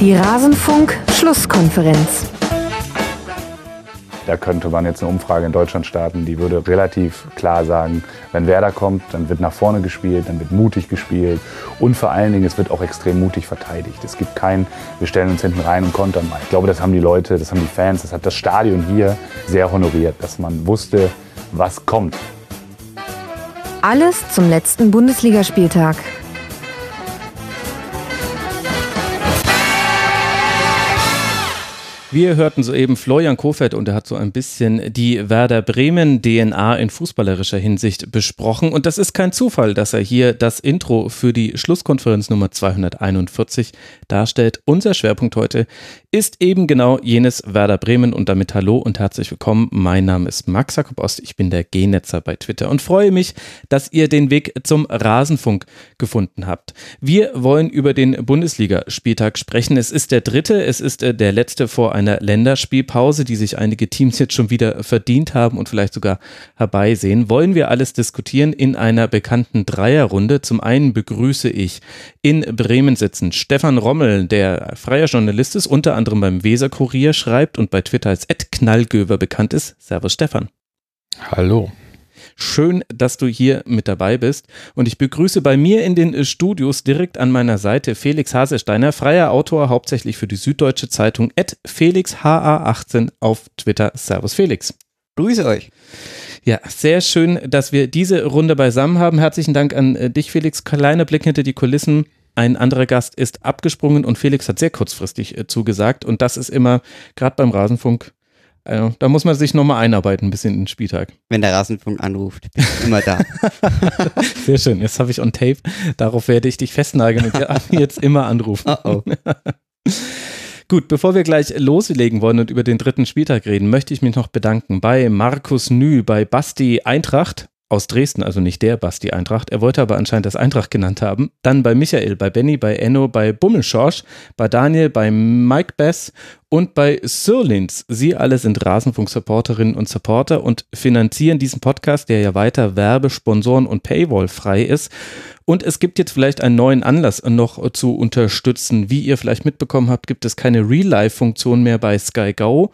Die Rasenfunk-Schlusskonferenz. Da könnte man jetzt eine Umfrage in Deutschland starten, die würde relativ klar sagen, wenn Werder kommt, dann wird nach vorne gespielt, dann wird mutig gespielt und vor allen Dingen, es wird auch extrem mutig verteidigt. Es gibt kein, wir stellen uns hinten rein und kontern mal. Ich glaube, das haben die Leute, das haben die Fans, das hat das Stadion hier sehr honoriert, dass man wusste, was kommt. Alles zum letzten Bundesligaspieltag. Wir hörten soeben Florian Kofeld und er hat so ein bisschen die Werder Bremen DNA in fußballerischer Hinsicht besprochen. Und das ist kein Zufall, dass er hier das Intro für die Schlusskonferenz Nummer 241 darstellt. Unser Schwerpunkt heute ist eben genau jenes Werder Bremen und damit hallo und herzlich willkommen. Mein Name ist Max Jakob Ost, ich bin der G-Netzer bei Twitter und freue mich, dass ihr den Weg zum Rasenfunk gefunden habt. Wir wollen über den Bundesligaspieltag sprechen. Es ist der dritte, es ist äh, der letzte vor einer Länderspielpause, die sich einige Teams jetzt schon wieder verdient haben und vielleicht sogar herbeisehen. Wollen wir alles diskutieren in einer bekannten Dreierrunde? Zum einen begrüße ich in Bremen sitzen Stefan Rommel, der freier Journalist ist, unter anderem beim Weser Kurier schreibt und bei Twitter als Ed Knallgöver bekannt ist. Servus Stefan. Hallo. Schön, dass du hier mit dabei bist. Und ich begrüße bei mir in den Studios direkt an meiner Seite Felix Hasesteiner, freier Autor, hauptsächlich für die Süddeutsche Zeitung, at FelixHA18 auf Twitter. Servus Felix. Grüße euch. Ja, sehr schön, dass wir diese Runde beisammen haben. Herzlichen Dank an äh, dich, Felix. Kleiner Blick hinter die Kulissen. Ein anderer Gast ist abgesprungen und Felix hat sehr kurzfristig äh, zugesagt. Und das ist immer, gerade beim Rasenfunk, äh, da muss man sich nochmal einarbeiten, ein bisschen in den Spieltag. Wenn der Rasenfunk anruft, bin ich immer da. sehr schön, jetzt habe ich on tape. Darauf werde ich dich festnageln und jetzt immer anrufen. Oh oh. Gut, bevor wir gleich loslegen wollen und über den dritten Spieltag reden, möchte ich mich noch bedanken bei Markus Nü, bei Basti Eintracht, aus Dresden, also nicht der Basti Eintracht. Er wollte aber anscheinend das Eintracht genannt haben. Dann bei Michael, bei Benny, bei Enno, bei Bummelschorsch, bei Daniel, bei Mike Bess und bei Sirlins. Sie alle sind Rasenfunk-Supporterinnen und Supporter und finanzieren diesen Podcast, der ja weiter Werbe, Sponsoren und Paywall frei ist. Und es gibt jetzt vielleicht einen neuen Anlass noch zu unterstützen. Wie ihr vielleicht mitbekommen habt, gibt es keine Real-Life-Funktion mehr bei Sky Go.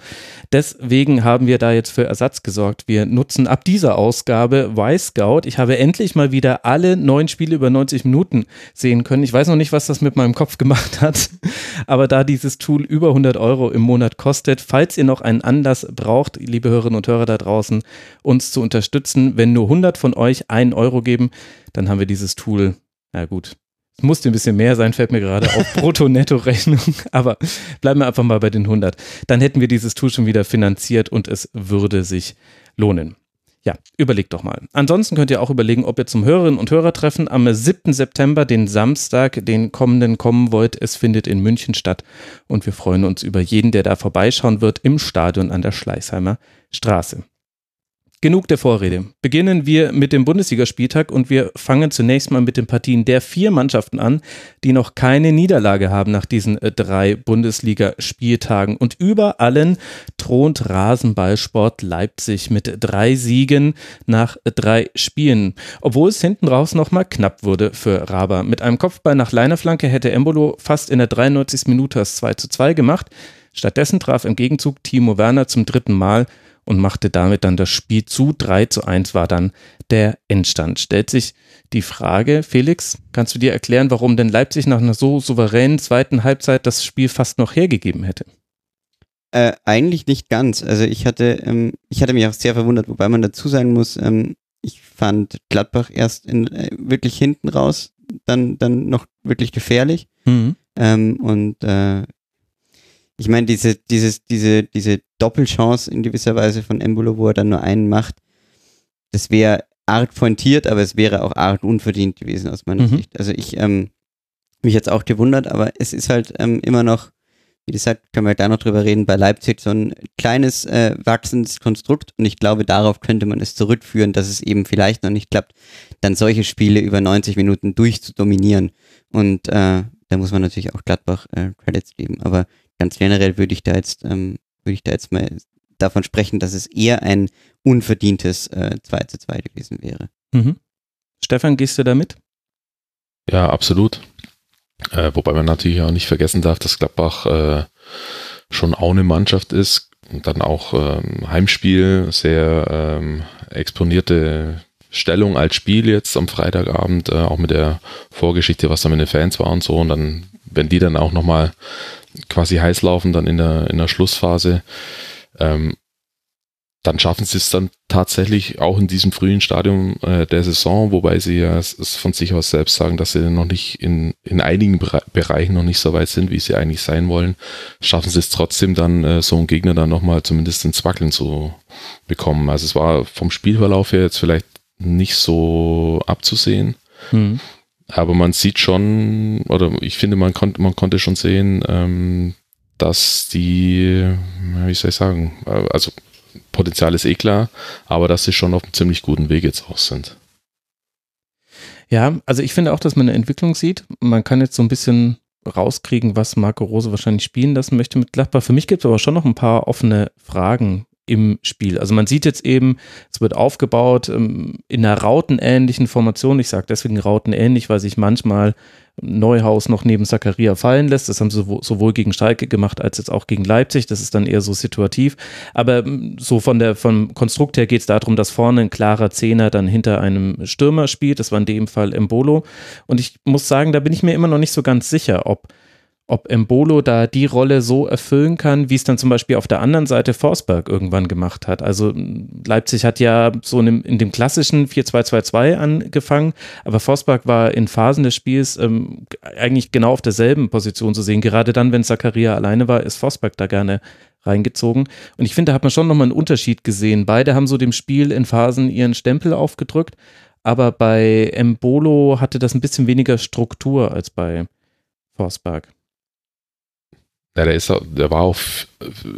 Deswegen haben wir da jetzt für Ersatz gesorgt. Wir nutzen ab dieser Ausgabe Y-Scout. Ich habe endlich mal wieder alle neun Spiele über 90 Minuten sehen können. Ich weiß noch nicht, was das mit meinem Kopf gemacht hat. Aber da dieses Tool über 100 Euro im Monat kostet, falls ihr noch einen Anlass braucht, liebe Hörerinnen und Hörer da draußen, uns zu unterstützen, wenn nur 100 von euch einen Euro geben, dann haben wir dieses Tool, na gut, es musste ein bisschen mehr sein, fällt mir gerade auf Brutto-Netto-Rechnung, aber bleiben wir einfach mal bei den 100. Dann hätten wir dieses Tool schon wieder finanziert und es würde sich lohnen. Ja, überlegt doch mal. Ansonsten könnt ihr auch überlegen, ob ihr zum Hörerinnen und Hörertreffen am 7. September, den Samstag, den kommenden kommen wollt. Es findet in München statt und wir freuen uns über jeden, der da vorbeischauen wird im Stadion an der Schleißheimer Straße. Genug der Vorrede. Beginnen wir mit dem Bundesligaspieltag und wir fangen zunächst mal mit den Partien der vier Mannschaften an, die noch keine Niederlage haben nach diesen äh, drei Bundesligaspieltagen. Und über allen thront Rasenballsport Leipzig mit drei Siegen nach äh, drei Spielen. Obwohl es hinten raus nochmal knapp wurde für Raba. Mit einem Kopfball nach Leinerflanke hätte Embolo fast in der 93. Minute das 2 zu 2 gemacht. Stattdessen traf im Gegenzug Timo Werner zum dritten Mal und machte damit dann das Spiel zu. 3 zu 1 war dann der Endstand. Stellt sich die Frage, Felix, kannst du dir erklären, warum denn Leipzig nach einer so souveränen zweiten Halbzeit das Spiel fast noch hergegeben hätte? Äh, eigentlich nicht ganz. Also ich hatte, ähm, ich hatte mich auch sehr verwundert, wobei man dazu sagen muss, ähm, ich fand Gladbach erst in, äh, wirklich hinten raus, dann, dann noch wirklich gefährlich. Mhm. Ähm, und äh, ich meine, diese, dieses, diese, diese Doppelchance in gewisser Weise von Embolo, wo er dann nur einen macht, das wäre arg pointiert, aber es wäre auch arg unverdient gewesen aus meiner mhm. Sicht. Also ich ähm, mich jetzt auch gewundert, aber es ist halt ähm, immer noch, wie gesagt, können wir da noch drüber reden, bei Leipzig so ein kleines äh, wachsendes Konstrukt und ich glaube, darauf könnte man es zurückführen, dass es eben vielleicht noch nicht klappt, dann solche Spiele über 90 Minuten durchzudominieren und äh, da muss man natürlich auch Gladbach äh, Credits geben, aber ganz generell würde ich da jetzt, ähm, würde ich da jetzt mal davon sprechen, dass es eher ein unverdientes äh, 2 zu 2 gewesen wäre. Mhm. Stefan, gehst du damit? Ja, absolut. Äh, wobei man natürlich auch nicht vergessen darf, dass Gladbach äh, schon auch eine Mannschaft ist und dann auch ähm, Heimspiel, sehr ähm, exponierte Stellung als Spiel jetzt am Freitagabend, äh, auch mit der Vorgeschichte, was da mit den Fans war und so. Und dann, wenn die dann auch nochmal quasi heiß laufen, dann in der, in der Schlussphase, ähm, dann schaffen sie es dann tatsächlich auch in diesem frühen Stadium äh, der Saison, wobei sie ja es, von sich aus selbst sagen, dass sie noch nicht in, in einigen Bere Bereichen noch nicht so weit sind, wie sie eigentlich sein wollen, schaffen sie es trotzdem dann, äh, so einen Gegner dann nochmal zumindest ins Wackeln zu bekommen. Also es war vom Spielverlauf her jetzt vielleicht nicht so abzusehen. Mhm. Aber man sieht schon, oder ich finde, man, kon man konnte schon sehen, ähm, dass die, wie soll ich sagen, äh, also Potenzial ist eh klar, aber dass sie schon auf einem ziemlich guten Weg jetzt auch sind. Ja, also ich finde auch, dass man eine Entwicklung sieht. Man kann jetzt so ein bisschen rauskriegen, was Marco Rose wahrscheinlich spielen lassen möchte mit Gladbach. Für mich gibt es aber schon noch ein paar offene Fragen im Spiel. Also man sieht jetzt eben, es wird aufgebaut ähm, in einer rautenähnlichen Formation. Ich sage deswegen rautenähnlich, weil sich manchmal Neuhaus noch neben Zakaria fallen lässt. Das haben sie sowohl gegen Schalke gemacht als jetzt auch gegen Leipzig. Das ist dann eher so situativ. Aber ähm, so von der, vom Konstrukt her geht es darum, dass vorne ein klarer Zehner dann hinter einem Stürmer spielt. Das war in dem Fall Embolo. Und ich muss sagen, da bin ich mir immer noch nicht so ganz sicher, ob ob Embolo da die Rolle so erfüllen kann, wie es dann zum Beispiel auf der anderen Seite Forsberg irgendwann gemacht hat. Also Leipzig hat ja so in dem, in dem klassischen 4-2-2-2 angefangen, aber Forsberg war in Phasen des Spiels ähm, eigentlich genau auf derselben Position zu sehen. Gerade dann, wenn Zakaria alleine war, ist Forsberg da gerne reingezogen. Und ich finde, da hat man schon nochmal einen Unterschied gesehen. Beide haben so dem Spiel in Phasen ihren Stempel aufgedrückt, aber bei Embolo hatte das ein bisschen weniger Struktur als bei Forsberg. Ja, der ist, der war auch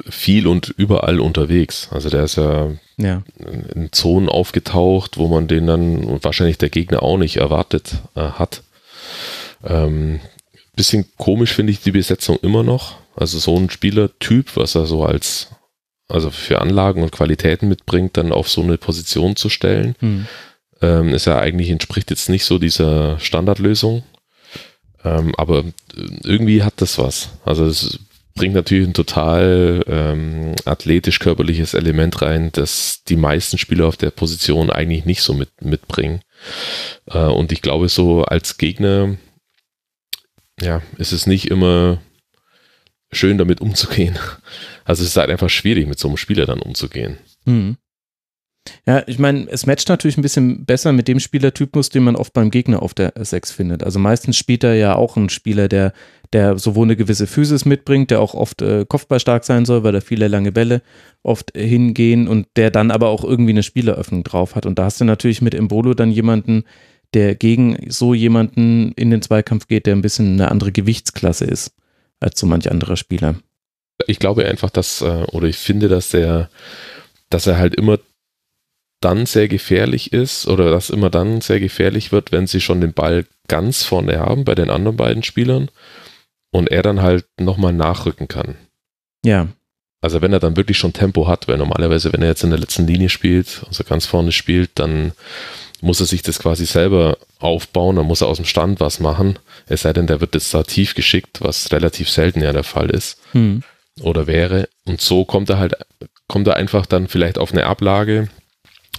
viel und überall unterwegs. Also der ist ja, ja, in Zonen aufgetaucht, wo man den dann und wahrscheinlich der Gegner auch nicht erwartet äh, hat. Ähm, bisschen komisch finde ich die Besetzung immer noch. Also so ein Spielertyp, was er so als, also für Anlagen und Qualitäten mitbringt, dann auf so eine Position zu stellen, hm. ähm, ist ja eigentlich entspricht jetzt nicht so dieser Standardlösung. Ähm, aber irgendwie hat das was. Also es bringt natürlich ein total ähm, athletisch-körperliches Element rein, das die meisten Spieler auf der Position eigentlich nicht so mit, mitbringen. Äh, und ich glaube, so als Gegner, ja, ist es nicht immer schön damit umzugehen. Also es ist halt einfach schwierig, mit so einem Spieler dann umzugehen. Mhm. Ja, ich meine, es matcht natürlich ein bisschen besser mit dem Spielertypus, den man oft beim Gegner auf der 6 findet. Also meistens spielt er ja auch ein Spieler, der, der sowohl eine gewisse Physis mitbringt, der auch oft äh, kopfballstark sein soll, weil da viele lange Bälle oft hingehen und der dann aber auch irgendwie eine Spieleröffnung drauf hat. Und da hast du natürlich mit Embolo dann jemanden, der gegen so jemanden in den Zweikampf geht, der ein bisschen eine andere Gewichtsklasse ist als so manch anderer Spieler. Ich glaube einfach, dass, äh, oder ich finde, dass er, dass er halt immer dann sehr gefährlich ist oder das immer dann sehr gefährlich wird, wenn sie schon den Ball ganz vorne haben bei den anderen beiden Spielern und er dann halt nochmal nachrücken kann. Ja. Also wenn er dann wirklich schon Tempo hat, weil normalerweise, wenn er jetzt in der letzten Linie spielt, also ganz vorne spielt, dann muss er sich das quasi selber aufbauen, dann muss er aus dem Stand was machen, es sei denn, der wird jetzt da tief geschickt, was relativ selten ja der Fall ist. Hm. Oder wäre. Und so kommt er halt, kommt er einfach dann vielleicht auf eine Ablage,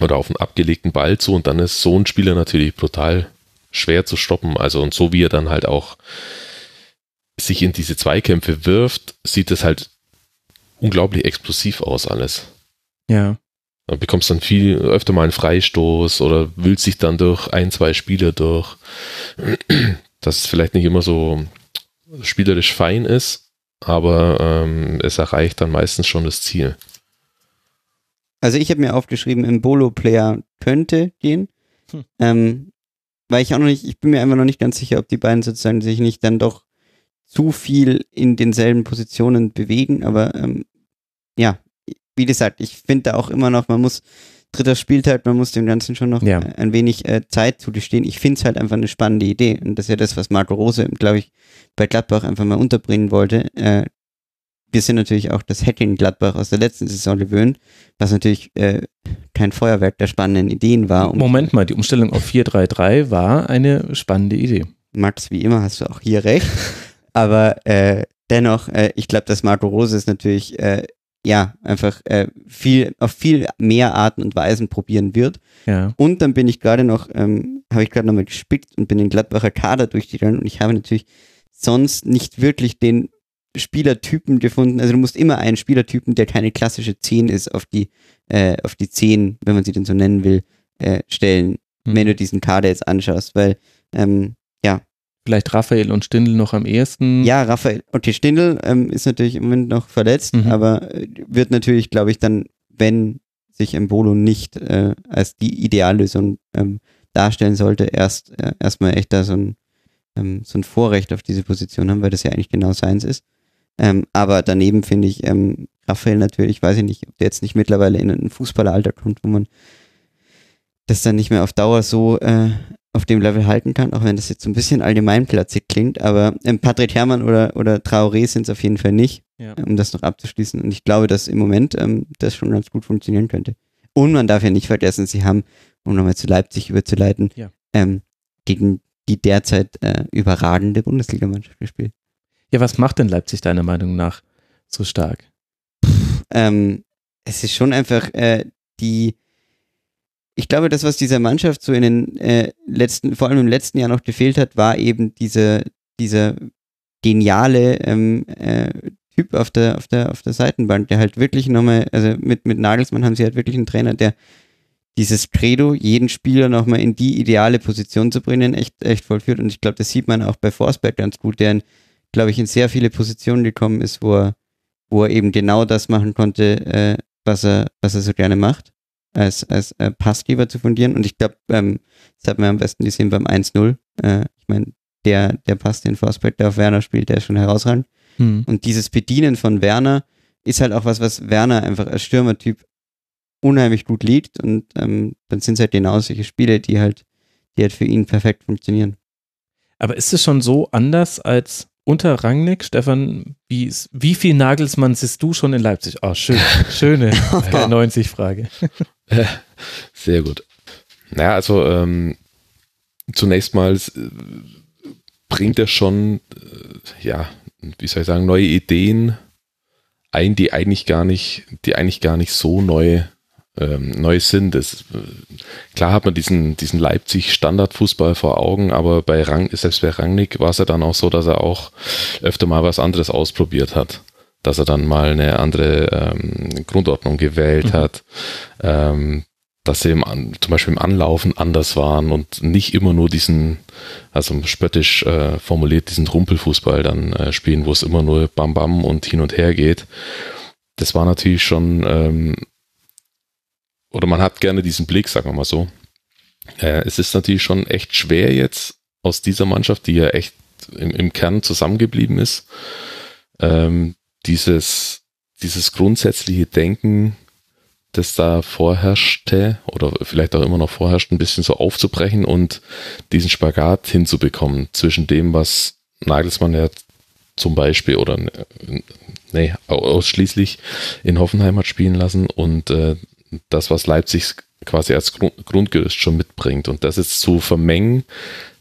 oder auf einen abgelegten Ball zu und dann ist so ein Spieler natürlich brutal schwer zu stoppen. Also und so wie er dann halt auch sich in diese Zweikämpfe wirft, sieht es halt unglaublich explosiv aus alles. Ja. Da bekommst dann viel öfter mal einen Freistoß oder wühlt sich dann durch ein, zwei Spieler durch. Dass es vielleicht nicht immer so spielerisch fein ist, aber ähm, es erreicht dann meistens schon das Ziel. Also ich habe mir aufgeschrieben, im Bolo-Player könnte gehen. Hm. Ähm, weil ich auch noch nicht, ich bin mir einfach noch nicht ganz sicher, ob die beiden sozusagen sich nicht dann doch zu viel in denselben Positionen bewegen. Aber ähm, ja, wie gesagt, ich finde da auch immer noch, man muss, dritter Spieltag, man muss dem Ganzen schon noch ja. ein wenig äh, Zeit zugestehen. Ich finde es halt einfach eine spannende Idee. Und das ist ja das, was Marco Rose, glaube ich, bei Gladbach einfach mal unterbringen wollte. Äh, wir sind natürlich auch das Hacking Gladbach aus der letzten Saison gewöhnt, was natürlich äh, kein Feuerwerk der spannenden Ideen war. Um Moment mal, die Umstellung auf 4-3-3 war eine spannende Idee. Max, wie immer hast du auch hier recht. Aber äh, dennoch, äh, ich glaube, dass Marco Rose es natürlich äh, ja einfach äh, viel auf viel mehr Arten und Weisen probieren wird. Ja. Und dann bin ich gerade noch, ähm, habe ich gerade nochmal gespickt und bin den Gladbacher Kader durchgegangen und ich habe natürlich sonst nicht wirklich den Spielertypen gefunden. Also du musst immer einen Spielertypen, der keine klassische 10 ist, auf die, äh, auf die 10, wenn man sie denn so nennen will, äh, stellen, Mhm. wenn du diesen Kader jetzt anschaust, weil ähm, ja, Vielleicht Raphael und Stindl noch am ehesten. ja, Raphael, okay, Stindl ähm, ist natürlich im Moment noch verletzt, Mhm. aber äh, wird natürlich, glaube ich, dann, wenn sich Embolo nicht äh, als die Ideallösung ähm, darstellen sollte, erst äh, erstmal echt da so ein, ähm, so ein Vorrecht auf diese Position haben, weil das ja eigentlich genau seins ist. Ähm, aber daneben finde ich ähm, Raphael natürlich, weiß ich nicht, ob der jetzt nicht mittlerweile in ein Fußballeralter kommt, wo man das dann nicht mehr auf Dauer so äh, auf dem Level halten kann, auch wenn das jetzt so ein bisschen allgemeinplatzig klingt, aber ähm, Patrick Herrmann oder, oder Traoré sind es auf jeden Fall nicht, Ja. um das noch abzuschließen. Und ich glaube, dass im Moment ähm, das schon ganz gut funktionieren könnte. Und man darf ja nicht vergessen, sie haben, um nochmal zu Leipzig überzuleiten, Ja. ähm, gegen die derzeit äh, überragende Bundesligamannschaft gespielt. Ja, was macht denn Leipzig deiner Meinung nach so stark? ähm, es ist schon einfach äh, die, ich glaube, das, was dieser Mannschaft so in den äh, letzten, vor allem im letzten Jahr noch gefehlt hat, war eben diese, dieser geniale ähm, äh, Typ auf der, auf der, auf der Seitenbank, der halt wirklich nochmal, also mit, mit Nagelsmann haben sie halt wirklich einen Trainer, der dieses Credo, jeden Spieler nochmal in die ideale Position zu bringen, echt, echt vollführt. Und ich glaube, das sieht man auch bei Forsberg ganz gut, der, glaube ich, in sehr viele Positionen gekommen ist, wo er wo er eben genau das machen konnte, äh, was er, was er so gerne macht, als, als äh, Passgeber zu fundieren. Und ich glaube, ähm, das hat man am besten gesehen beim 1-0. Äh, ich meine, der, der Pass, den Forsberg, der auf Werner spielt, der ist schon herausragend. Hm. Und dieses Bedienen von Werner ist halt auch was, was Werner einfach als Stürmertyp unheimlich gut liegt. Und ähm, dann sind es halt genau solche Spiele, die halt, die halt für ihn perfekt funktionieren. Aber ist es schon so anders als unter Rangnick? Stefan, wie, wie viel Nagelsmann siehst du schon in Leipzig? Oh, schön, schöne 90-Frage. Sehr gut. Naja, also ähm, zunächst mal äh, bringt er schon, äh, ja, wie soll ich sagen, neue Ideen ein, die eigentlich gar nicht, die eigentlich gar nicht so neu, ähm, neu sind. Das, äh, klar hat man diesen, diesen Leipzig-Standardfußball vor Augen, aber bei Rang, selbst bei Rangnick war es ja dann auch so, dass er auch öfter mal was anderes ausprobiert hat. Dass er dann mal eine andere ähm, Grundordnung gewählt Mhm. hat. Ähm, dass sie im, zum Beispiel im Anlaufen anders waren und nicht immer nur diesen, also spöttisch äh, formuliert, diesen Rumpelfußball dann äh, spielen, wo es immer nur Bam Bam und hin und her geht. Das war natürlich schon, ähm, oder man hat gerne diesen Blick, sagen wir mal so. Äh, es ist natürlich schon echt schwer jetzt aus dieser Mannschaft, die ja echt im, im Kern zusammengeblieben ist, ähm, dieses, dieses grundsätzliche Denken, das da vorherrschte oder vielleicht auch immer noch vorherrscht, ein bisschen so aufzubrechen und diesen Spagat hinzubekommen zwischen dem, was Nagelsmann ja zum Beispiel oder äh, nee, au- ausschließlich in Hoffenheim hat spielen lassen und äh, das, was Leipzig quasi als Grund, Grundgerüst schon mitbringt. Und das jetzt zu vermengen,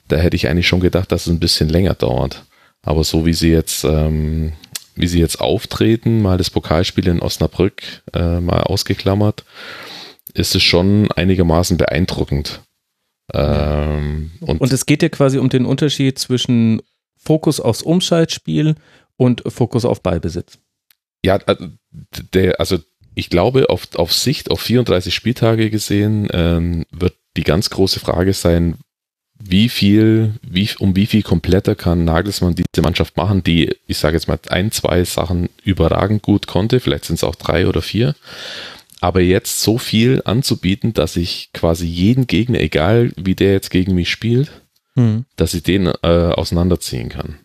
da hätte ich eigentlich schon gedacht, dass es ein bisschen länger dauert. Aber so wie sie jetzt, ähm, wie sie jetzt auftreten, mal das Pokalspiel in Osnabrück äh, mal ausgeklammert, ist es schon einigermaßen beeindruckend. Ähm, und, Und es geht ja quasi um den Unterschied zwischen Fokus aufs Umschaltspiel und Fokus auf Ballbesitz. ja, der, also ich glaube, auf, auf Sicht, auf 34 Spieltage gesehen, ähm, wird die ganz große Frage sein, wie viel, wie, um wie viel kompletter kann Nagelsmann diese Mannschaft machen, die, ich sage jetzt mal, ein, zwei Sachen überragend gut konnte, vielleicht sind es auch drei oder vier, aber jetzt so viel anzubieten, dass ich quasi jeden Gegner, egal wie der jetzt gegen mich spielt, Hm. dass ich den äh, auseinanderziehen kann.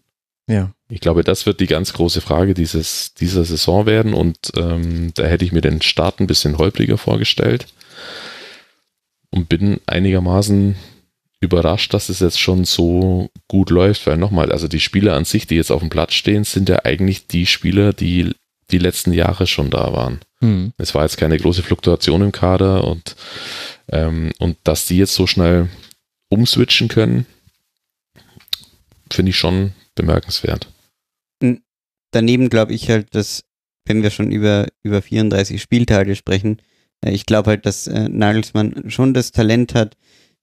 Ja. Ich glaube, das wird die ganz große Frage dieses, dieser Saison werden und ähm, da hätte ich mir den Start ein bisschen holpriger vorgestellt und bin einigermaßen überrascht, dass es jetzt schon so gut läuft, weil nochmal, also die Spieler an sich, die jetzt auf dem Platz stehen, sind ja eigentlich die Spieler, die die letzten Jahre schon da waren. Hm. Es war jetzt keine große Fluktuation im Kader und, ähm, und dass die jetzt so schnell umswitchen können, finde ich schon bemerkenswert. Daneben glaube ich halt, dass, wenn wir schon über, über 34 Spieltage sprechen, äh, ich glaube halt, dass äh, Nagelsmann schon das Talent hat,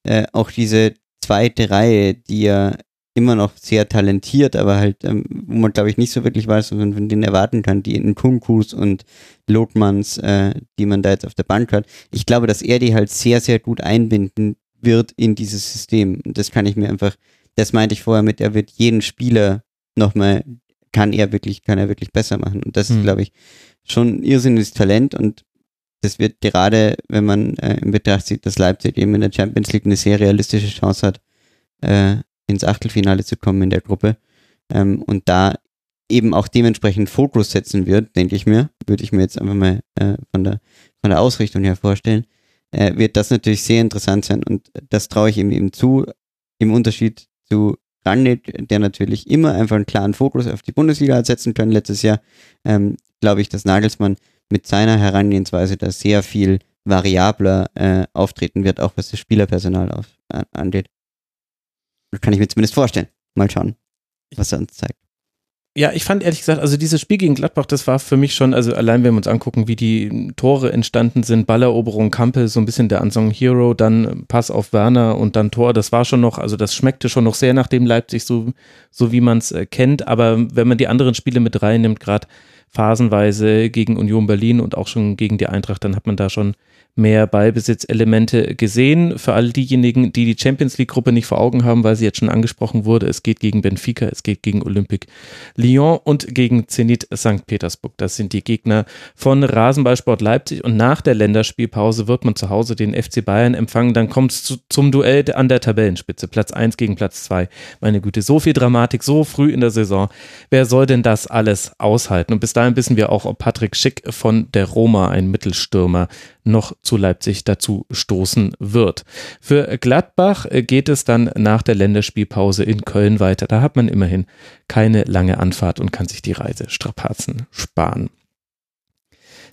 äh, auch diese zweite Reihe, die ja immer noch sehr talentiert, aber halt, ähm, wo man glaube ich nicht so wirklich weiß, was man von denen erwarten kann, die in Tunkus und Lotmanns, äh, die man da jetzt auf der Bank hat. Ich glaube, dass er die halt sehr, sehr gut einbinden wird in dieses System. Das kann ich mir einfach, das meinte ich vorher mit, er wird jeden Spieler nochmal, kann er wirklich, kann er wirklich besser machen. Und das mhm. ist, glaube ich, schon ein irrsinniges Talent und das wird gerade, wenn man äh, in Betracht zieht, dass Leipzig eben in der Champions League eine sehr realistische Chance hat, äh, ins Achtelfinale zu kommen in der Gruppe ähm, und da eben auch dementsprechend Fokus setzen wird, denke ich mir, würde ich mir jetzt einfach mal äh, von, der, von der Ausrichtung her vorstellen, äh, wird das natürlich sehr interessant sein und das traue ich ihm eben zu, im Unterschied zu Rangnick, der natürlich immer einfach einen klaren Fokus auf die Bundesliga hat setzen können letztes Jahr, ähm, glaube ich, dass Nagelsmann mit seiner Herangehensweise da sehr viel variabler äh, auftreten wird, auch was das Spielerpersonal auf, an, angeht. Das kann ich mir zumindest vorstellen. Mal schauen, was er uns zeigt. Ja, ich fand ehrlich gesagt, also dieses Spiel gegen Gladbach, das war für mich schon, also allein wenn wir uns angucken, wie die Tore entstanden sind, Balleroberung Kampel, so ein bisschen der Unsung Hero, dann Pass auf Werner und dann Tor, das war schon noch, also das schmeckte schon noch sehr nach dem Leipzig, so, so wie man es äh, kennt, aber wenn man die anderen Spiele mit reinnimmt, gerade phasenweise gegen Union Berlin und auch schon gegen die Eintracht, dann hat man da schon mehr Ballbesitzelemente gesehen. Für all diejenigen, die die Champions League-Gruppe nicht vor Augen haben, weil sie jetzt schon angesprochen wurde, es geht gegen Benfica, es geht gegen Olympique Lyon und gegen Zenit St. Petersburg. Das sind die Gegner von Rasenballsport Leipzig und nach der Länderspielpause wird man zu Hause den FC Bayern empfangen. Dann kommt es zu, zum Duell an der Tabellenspitze, Platz 1 gegen Platz 2. Meine Güte, so viel Dramatik, so früh in der Saison. Wer soll denn das alles aushalten? Und bis dahin wissen wir auch, ob Patrick Schick von der Roma, ein Mittelstürmer, noch zu Leipzig dazu stoßen wird. Für Gladbach geht es dann nach der Länderspielpause in Köln weiter. Da hat man immerhin keine lange Anfahrt und kann sich die Reisestrapazen sparen.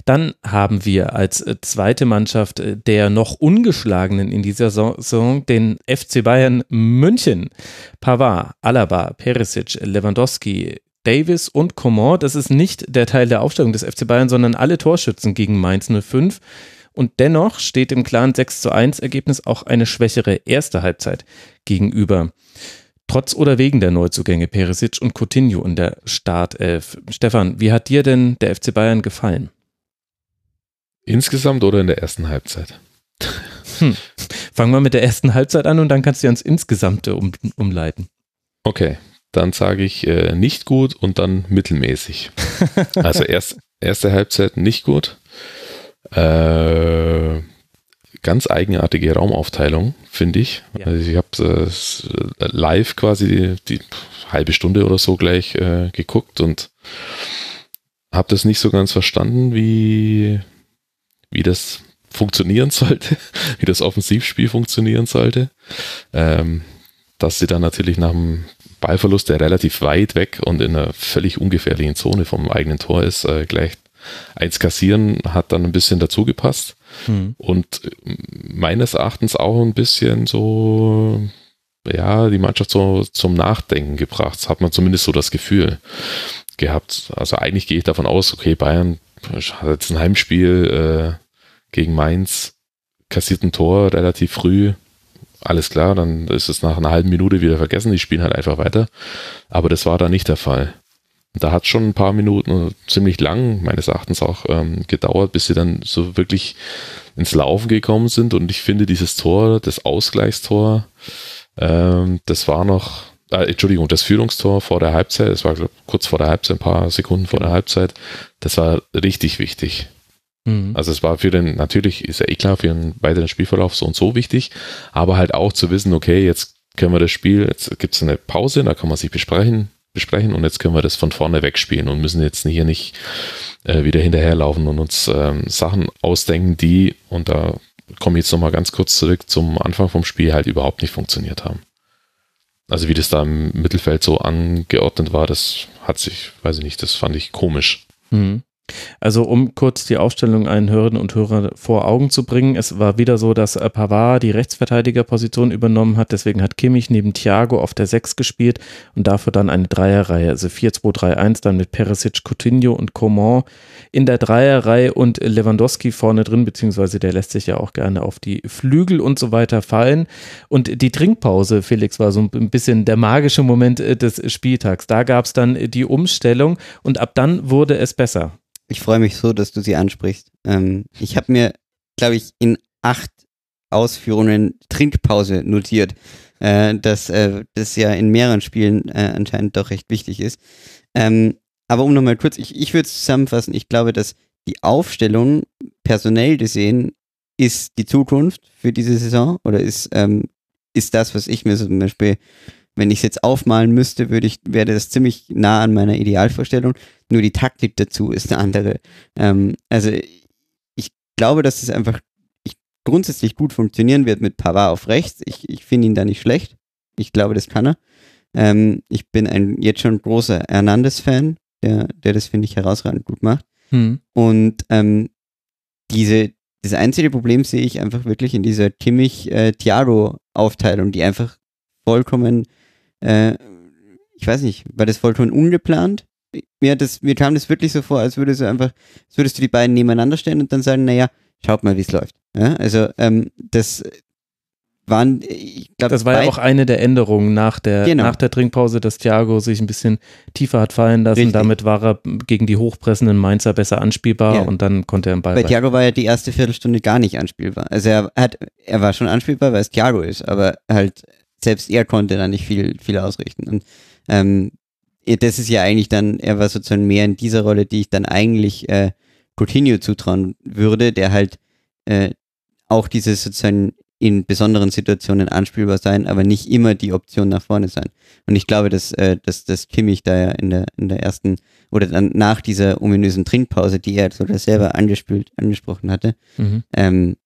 Dann haben wir als zweite Mannschaft der noch ungeschlagenen in dieser Saison den FC Bayern München. Pavard, Alaba, Perisic, Lewandowski, Davis und Coman. Das ist nicht der Teil der Aufstellung des FC Bayern, sondern alle Torschützen gegen Mainz 05. Und dennoch steht im klaren 6 zu 1 Ergebnis auch eine schwächere erste Halbzeit gegenüber. Trotz oder wegen der Neuzugänge Perisic und Coutinho in der Startelf. Stefan, wie hat dir denn der FC Bayern gefallen? Insgesamt oder in der ersten Halbzeit? Hm. Fangen wir mit der ersten Halbzeit an und dann kannst du ans Insgesamte um, umleiten. Okay, dann sage ich äh, nicht gut und dann mittelmäßig. also erst, erste Halbzeit nicht gut. Äh, ganz eigenartige Raumaufteilung, finde ich. Ja. Also ich habe äh, live quasi die, die, halbe Stunde oder so gleich äh, geguckt und habe das nicht so ganz verstanden, wie, wie das funktionieren sollte, wie das Offensivspiel funktionieren sollte. Ähm, dass sie dann natürlich nach dem Ballverlust, der relativ weit weg und in einer völlig ungefährlichen Zone vom eigenen Tor ist, äh, gleich eins kassieren hat dann ein bisschen dazu gepasst. Mhm. Und meines Erachtens auch ein bisschen so, ja, die Mannschaft so zum Nachdenken gebracht. Das hat man zumindest so das Gefühl gehabt. Also eigentlich gehe ich davon aus, okay, Bayern hat jetzt ein Heimspiel äh, gegen Mainz, kassiert ein Tor relativ früh. Alles klar, dann ist es nach einer halben Minute wieder vergessen. Die spielen halt einfach weiter. Aber das war da nicht der Fall da hat schon ein paar Minuten, ziemlich lang meines Erachtens auch ähm, gedauert, bis sie dann so wirklich ins Laufen gekommen sind. Und ich finde dieses Tor, das Ausgleichstor, ähm, das war noch, äh, Entschuldigung, das Führungstor vor der Halbzeit, das war glaub, kurz vor der Halbzeit, ein paar Sekunden vor der Halbzeit, das war richtig wichtig. Mhm. Also es war für den, natürlich ist ja eh klar, für den weiteren Spielverlauf so und so wichtig, aber halt auch zu wissen, okay, jetzt können wir das Spiel, jetzt gibt es eine Pause, da kann man sich besprechen, besprechen und jetzt können wir das von vorne wegspielen und müssen jetzt hier nicht äh, wieder hinterherlaufen und uns ähm, Sachen ausdenken, die, und da komme ich jetzt nochmal ganz kurz zurück zum Anfang vom Spiel, halt überhaupt nicht funktioniert haben. Also wie das da im Mittelfeld so angeordnet war, das hat sich, weiß ich nicht, das fand ich komisch. Mhm. Also um kurz die Aufstellung einen Hörerinnen und Hörer vor Augen zu bringen, es war wieder so, dass äh, Pavard die Rechtsverteidigerposition übernommen hat, deswegen hat Kimmich neben Thiago auf der 6 gespielt und dafür dann eine Dreierreihe, also 4-2-3-1 dann mit Perisic, Coutinho und Coman in der Dreierreihe und Lewandowski vorne drin, beziehungsweise der lässt sich ja auch gerne auf die Flügel und so weiter fallen und die Trinkpause, Felix, war so ein bisschen der magische Moment äh, des Spieltags. Da gab es dann die Umstellung und ab dann wurde es besser. Ich freue mich so, dass du sie ansprichst. Ähm, ich habe mir, glaube ich, in acht Ausführungen Trinkpause notiert, äh, dass äh, das ja in mehreren Spielen äh, anscheinend doch recht wichtig ist. Ähm, aber um nochmal kurz, ich, ich würde es zusammenfassen, ich glaube, dass die Aufstellung personell gesehen ist die Zukunft für diese Saison oder ist, ähm, ist das, was ich mir zum Beispiel wenn ich es jetzt aufmalen müsste, würde ich, wäre das ziemlich nah an meiner Idealvorstellung. Nur die Taktik dazu ist eine andere. Ähm, also ich glaube, dass es einfach ich, grundsätzlich gut funktionieren wird mit Pavard auf rechts. Ich, ich finde ihn da nicht schlecht. Ich glaube, das kann er. Ähm, ich bin ein jetzt schon großer Hernandez-Fan, der, der das, finde ich, herausragend gut macht. Hm. Und ähm, diese, das einzige Problem sehe ich einfach wirklich in dieser Kimmich-Thiago-Aufteilung, die einfach vollkommen äh, ich weiß nicht, war das vollkommen ungeplant? Mir, das, mir kam das wirklich so vor, als würdest du einfach, als würdest du die beiden nebeneinander stellen und dann sagen, naja, schaut mal, wie es läuft. Ja, also ähm, das waren, ich glaube, das war ja auch eine der Änderungen nach der, genau. nach der Trinkpause, dass Thiago sich ein bisschen tiefer hat fallen lassen. Richtig. Damit war er gegen die hochpressenden Mainzer besser anspielbar ja. und dann konnte er im Ball. Bei Thiago war ja die erste Viertelstunde gar nicht anspielbar. Also er hat, er war schon anspielbar, weil es Thiago ist, aber halt selbst er konnte da nicht viel, viel ausrichten. Und ähm, das ist ja eigentlich dann, er war sozusagen mehr in dieser Rolle, die ich dann eigentlich äh, Coutinho zutrauen würde, der halt äh, auch dieses sozusagen in besonderen Situationen anspielbar sein, aber nicht immer die Option nach vorne sein. Und ich glaube, dass, äh, dass, dass Kimmich da ja in der, in der ersten oder dann nach dieser ominösen Trinkpause, die er sogar selber angespielt, angesprochen hatte, mhm. ähm,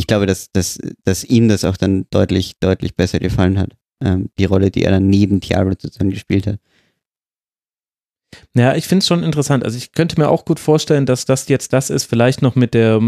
ich glaube, dass, dass, dass ihm das auch dann deutlich, deutlich besser gefallen hat. Ähm, die Rolle, die er dann neben Thiago sozusagen gespielt hat. Ja, ich finde es schon interessant. Also ich könnte mir auch gut vorstellen, dass das jetzt das ist, vielleicht noch mit der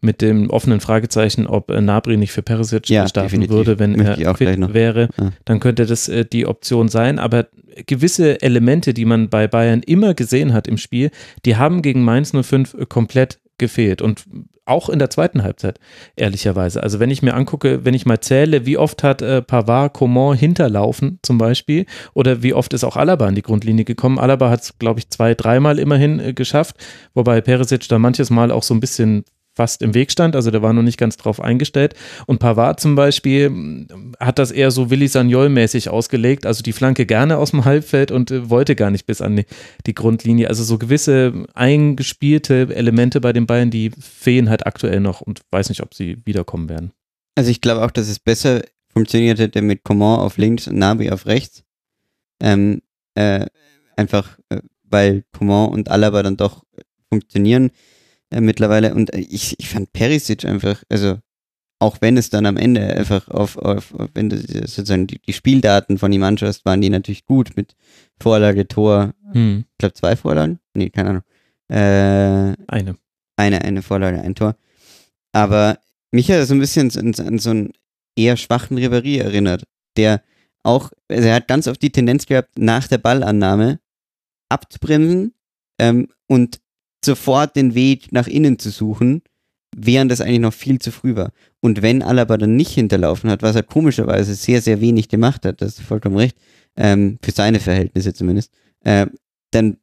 mit dem offenen Fragezeichen, ob äh, Nabri nicht für Perisic ja, starten definitiv. würde, wenn Möchte er fit wäre, ja. dann könnte das äh, die Option sein. Aber gewisse Elemente, die man bei Bayern immer gesehen hat im Spiel, die haben gegen Mainz 05 komplett gefehlt. Und auch in der zweiten Halbzeit, ehrlicherweise. Also wenn ich mir angucke, wenn ich mal zähle, wie oft hat äh, Pavard Coman hinterlaufen zum Beispiel oder wie oft ist auch Alaba an die Grundlinie gekommen. Alaba hat es, glaube ich, zwei, dreimal immerhin äh, geschafft, wobei Perisic da manches Mal auch so ein bisschen fast im Weg stand, also der war noch nicht ganz drauf eingestellt. Und Pavard zum Beispiel mm, hat das eher so Willi Sagnol-mäßig ausgelegt, also die Flanke gerne aus dem Halbfeld und äh, wollte gar nicht bis an die, Grundlinie. Also so gewisse eingespielte Elemente bei den Bayern, die fehlen halt aktuell noch und weiß nicht, ob sie wiederkommen werden. Also ich glaube auch, dass es besser funktioniert hätte mit Coman auf links und Nabi auf rechts. Ähm, äh, einfach, äh, weil Coman und Alaba dann doch funktionieren äh, mittlerweile. Und äh, ich, ich fand Perisic einfach, also auch wenn es dann am Ende einfach auf, auf, auf wenn du sozusagen die, die, Spieldaten von ihm anschaust, waren die natürlich gut mit Vorlage, Tor. Hm. Ich glaube zwei Vorlagen? Nee, keine Ahnung. Äh, eine. Eine, eine Vorlage, ein Tor. Aber mich hat er so ein bisschen an, an so einen eher schwachen Ribéry erinnert, der auch, also er hat ganz oft die Tendenz gehabt, nach der Ballannahme abzubremsen ähm, und sofort den Weg nach innen zu suchen, während das eigentlich noch viel zu früh war. Und wenn Alaba dann nicht hinterlaufen hat, was er komischerweise sehr, sehr wenig gemacht hat, das ist vollkommen recht, ähm, für seine Verhältnisse zumindest, äh, dann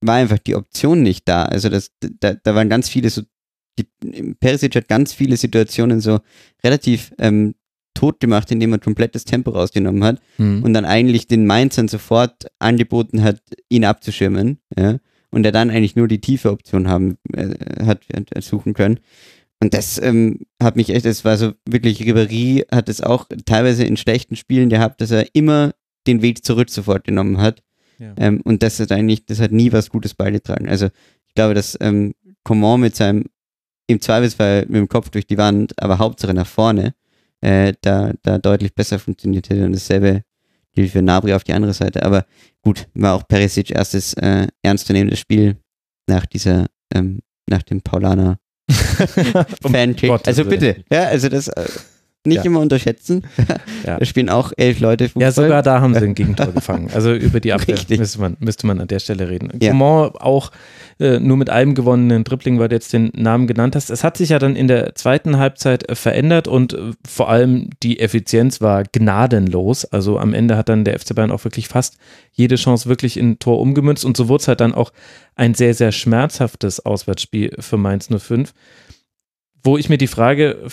war einfach die Option nicht da. Also das, da, da waren ganz viele so, die, Perisic hat ganz viele Situationen so relativ ähm, tot gemacht, indem er komplettes Tempo rausgenommen hat mhm. und dann eigentlich den Mainzern sofort angeboten hat, ihn abzuschirmen. Ja und er dann eigentlich nur die tiefe Option haben, äh, hat äh, suchen können. Und das ähm, hat mich echt, das war so wirklich, Ribéry hat es auch teilweise in schlechten Spielen gehabt, dass er immer den Weg zurück sofort genommen hat. Ja. Ähm, und das hat eigentlich, das hat nie was Gutes beigetragen. Also ich glaube, dass ähm, Coman mit seinem, im Zweifelsfall mit dem Kopf durch die Wand, aber Hauptsache nach vorne, äh, da, da deutlich besser funktioniert hätte. Und dasselbe gilt für Nabri auf die andere Seite. Aber gut, war auch Perisic erstes äh, ernstzunehmendes Spiel nach dieser ähm, nach dem Paulaner Fankick. Also bitte, ja, also das äh, nicht ja. immer unterschätzen. Ja. Da spielen auch elf Leute Fußball. Ja, sogar da haben sie ein Gegentor gefangen. Also über die Abwehr müsste man, müsste man an der Stelle reden. Ja. Coman auch äh, nur mit einem gewonnenen Dribbling, weil du jetzt den Namen genannt hast. Es hat sich ja dann in der zweiten Halbzeit äh, verändert und äh, vor allem die Effizienz war gnadenlos. Also am Ende hat dann der FC Bayern auch wirklich fast jede Chance wirklich in Tor umgemünzt und so wurde es halt dann auch ein sehr, sehr schmerzhaftes Auswärtsspiel für Mainz 05 wo ich mir die Frage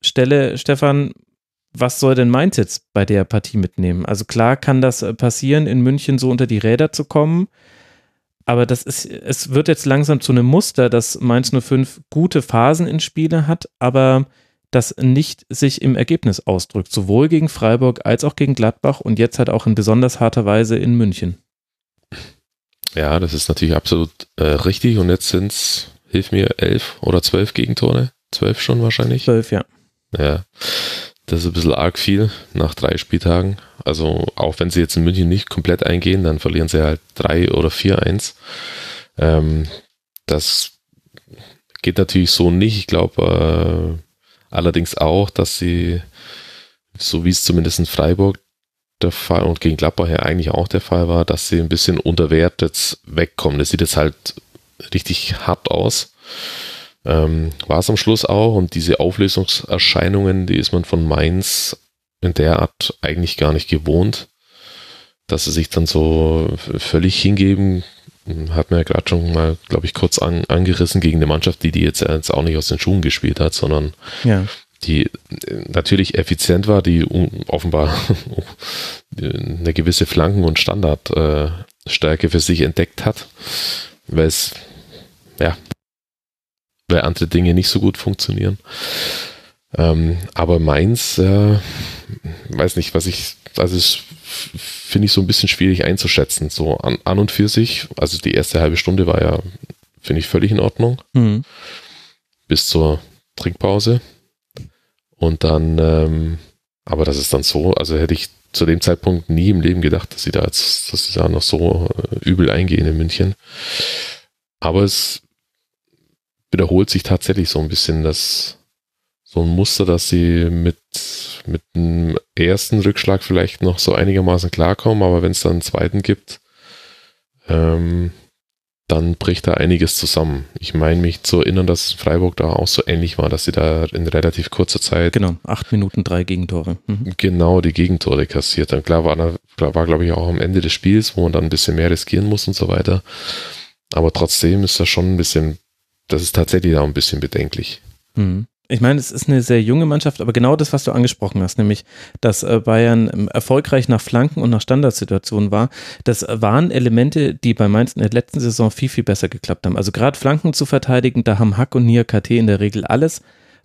stelle, Stefan, was soll denn Mainz jetzt bei der Partie mitnehmen? Also klar kann das äh, passieren, in München so unter die Räder zu kommen, aber das ist, es wird jetzt langsam zu einem Muster, dass Mainz 05 gute Phasen in Spiele hat, aber das nicht sich im Ergebnis ausdrückt, sowohl gegen Freiburg als auch gegen Gladbach und jetzt halt auch in besonders harter Weise in München. Ja, das ist natürlich absolut äh, richtig und jetzt sind es, hilf mir, elf oder zwölf Gegentore. Zwölf schon wahrscheinlich? Zwölf, ja. Ja. Das ist ein bisschen arg viel nach drei Spieltagen. Also auch wenn sie jetzt in München nicht komplett eingehen, dann verlieren sie halt drei oder vier eins. Ähm, das geht natürlich so nicht. Ich glaube äh, allerdings auch, dass sie, so wie es zumindest in Freiburg der Fall und gegen Gladbach ja eigentlich auch der Fall war, dass sie ein bisschen unterwertet wegkommen. Das sieht jetzt halt richtig hart aus. Ähm, war es am Schluss auch und diese Auflösungserscheinungen, die ist man von Mainz in der Art eigentlich gar nicht gewohnt, dass sie sich dann so völlig hingeben, hat man ja gerade schon mal, glaube ich, kurz an, angerissen gegen eine Mannschaft, die die jetzt, jetzt auch nicht aus den Schuhen gespielt hat, sondern ja. die natürlich effizient war, die offenbar eine gewisse Flanken- und Standardstärke für sich entdeckt hat, weil es ja weil andere Dinge nicht so gut funktionieren. Ähm, aber meins, äh, weiß nicht, was ich, also es finde ich so ein bisschen schwierig einzuschätzen. So an, an und für sich, also die erste halbe Stunde war ja, finde ich, völlig in Ordnung. Mhm. Bis zur Trinkpause. Und dann, ähm, aber das ist dann so, also hätte ich zu dem Zeitpunkt nie im Leben gedacht, dass sie da jetzt, dass sie da noch so äh, übel eingehen in München. Aber es wiederholt sich tatsächlich so ein bisschen das, so ein Muster, dass sie mit, mit einem ersten Rückschlag vielleicht noch so einigermaßen klarkommen, aber wenn es dann einen zweiten gibt, ähm, dann bricht da einiges zusammen. Ich meine mich zu erinnern, dass Freiburg da auch so ähnlich war, dass sie da in relativ kurzer Zeit. Genau, acht Minuten, drei Gegentore. Mhm. Genau, die Gegentore kassiert. Dann klar war, war glaube ich, auch am Ende des Spiels, wo man dann ein bisschen mehr riskieren muss und so weiter. Aber trotzdem ist das schon ein bisschen das ist tatsächlich auch ein bisschen bedenklich. Mhm. Ich meine, es ist eine sehr junge Mannschaft, aber genau das, was du angesprochen hast, nämlich, dass äh, Bayern ähm, erfolgreich nach Flanken und nach Standardsituationen war, das waren Elemente, die bei Mainz in der letzten Saison viel, viel besser geklappt haben. Also gerade Flanken zu verteidigen, da haben Hack und Nia KT in der Regel alles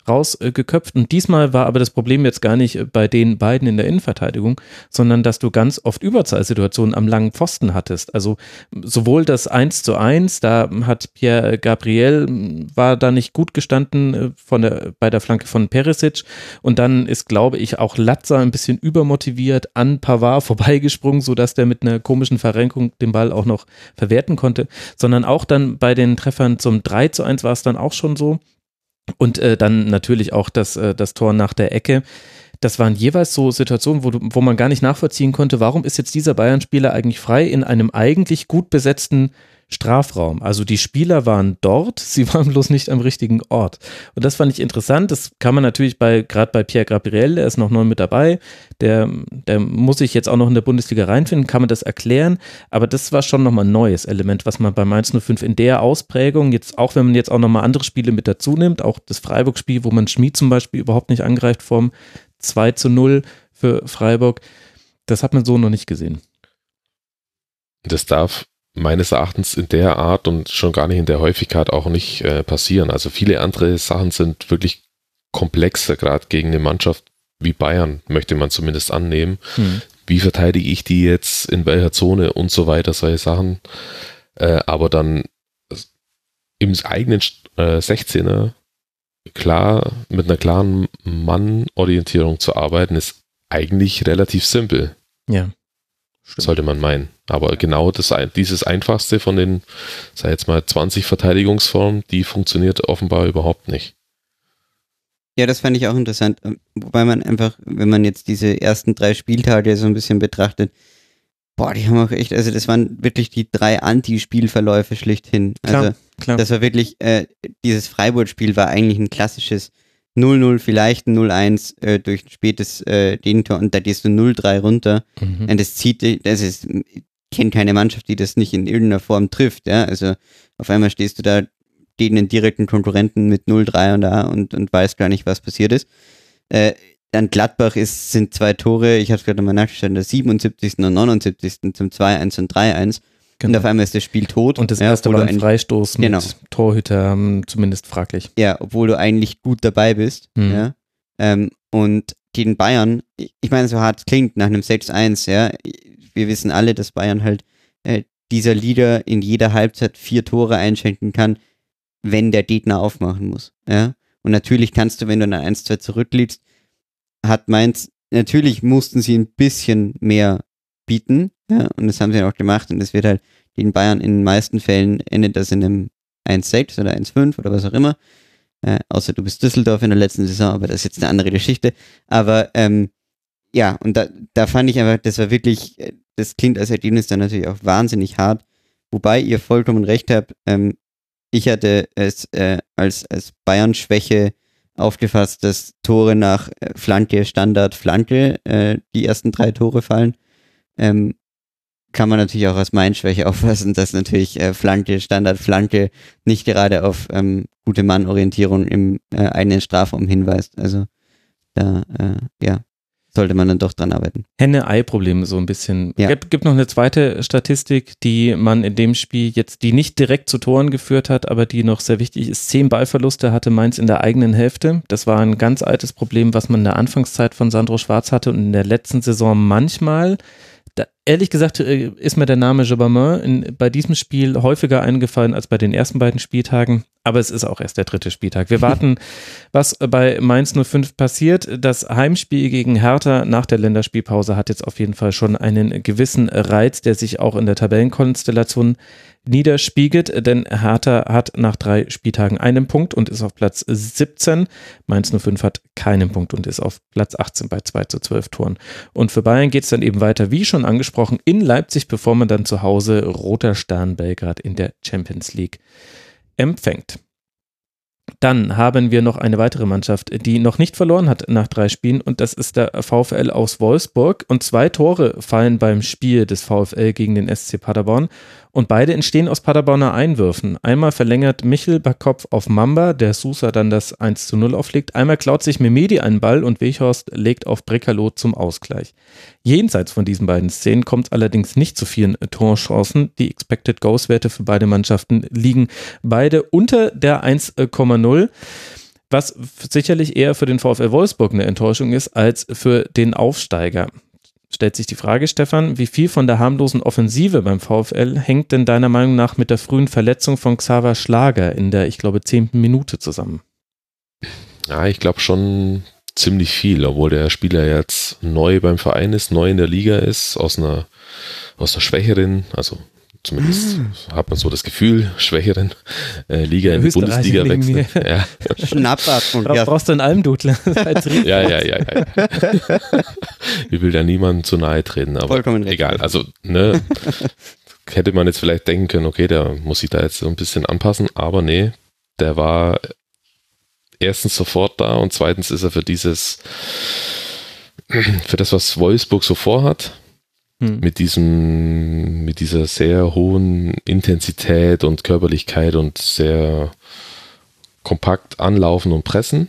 rausgeköpft. Und diesmal war aber das Problem jetzt gar nicht bei den beiden in der Innenverteidigung, sondern dass du ganz oft Überzahlsituationen am langen Pfosten hattest. Also sowohl das 1 zu 1, da hat Pierre Gabriel, war da nicht gut gestanden äh, von der, bei der Flanke von Perisic. Und dann ist, glaube ich, auch Latza ein bisschen übermotiviert an Pavard vorbeigesprungen, sodass der mit einer komischen Verrenkung den Ball auch noch verwerten konnte. Sondern auch dann bei den Treffern zum 3 zu 1 war es dann auch schon so, und äh, dann natürlich auch das, äh, das Tor nach der Ecke. Das waren jeweils so Situationen, wo, du, wo man gar nicht nachvollziehen konnte, warum ist jetzt dieser Bayern-Spieler eigentlich frei in einem eigentlich gut besetzten Strafraum. Also die Spieler waren dort, sie waren bloß nicht am richtigen Ort. Und das fand ich interessant. Das kann man natürlich bei, gerade bei Pierre Gabriel, der ist noch neu mit dabei, der, der muss sich jetzt auch noch in der Bundesliga reinfinden, kann man das erklären. Aber das war schon nochmal ein neues Element, was man bei Mainz 05 in der Ausprägung, jetzt auch wenn man jetzt auch nochmal andere Spiele mit dazu nimmt, auch das Freiburg-Spiel, wo man Schmied zum Beispiel überhaupt nicht angreift vom 2 zu 0 für Freiburg, das hat man so noch nicht gesehen. Das darf meines Erachtens in der Art und schon gar nicht in der Häufigkeit auch nicht äh, passieren. Also viele andere Sachen sind wirklich komplexer, gerade gegen eine Mannschaft wie Bayern, möchte man zumindest annehmen. Hm. Wie verteidige ich die jetzt, in welcher Zone und so weiter, solche Sachen. Äh, aber dann im eigenen äh, 16er klar, mit einer klaren Mann-Orientierung zu arbeiten, ist eigentlich relativ simpel. Ja. Stimmt. Sollte man meinen. Aber genau das, dieses einfachste von den, sei jetzt mal 20 Verteidigungsformen, die funktioniert offenbar überhaupt nicht. Ja, das fand ich auch interessant. Ähm, wobei man einfach, wenn man jetzt diese ersten drei Spieltage so ein bisschen betrachtet, boah, die haben auch echt, also das waren wirklich die drei Anti-Spielverläufe schlichthin. Klar, also klar. das war wirklich, äh, dieses Freiburg-Spiel war eigentlich ein klassisches 0-0, vielleicht ein 0-1 äh, durch ein spätes äh, Gegentor und da gehst du 0-3 runter. Mhm. Und das zieht, das ist, kenne keine Mannschaft, die das nicht in irgendeiner Form trifft, ja. Also auf einmal stehst du da gegen einen direkten Konkurrenten mit 0-3 und da und, und weißt gar nicht, was passiert ist. Äh, dann Gladbach ist, sind zwei Tore, ich habe es gerade nochmal nachgeschaut, der 77. und 79. zum 2-1 und 3-1. Und auf einmal ist das Spiel tot. Und das ja, erste obwohl war ein Freistoß mit Genau. Torhüter, ähm, zumindest fraglich. Ja, obwohl du eigentlich gut dabei bist. Mhm. Ja. Ähm, und gegen Bayern, ich meine, so hart klingt, nach einem 6-1, ja, wir wissen alle, dass Bayern halt äh, dieser Leader in jeder Halbzeit vier Tore einschenken kann, wenn der Gegner aufmachen muss. Ja. Und natürlich kannst du, wenn du eine 1-2 zurückliegst, hat Mainz, natürlich mussten sie ein bisschen mehr bieten, ja, und das haben sie auch gemacht und es wird halt gegen Bayern in den meisten Fällen endet das in einem 1-6 oder 1-5 oder was auch immer. Äh, außer du bist Düsseldorf in der letzten Saison, aber das ist jetzt eine andere Geschichte. Aber ähm, ja, und da, da fand ich einfach, das war wirklich, äh, das klingt als Ergebnis dann natürlich auch wahnsinnig hart. Wobei ihr vollkommen recht habt, ähm, ich hatte es äh, als, als Bayern-Schwäche aufgefasst, dass Tore nach äh, Flanke, Standard, Flanke, äh, die ersten drei Tore fallen. Ähm, kann man natürlich auch als Mainz-Schwäche auffassen, dass natürlich äh, Flanke, Standard, Flanke nicht gerade auf ähm, gute Mann-Orientierung im äh, eigenen Strafraum hinweist. Also da, äh, ja, sollte man dann doch dran arbeiten. Henne-Ei-Probleme so ein bisschen. Ja. Gibt, gibt noch eine zweite Statistik, die man in dem Spiel jetzt, die nicht direkt zu Toren geführt hat, aber die noch sehr wichtig ist. Zehn Ballverluste hatte Mainz in der eigenen Hälfte. Das war ein ganz altes Problem, was man in der Anfangszeit von Sandro Schwarz hatte und in der letzten Saison manchmal. Da, ehrlich gesagt äh, ist mir der Name Jobamin in, bei diesem Spiel häufiger eingefallen als bei den ersten beiden Spieltagen, aber es ist auch erst der dritte Spieltag. Wir warten, was bei Mainz 05 passiert. Das Heimspiel gegen Hertha nach der Länderspielpause hat jetzt auf jeden Fall schon einen gewissen Reiz, der sich auch in der Tabellenkonstellation niederspiegelt, denn Hertha hat nach drei Spieltagen einen Punkt und ist auf Platz 17. Mainz 05 hat keinen Punkt und ist auf Platz 18 bei 2 zu 12 Toren. Und für Bayern geht es dann eben weiter, wie schon angesprochen, in Leipzig, bevor man dann zu Hause Roter Stern Belgrad in der Champions League empfängt. Dann haben wir noch eine weitere Mannschaft, die noch nicht verloren hat nach drei Spielen und das ist der VfL aus Wolfsburg und zwei Tore fallen beim Spiel des VfL gegen den SC Paderborn und beide entstehen aus Paderborner Einwürfen. Einmal verlängert Michel Backkopf auf Mamba, der Sousa dann das 1 zu 0 auflegt. Einmal klaut sich Memedi einen Ball und Weghorst legt auf Brekalo zum Ausgleich. Jenseits von diesen beiden Szenen kommt es allerdings nicht zu vielen Torchancen. Die Expected Goals Werte für beide Mannschaften liegen beide unter der 1,0 was sicherlich eher für den VfL Wolfsburg eine Enttäuschung ist als für den Aufsteiger. Stellt sich die Frage, Stefan, wie viel von der harmlosen Offensive beim VfL hängt denn deiner Meinung nach mit der frühen Verletzung von Xaver Schlager in der, ich glaube, zehnten Minute zusammen? Ja, ich glaube schon ziemlich viel, obwohl der Spieler jetzt neu beim Verein ist, neu in der Liga ist, aus einer, aus einer schwächeren, also zumindest hat man so das Gefühl, schwächeren äh, Liga in die Bundesliga neben wechselt. Ja, Schnappatmung, Bra ja. Brauchst du einen Almdudler? Ja, ja, ja. ja. ich will da niemandem zu nahe treten, aber Vollkommen recht. egal. Also, ne, hätte man jetzt vielleicht denken können, okay, der muss sich da jetzt so ein bisschen anpassen, aber nee, der war erstens sofort da und zweitens ist er für dieses, für das, was Wolfsburg so vorhat, Hm. mit diesem, mit dieser sehr hohen Intensität und Körperlichkeit und sehr kompakt anlaufen und pressen.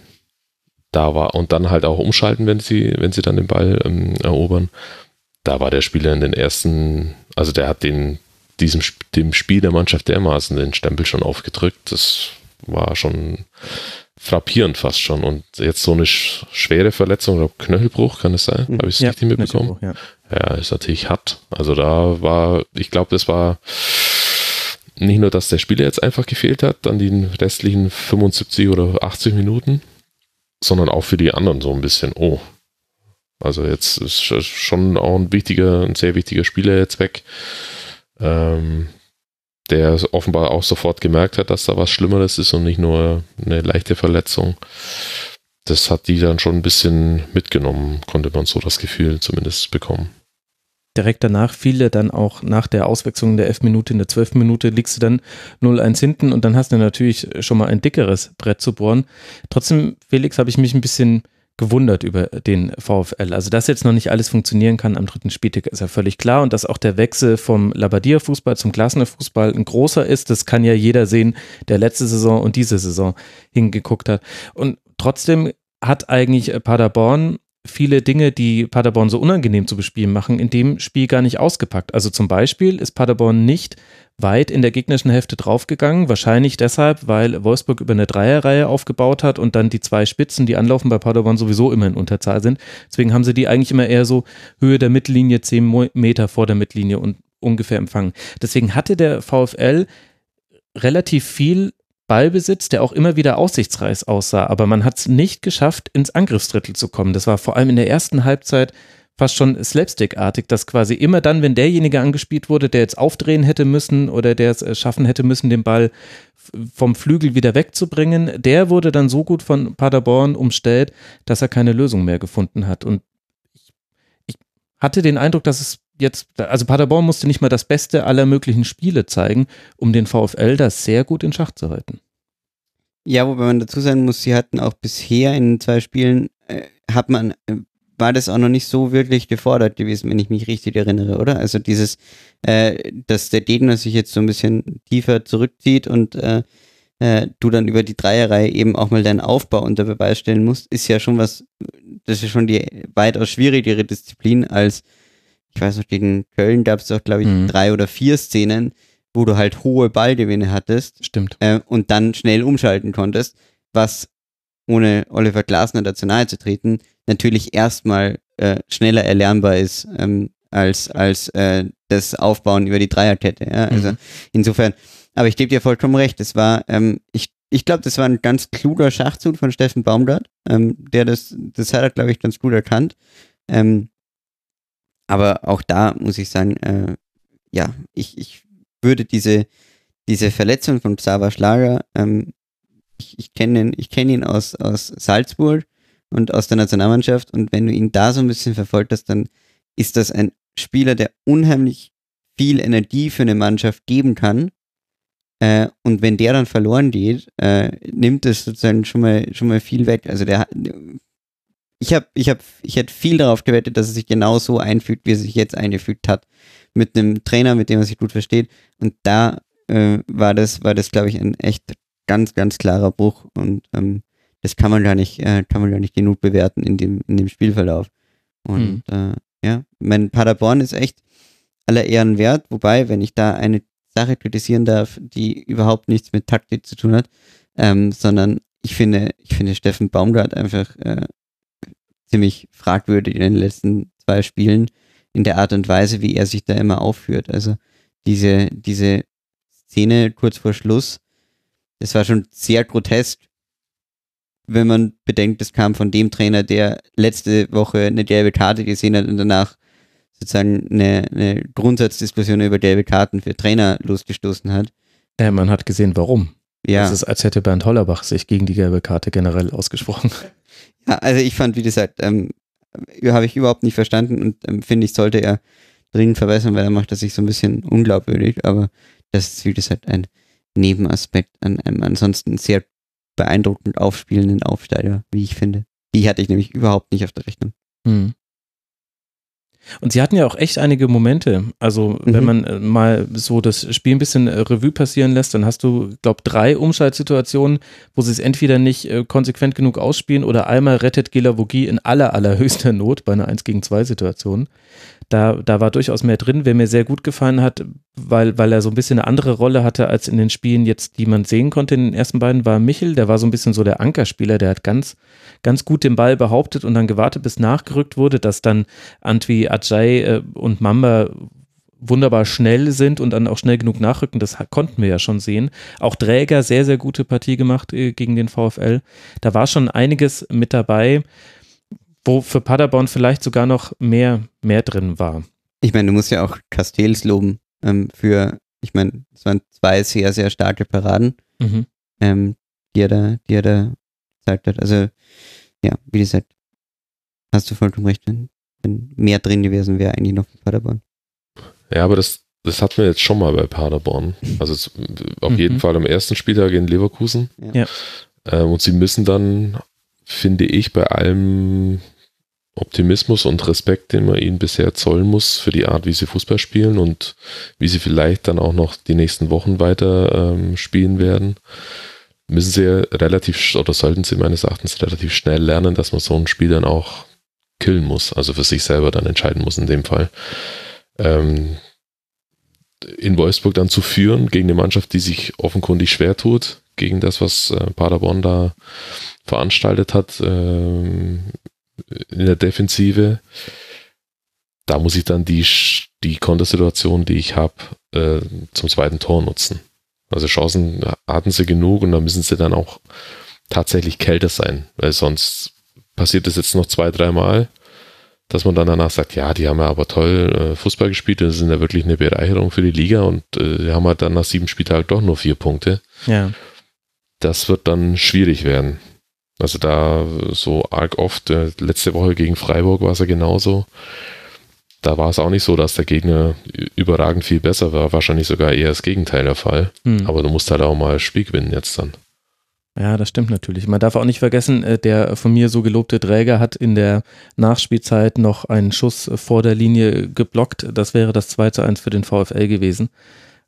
Da war, und dann halt auch umschalten, wenn sie, wenn sie dann den Ball ähm, erobern. Da war der Spieler in den ersten, also der hat den, diesem, dem Spiel der Mannschaft dermaßen den Stempel schon aufgedrückt. Das war schon frappierend fast schon. Und jetzt so eine sch schwere Verletzung oder Knöchelbruch, kann es sein? Habe ich es richtig mitbekommen? Ja. Ja, ist natürlich hart. Also da war, ich glaube, das war nicht nur, dass der Spieler jetzt einfach gefehlt hat, dann die restlichen 75 oder 80 Minuten, sondern auch für die anderen so ein bisschen, oh. Also jetzt ist sch- schon auch ein wichtiger, ein sehr wichtiger Spieler jetzt weg. ähm, der offenbar auch sofort gemerkt hat, dass da was Schlimmeres ist und nicht nur eine leichte Verletzung. Das hat die dann schon ein bisschen mitgenommen, konnte man so das Gefühl zumindest bekommen. Direkt danach fiel er dann auch nach der Auswechslung der 11 Minute in der 12 Minute liegst du dann 0-1 hinten und dann hast du natürlich schon mal ein dickeres Brett zu bohren. Trotzdem, Felix, habe ich mich ein bisschen gewundert über den VfL. Also, dass jetzt noch nicht alles funktionieren kann am dritten Spieltag, ist ja völlig klar. Und dass auch der Wechsel vom Labadia-Fußball zum Klassener-Fußball ein großer ist, das kann ja jeder sehen, der letzte Saison und diese Saison hingeguckt hat. Und trotzdem hat eigentlich Paderborn viele Dinge, die Paderborn so unangenehm zu bespielen machen, in dem Spiel gar nicht ausgepackt. Also zum Beispiel ist Paderborn nicht weit in der gegnerischen Hälfte draufgegangen. Wahrscheinlich deshalb, weil Wolfsburg über eine Dreierreihe aufgebaut hat und dann die zwei Spitzen, die anlaufen bei Paderborn sowieso immer in Unterzahl sind. Deswegen haben sie die eigentlich immer eher so Höhe der Mittellinie, zehn Meter vor der Mittellinie und ungefähr empfangen. Deswegen hatte der VfL relativ viel Ballbesitz, der auch immer wieder aussichtsreich aussah, aber man hat es nicht geschafft, ins Angriffsdrittel zu kommen. Das war vor allem in der ersten Halbzeit fast schon slapstickartig, dass quasi immer dann, wenn derjenige angespielt wurde, der jetzt aufdrehen hätte müssen oder der es äh, schaffen hätte müssen, den Ball vom Flügel wieder wegzubringen, der wurde dann so gut von Paderborn umstellt, dass er keine Lösung mehr gefunden hat. Und ich, ich hatte den Eindruck, dass es jetzt, also Paderborn musste nicht mal das Beste aller möglichen Spiele zeigen, um den VfL das sehr gut in Schach zu halten. Ja, wobei man dazu sagen muss, sie hatten auch bisher in zwei Spielen, äh, hat man äh, war das auch noch nicht so wirklich gefordert gewesen, wenn ich mich richtig erinnere, oder? Also dieses, äh, dass der Gegner sich jetzt so ein bisschen tiefer zurückzieht und äh, äh, du dann über die Dreierreihe eben auch mal deinen Aufbau unter Beweis stellen musst, ist ja schon was, das ist schon die weitaus schwierigere Disziplin als, ich weiß noch, gegen Köln gab es auch, glaube ich, mhm. drei oder vier Szenen, wo du halt hohe Ballgewinne hattest. Stimmt. Äh, und dann schnell umschalten konntest, was ohne Oliver Glasner dazu nahe zu treten, natürlich erstmal äh, schneller erlernbar ist ähm, als, als äh, das Aufbauen über die Dreierkette. Ja? Also mhm. insofern, aber ich gebe dir vollkommen recht, es war, ähm, ich, ich glaube, das war ein ganz kluger Schachzug von Steffen Baumgart, ähm, der das, das hat er, glaube ich, ganz gut erkannt. Ähm, aber auch da muss ich sagen, äh, ja, ich, ich würde diese, diese Verletzung von Xaver Schlager ähm, ich, ich kenne ihn, kenn ihn aus, aus Salzburg und aus der Nationalmannschaft und wenn du ihn da so ein bisschen verfolgt hast, dann ist das ein Spieler, der unheimlich viel Energie für eine Mannschaft geben kann. Äh, und wenn der dann verloren geht, äh, nimmt es sozusagen schon mal, schon mal viel weg. Also der ich habe, ich habe, ich hätte viel darauf gewettet, dass er sich genau so einfügt, wie er sich jetzt eingefügt hat. Mit einem Trainer, mit dem er sich gut versteht. Und da äh, war das, war das, glaube ich, ein echt ganz, ganz klarer Bruch und ähm, das kann man gar nicht, äh, kann man gar nicht genug bewerten in dem, in dem Spielverlauf. Und hm. äh, ja, mein Paderborn ist echt aller Ehren wert, wobei, wenn ich da eine Sache kritisieren darf, die überhaupt nichts mit Taktik zu tun hat, ähm, sondern ich finde, ich finde Steffen Baumgart einfach äh, ziemlich fragwürdig in den letzten zwei Spielen in der Art und Weise, wie er sich da immer aufführt. Also diese, diese Szene kurz vor Schluss, das war schon sehr grotesk, wenn man bedenkt, das kam von dem Trainer, der letzte Woche eine gelbe Karte gesehen hat und danach sozusagen eine, eine Grundsatzdiskussion über gelbe Karten für Trainer losgestoßen hat. Ja, man hat gesehen, warum. Ja. Es ist, als hätte Bernd Hollerbach sich gegen die gelbe Karte generell ausgesprochen. Ja, also ich fand, wie gesagt, ähm, habe ich überhaupt nicht verstanden und ähm, finde ich, sollte er dringend verbessern, weil er macht das sich so ein bisschen unglaubwürdig, aber das ist, wie gesagt, ein Nebenaspekt an einem ansonsten sehr beeindruckend aufspielenden Aufsteiger, wie ich finde. Die hatte ich nämlich überhaupt nicht auf der Rechnung. Hm. Und sie hatten ja auch echt einige Momente. Also, mhm. wenn man äh, mal so das Spiel ein bisschen äh, Revue passieren lässt, dann hast du, glaube drei Umschaltsituationen, wo sie es entweder nicht äh, konsequent genug ausspielen oder einmal rettet Gelavogie in aller, allerhöchster Not bei einer 1 gegen 2 Situation da, da war durchaus mehr drin. Wer mir sehr gut gefallen hat, weil, weil er so ein bisschen eine andere Rolle hatte als in den Spielen jetzt, die man sehen konnte in den ersten beiden, war Michel. Der war so ein bisschen so der Ankerspieler, der hat ganz, ganz gut den Ball behauptet und dann gewartet, bis nachgerückt wurde, dass dann Antwi Ajay äh, und Mamba wunderbar schnell sind und dann auch schnell genug nachrücken, das konnten wir ja schon sehen. Auch Träger sehr, sehr gute Partie gemacht äh, gegen den VfL. Da war schon einiges mit dabei wo für Paderborn vielleicht sogar noch mehr, mehr drin war. Ich meine, du musst ja auch Castells loben. ähm, für, ich meine, es waren zwei sehr, sehr starke Paraden, mhm. ähm, die er da, die er da gezeigt hat. Also, ja, wie gesagt, hast du vollkommen recht, wenn, wenn mehr drin gewesen wäre, eigentlich noch für Paderborn. Ja, aber das, das hatten wir jetzt schon mal bei Paderborn. Also auf mhm. jeden Fall am ersten Spieltag in Leverkusen. Ja. Äh, und sie müssen dann, finde ich, bei allem Optimismus und Respekt, den man ihnen bisher zollen muss für die Art, wie sie Fußball spielen und wie sie vielleicht dann auch noch die nächsten Wochen weiter ähm, spielen werden, müssen sie relativ, oder sollten sie meines Erachtens relativ schnell lernen, dass man so ein Spiel dann auch killen muss, also für sich selber dann entscheiden muss in dem Fall. Ähm, in Wolfsburg dann zu führen gegen eine Mannschaft, die sich offenkundig schwer tut, gegen das, was äh, Paderborn da veranstaltet hat ähm, in der Defensive. Da muss ich dann die, die Kontersituation, die ich habe, äh, zum zweiten Tor nutzen. Also Chancen hatten sie genug und da müssen sie dann auch tatsächlich kälter sein, weil sonst passiert das jetzt noch zwei, dreimal dass man dann danach sagt, ja, die haben ja aber toll äh, Fußball gespielt, das ist ja wirklich eine Bereicherung für die Liga und äh, die haben halt dann nach sieben Spieltagen doch nur vier Punkte. Ja. Das wird dann schwierig werden. Also da so arg oft, äh, letzte Woche gegen Freiburg war es ja genauso. Da war es auch nicht so, dass der Gegner überragend viel besser war, wahrscheinlich sogar eher das Gegenteil der Fall. Mhm. Aber du musst halt auch mal Spiel gewinnen jetzt dann. Ja, das stimmt natürlich. Man darf auch nicht vergessen, äh, der von mir so gelobte Träger hat in der Nachspielzeit noch einen Schuss vor der Linie geblockt. Das wäre das 2 zu 1 für den VfL gewesen.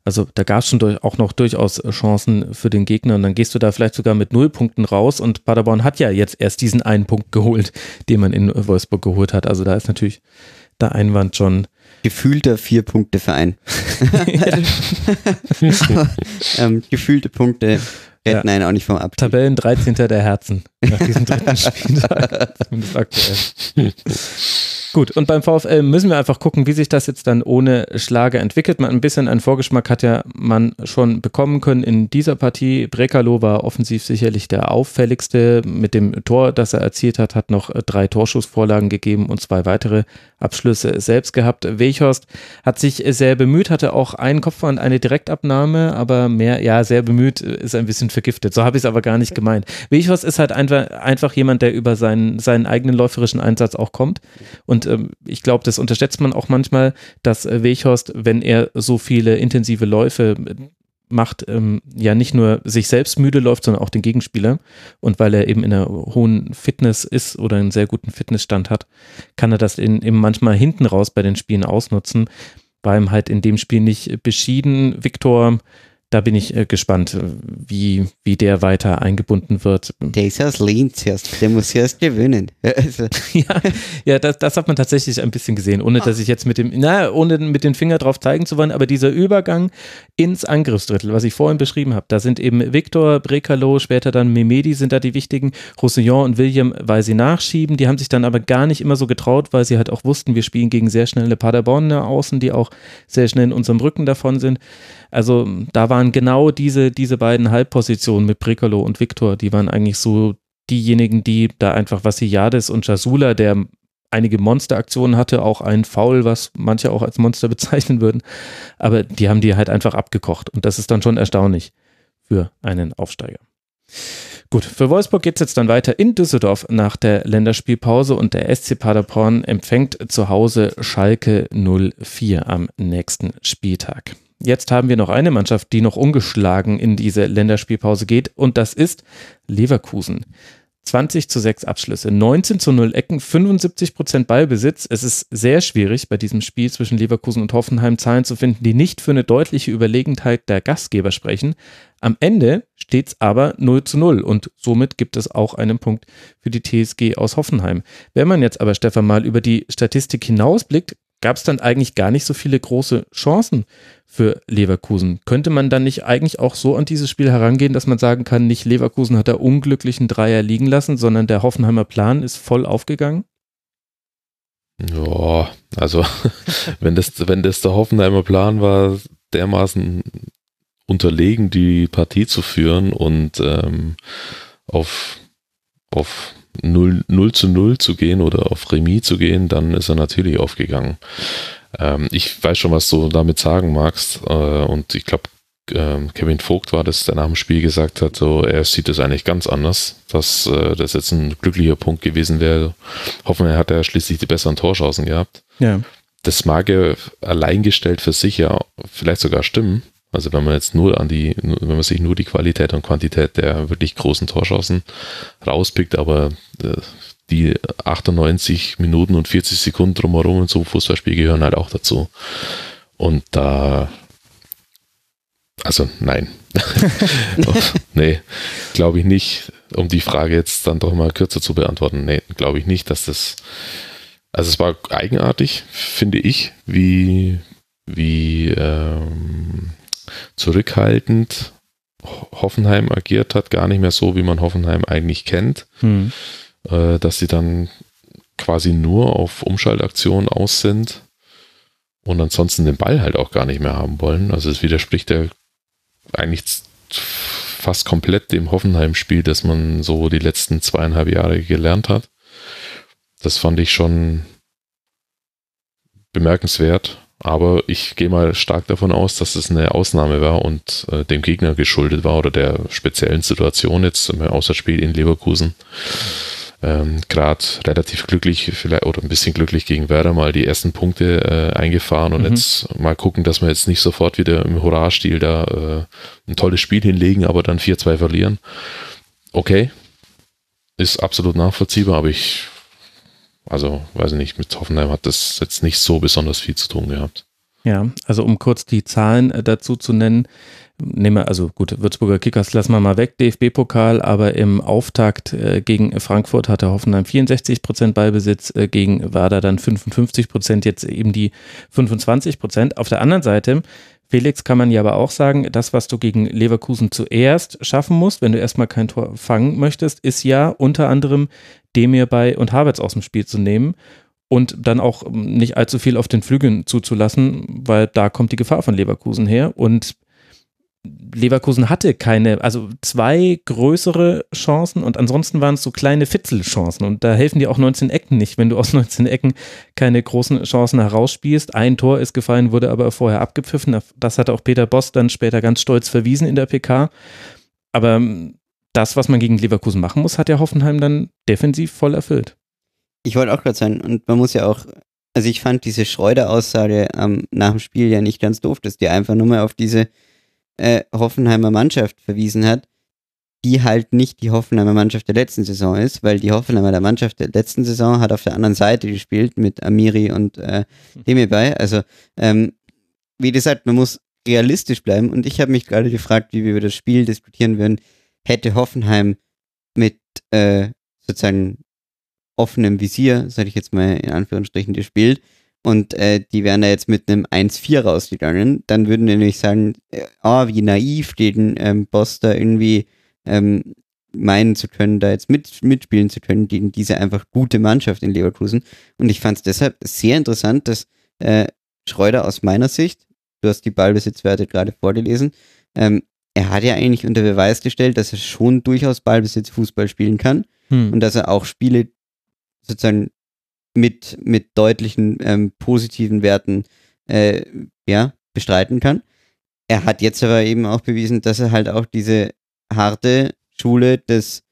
Also da gab es schon auch noch durchaus Chancen für den Gegner und dann gehst du da vielleicht sogar mit null Punkten raus und Paderborn hat ja jetzt erst diesen einen Punkt geholt, den man in Wolfsburg geholt hat. Also da ist natürlich der Einwand schon. Gefühlter Vier-Punkte-Verein. ähm, gefühlte Punkte retten ja. einen auch nicht vom Abstieg. Tabellen 13. der Herzen nach diesem dritten Spieltag. Zumindest aktuell. Gut, und beim VfL müssen wir einfach gucken, wie sich das jetzt dann ohne Schlager entwickelt. Man ein bisschen einen Vorgeschmack hat ja man schon bekommen können in dieser Partie. Brekalo war offensiv sicherlich der auffälligste. Mit dem Tor, das er erzielt hat, hat noch drei Torschussvorlagen gegeben und zwei weitere Abschlüsse selbst gehabt. Weichhorst hat sich sehr bemüht, hatte auch einen Kopf und eine Direktabnahme, aber mehr, ja, sehr bemüht, ist ein bisschen vergiftet. So habe ich es aber gar nicht gemeint. Weichhorst ist halt einfach, einfach jemand, der über seinen, seinen eigenen läuferischen Einsatz auch kommt und ähm, ich glaube, das unterschätzt man auch manchmal, dass äh, Weghorst, wenn er so viele intensive Läufe äh, macht, ähm, ja nicht nur sich selbst müde läuft, sondern auch den Gegenspieler. Und weil er eben in einer hohen Fitness ist oder einen sehr guten Fitnessstand hat, kann er das in, eben manchmal hinten raus bei den Spielen ausnutzen. War ihm halt in dem Spiel nicht beschieden. Viktor da bin ich äh, gespannt, äh, wie, wie der weiter eingebunden wird. Der ist aus Linz erst, der muss erst gewöhnen. Also. ja, ja das, das hat man tatsächlich ein bisschen gesehen, ohne dass ich jetzt mit dem, na, ohne mit dem Finger drauf zeigen zu wollen, aber dieser Übergang ins Angriffsdrittel, was ich vorhin beschrieben habe, da sind eben Victor, Brekalo, später dann Memedi sind da die wichtigen, Roussillon und William, weil sie nachschieben, die haben sich dann aber gar nicht immer so getraut, weil sie halt auch wussten, wir spielen gegen sehr schnelle Paderborner Außen, die auch sehr schnell in unserem Rücken davon sind. Also da waren genau diese, diese beiden Halbpositionen mit Brekalo und Viktor, die waren eigentlich so diejenigen, die da einfach Vassiliades und Jasula, der einige Monsteraktionen hatte, auch ein Foul, was manche auch als Monster bezeichnen würden, aber die haben die halt einfach abgekocht und das ist dann schon erstaunlich für einen Aufsteiger. Gut, für Wolfsburg geht es jetzt dann weiter in Düsseldorf nach der Länderspielpause und der SC Paderborn empfängt zu Hause Schalke 04 am nächsten Spieltag. Jetzt haben wir noch eine Mannschaft, die noch ungeschlagen in diese Länderspielpause geht und das ist Leverkusen. 20 zu 6 Abschlüsse, 19 zu 0 Ecken, 75 Prozent Ballbesitz. Es ist sehr schwierig, bei diesem Spiel zwischen Leverkusen und Hoffenheim Zahlen zu finden, die nicht für eine deutliche Überlegenheit der Gastgeber sprechen. Am Ende steht es aber 0 zu 0 und somit gibt es auch einen Punkt für die TSG aus Hoffenheim. Wenn man jetzt aber, Stefan, mal über die Statistik hinausblickt, gab es dann eigentlich gar nicht so viele große Chancen für Leverkusen. Könnte man dann nicht eigentlich auch so an dieses Spiel herangehen, dass man sagen kann, nicht Leverkusen hat der unglücklichen Dreier liegen lassen, sondern der Hoffenheimer Plan ist voll aufgegangen? Ja, also wenn das, wenn das der Hoffenheimer Plan war, dermaßen unterlegen die Partie zu führen und ähm, auf, auf 0, 0 zu 0 zu gehen oder auf Remis zu gehen, dann ist er natürlich aufgegangen. Ähm, ich weiß schon, was du damit sagen magst. Äh, und ich glaube, äh, Kevin Vogt war das, der nach dem Spiel gesagt hat, so, er sieht das eigentlich ganz anders, dass äh, das jetzt ein glücklicher Punkt gewesen wäre. Hoffen er hat ja schließlich die besseren Torchancen gehabt. Ja. Das mag ja alleingestellt für sich ja vielleicht sogar stimmen. Also wenn man jetzt nur an die, wenn man sich nur die Qualität und Quantität der wirklich großen Torchancen rauspickt, aber äh, die 98 Minuten und 40 Sekunden drumherum in so einem Fußballspiel gehören halt auch dazu. Und da, also nein. nee, glaube ich nicht. Um die Frage jetzt dann doch mal kürzer zu beantworten, nee, glaube ich nicht, dass das, also es war eigenartig, finde ich, wie, wie ähm, zurückhaltend Hoffenheim agiert hat, gar nicht mehr so, wie man Hoffenheim eigentlich kennt. Hm. Äh, dass sie dann quasi nur auf Umschaltaktionen aus sind und ansonsten den Ball halt auch gar nicht mehr haben wollen. Also es widerspricht ja eigentlich fast komplett dem Hoffenheim-Spiel, das man so die letzten zweieinhalb Jahre gelernt hat. Das fand ich schon bemerkenswert. Aber ich gehe mal stark davon aus, dass es eine Ausnahme war und äh, dem Gegner geschuldet war oder der speziellen Situation jetzt im Außerspiel in Leverkusen ähm, gerade relativ glücklich, vielleicht oder ein bisschen glücklich gegen Werder mal die ersten Punkte äh, eingefahren und mhm. jetzt mal gucken, dass wir jetzt nicht sofort wieder im Hurra-Stil da äh, ein tolles Spiel hinlegen, aber dann 4-2 verlieren. Okay, ist absolut nachvollziehbar, aber ich, also weiß ich nicht, mit Hoffenheim hat das jetzt nicht so besonders viel zu tun gehabt. Ja, also um kurz die Zahlen äh, dazu zu nennen, nehmen wir, also gut, Würzburger Kickers lassen wir mal weg, DFB-Pokal, aber im Auftakt äh, gegen Frankfurt hatte Hoffenheim 64 Prozent Ballbesitz, äh, gegen Werder dann 55 Prozent, jetzt eben die 25 Prozent. Auf der anderen Seite, Felix, kann man ja aber auch sagen, das, was du gegen Leverkusen zuerst schaffen musst, wenn du erstmal kein Tor fangen möchtest, ist ja unter anderem Demir bei und Havertz aus dem Spiel zu nehmen und dann auch nicht allzu viel auf den Flügeln zuzulassen, weil da kommt die Gefahr von Leverkusen her. Und Leverkusen hatte keine, also zwei größere Chancen und ansonsten waren es so kleine Fitzelchancen und da helfen dir auch 19 Ecken nicht, wenn du aus 19 Ecken keine großen Chancen herausspielst. Ein Tor ist gefallen, wurde aber vorher abgepfiffen. Das hat auch Peter Boss dann später ganz stolz verwiesen in der PK. Aber das, was man gegen Leverkusen machen muss, hat ja Hoffenheim dann defensiv voll erfüllt. Ich wollte auch gerade sagen, und man muss ja auch, also ich fand diese Schreuder-Aussage ähm, nach dem Spiel ja nicht ganz doof, dass die einfach nur mal auf diese äh, Hoffenheimer Mannschaft verwiesen hat, die halt nicht die Hoffenheimer Mannschaft der letzten Saison ist, weil die Hoffenheimer der Mannschaft der letzten Saison hat auf der anderen Seite gespielt mit Amiri und äh, Demirbay. Also ähm, wie gesagt, man muss realistisch bleiben. Und ich habe mich gerade gefragt, wie wir über das Spiel diskutieren würden, hätte Hoffenheim mit äh, sozusagen offenem Visier, sage ich jetzt mal in Anführungsstrichen, gespielt, und äh, die wären da jetzt mit einem 1-4 rausgegangen, dann würden die nämlich sagen, äh, oh, wie naiv den ähm, Boss da irgendwie ähm, meinen zu können, da jetzt mit, mitspielen zu können gegen diese einfach gute Mannschaft in Leverkusen. Und ich fand es deshalb sehr interessant, dass äh, Schreuder aus meiner Sicht, du hast die Ballbesitzwerte gerade vorgelesen, ähm, er hat ja eigentlich unter Beweis gestellt, dass er schon durchaus Ballbesitz Fußball spielen kann hm. und dass er auch Spiele sozusagen mit, mit deutlichen ähm, positiven Werten äh, ja, bestreiten kann. Er hat jetzt aber eben auch bewiesen, dass er halt auch diese harte Schule des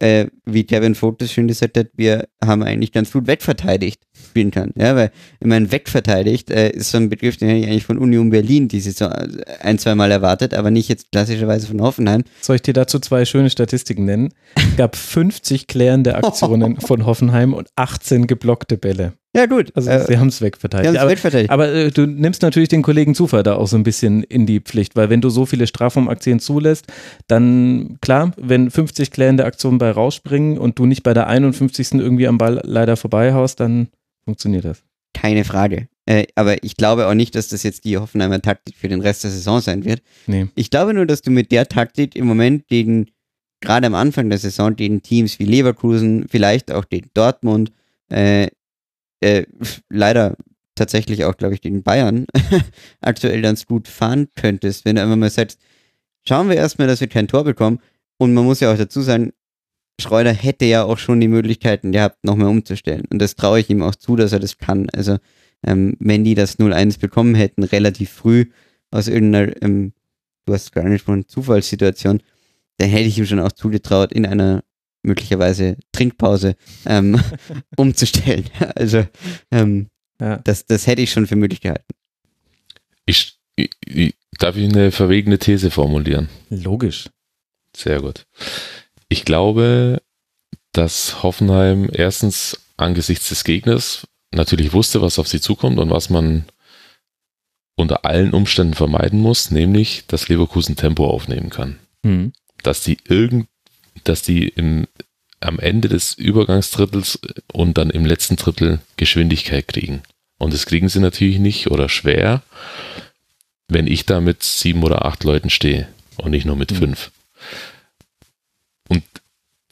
äh, wie Kevin das schön gesagt hat, wir haben eigentlich ganz gut wegverteidigt spielen kann. Ja, weil, ich meine, wegverteidigt äh, ist so ein Begriff, den hätte ich eigentlich von Union Berlin die Saison ein, zwei Mal erwartet, aber nicht jetzt klassischerweise von Hoffenheim. Soll ich dir dazu zwei schöne Statistiken nennen? Es gab 50 klärende Aktionen von Hoffenheim und 18 geblockte Bälle. Ja, gut. Also äh, sie haben es wegverteidigt. aber, wegverteidigt. aber äh, du nimmst natürlich den Kollegen Zufall da auch so ein bisschen in die Pflicht, weil wenn du so viele Strafraumaktionen zulässt, dann klar, wenn 50 klärende Aktionen bei rausspringen und du nicht bei der 51. irgendwie am Ball leider vorbeihaust, dann funktioniert das. Keine Frage. Äh, aber ich glaube auch nicht, dass das jetzt die Hoffenheimer Taktik für den Rest der Saison sein wird. Nee. Ich glaube nur, dass du mit der Taktik im Moment gegen, gerade am Anfang der Saison, den Teams wie Leverkusen, vielleicht auch den Dortmund, äh, äh, leider tatsächlich auch, glaube ich, den Bayern aktuell ganz gut fahren könntest, wenn du einfach mal sagst, schauen wir erstmal, dass wir kein Tor bekommen. Und man muss ja auch dazu sagen, Schreuder hätte ja auch schon die Möglichkeiten gehabt, noch mehr umzustellen. Und das traue ich ihm auch zu, dass er das kann. Also ähm, wenn die das 0-1 bekommen hätten, relativ früh aus irgendeiner, ähm, du hast gar nicht von Zufallssituation, dann hätte ich ihm schon auch zugetraut, in einer möglicherweise Trinkpause ähm, umzustellen. Also ähm, ja. das, das hätte ich schon für möglich gehalten. Ich, ich, ich, darf ich eine verwegene These formulieren? Logisch. Sehr gut. Ich glaube, dass Hoffenheim erstens angesichts des Gegners natürlich wusste, was auf sie zukommt und was man unter allen Umständen vermeiden muss, nämlich, dass Leverkusen Tempo aufnehmen kann. Mhm. Dass die irgend, dass die im, am Ende des Übergangsdrittels und dann im letzten Drittel Geschwindigkeit kriegen. Und das kriegen sie natürlich nicht oder schwer, wenn ich da mit sieben oder acht Leuten stehe und nicht nur mit mhm. fünf. Und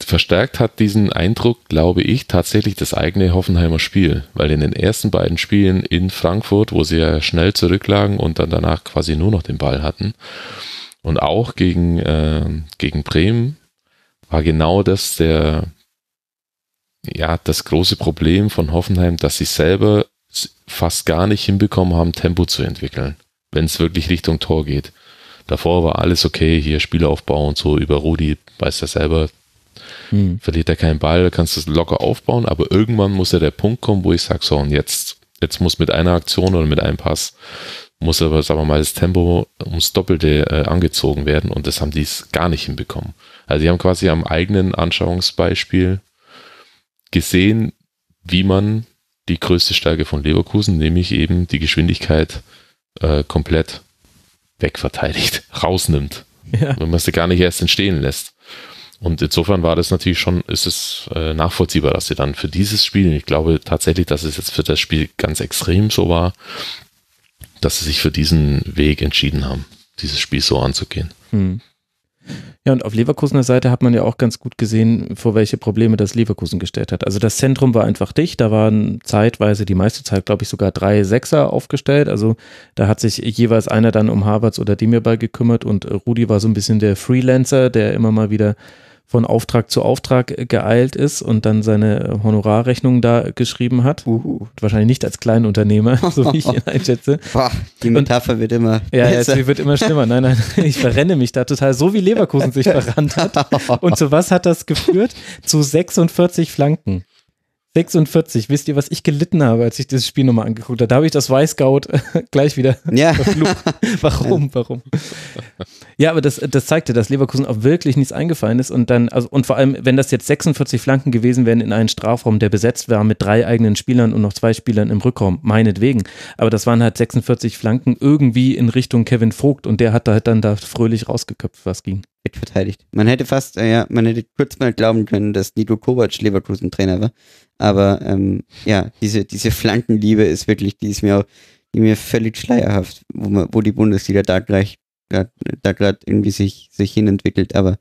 verstärkt hat diesen Eindruck, glaube ich, tatsächlich das eigene Hoffenheimer Spiel, weil in den ersten beiden Spielen in Frankfurt, wo sie ja schnell zurücklagen und dann danach quasi nur noch den Ball hatten, und auch gegen, äh, gegen Bremen, war genau das der, ja, das große Problem von Hoffenheim, dass sie selber fast gar nicht hinbekommen haben, Tempo zu entwickeln, wenn es wirklich Richtung Tor geht. Davor war alles okay, hier Spielaufbau und so über Rudi, weiß er selber, hm. Verliert er keinen Ball, kannst du es locker aufbauen, aber irgendwann muss ja der Punkt kommen, wo ich sage, so, und jetzt, jetzt muss mit einer Aktion oder mit einem Pass, muss aber, sagen wir mal, das Tempo ums Doppelte äh, angezogen werden und das haben die gar nicht hinbekommen. Also die haben quasi am eigenen Anschauungsbeispiel gesehen, wie man die größte Stärke von Leverkusen, nämlich eben die Geschwindigkeit, äh, komplett wegverteidigt, rausnimmt. Ja. Wenn man sie gar nicht erst entstehen lässt. Und insofern war das natürlich schon, ist es äh, nachvollziehbar, dass sie dann für dieses Spiel, ich glaube tatsächlich, dass es jetzt für das Spiel ganz extrem so war, dass sie sich für diesen Weg entschieden haben, dieses Spiel so anzugehen. Hm. Ja, und auf Leverkusener Seite hat man ja auch ganz gut gesehen, vor welche Probleme das Leverkusen gestellt hat. Also das Zentrum war einfach dicht, da waren zeitweise, die meiste Zeit, glaube ich, sogar drei Sechser aufgestellt. Also da hat sich jeweils einer dann um Havertz oder Demirbay gekümmert und Rudi war so ein bisschen der Freelancer, der immer mal wieder von Auftrag zu Auftrag geeilt ist und dann seine Honorarrechnung da geschrieben hat. Uhu. Wahrscheinlich nicht als Kleinunternehmer, so wie ich ihn einschätze. Boah, die Metapher und, wird immer. Ja, ja, sie wird immer schlimmer. Nein, nein, ich verrenne mich da total, so wie Leverkusen sich verrannt hat. Und zu was hat das geführt? Zu 46 Flanken. 46. Wisst ihr, was ich gelitten habe, als ich dieses Spiel nochmal angeguckt habe? Da habe ich das Weißgout gleich wieder ja. verflucht. Warum? Warum? Ja, aber das, das zeigte, dass Leverkusen auch wirklich nichts eingefallen ist und dann, also, und vor allem, wenn das jetzt 46 Flanken gewesen wären in einen Strafraum, der besetzt war mit drei eigenen Spielern und noch zwei Spielern im Rückraum, meinetwegen. Aber das waren halt 46 Flanken irgendwie in Richtung Kevin Vogt und der hat da halt dann da fröhlich rausgeköpft, was ging verteidigt. Man hätte fast, äh, ja, man hätte kurz mal glauben können, dass Nito Kovac Leverkusen Trainer war. Aber ähm, ja, diese, diese Flankenliebe ist wirklich, die ist mir auch, die mir völlig schleierhaft, wo, man, wo die Bundesliga da gleich da gerade irgendwie sich, sich hinentwickelt. Aber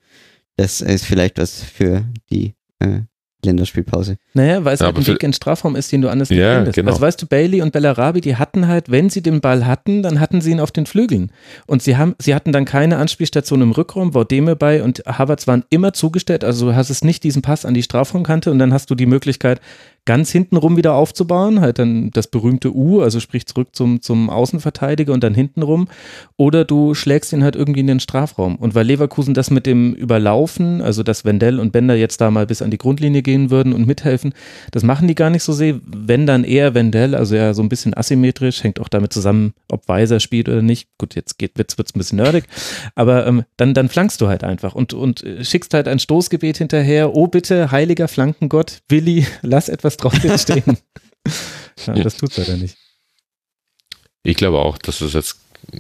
das ist vielleicht was für die äh, Länderspielpause. Naja, weil es ja, halt ein Weg in Strafraum ist, den du anders nicht ja, findest. Genau. Also weißt du, Bailey und Bellarabi, die hatten halt, wenn sie den Ball hatten, dann hatten sie ihn auf den Flügeln. Und sie haben, sie hatten dann keine Anspielstation im Rückraum, Vaudeme bei und Havertz waren immer zugestellt, also du hast es nicht diesen Pass an die Strafraumkante und dann hast du die Möglichkeit, ganz hintenrum wieder aufzubauen, halt dann das berühmte U, also sprich zurück zum, zum Außenverteidiger und dann hintenrum. Oder du schlägst ihn halt irgendwie in den Strafraum. Und weil Leverkusen das mit dem Überlaufen, also dass Wendell und Bender jetzt da mal bis an die Grundlinie gehen würden und mithelfen, das machen die gar nicht so sehr. Wenn dann eher Wendell, also ja so ein bisschen asymmetrisch, hängt auch damit zusammen, ob Weiser spielt oder nicht. Gut, jetzt geht, wird's, wird's ein bisschen nerdig. Aber ähm, dann, dann flankst du halt einfach und, und schickst halt ein Stoßgebet hinterher. Oh bitte, heiliger Flankengott, Willi, lass etwas was drauf stehen. ja, das tut es leider nicht. Ich glaube auch, dass es jetzt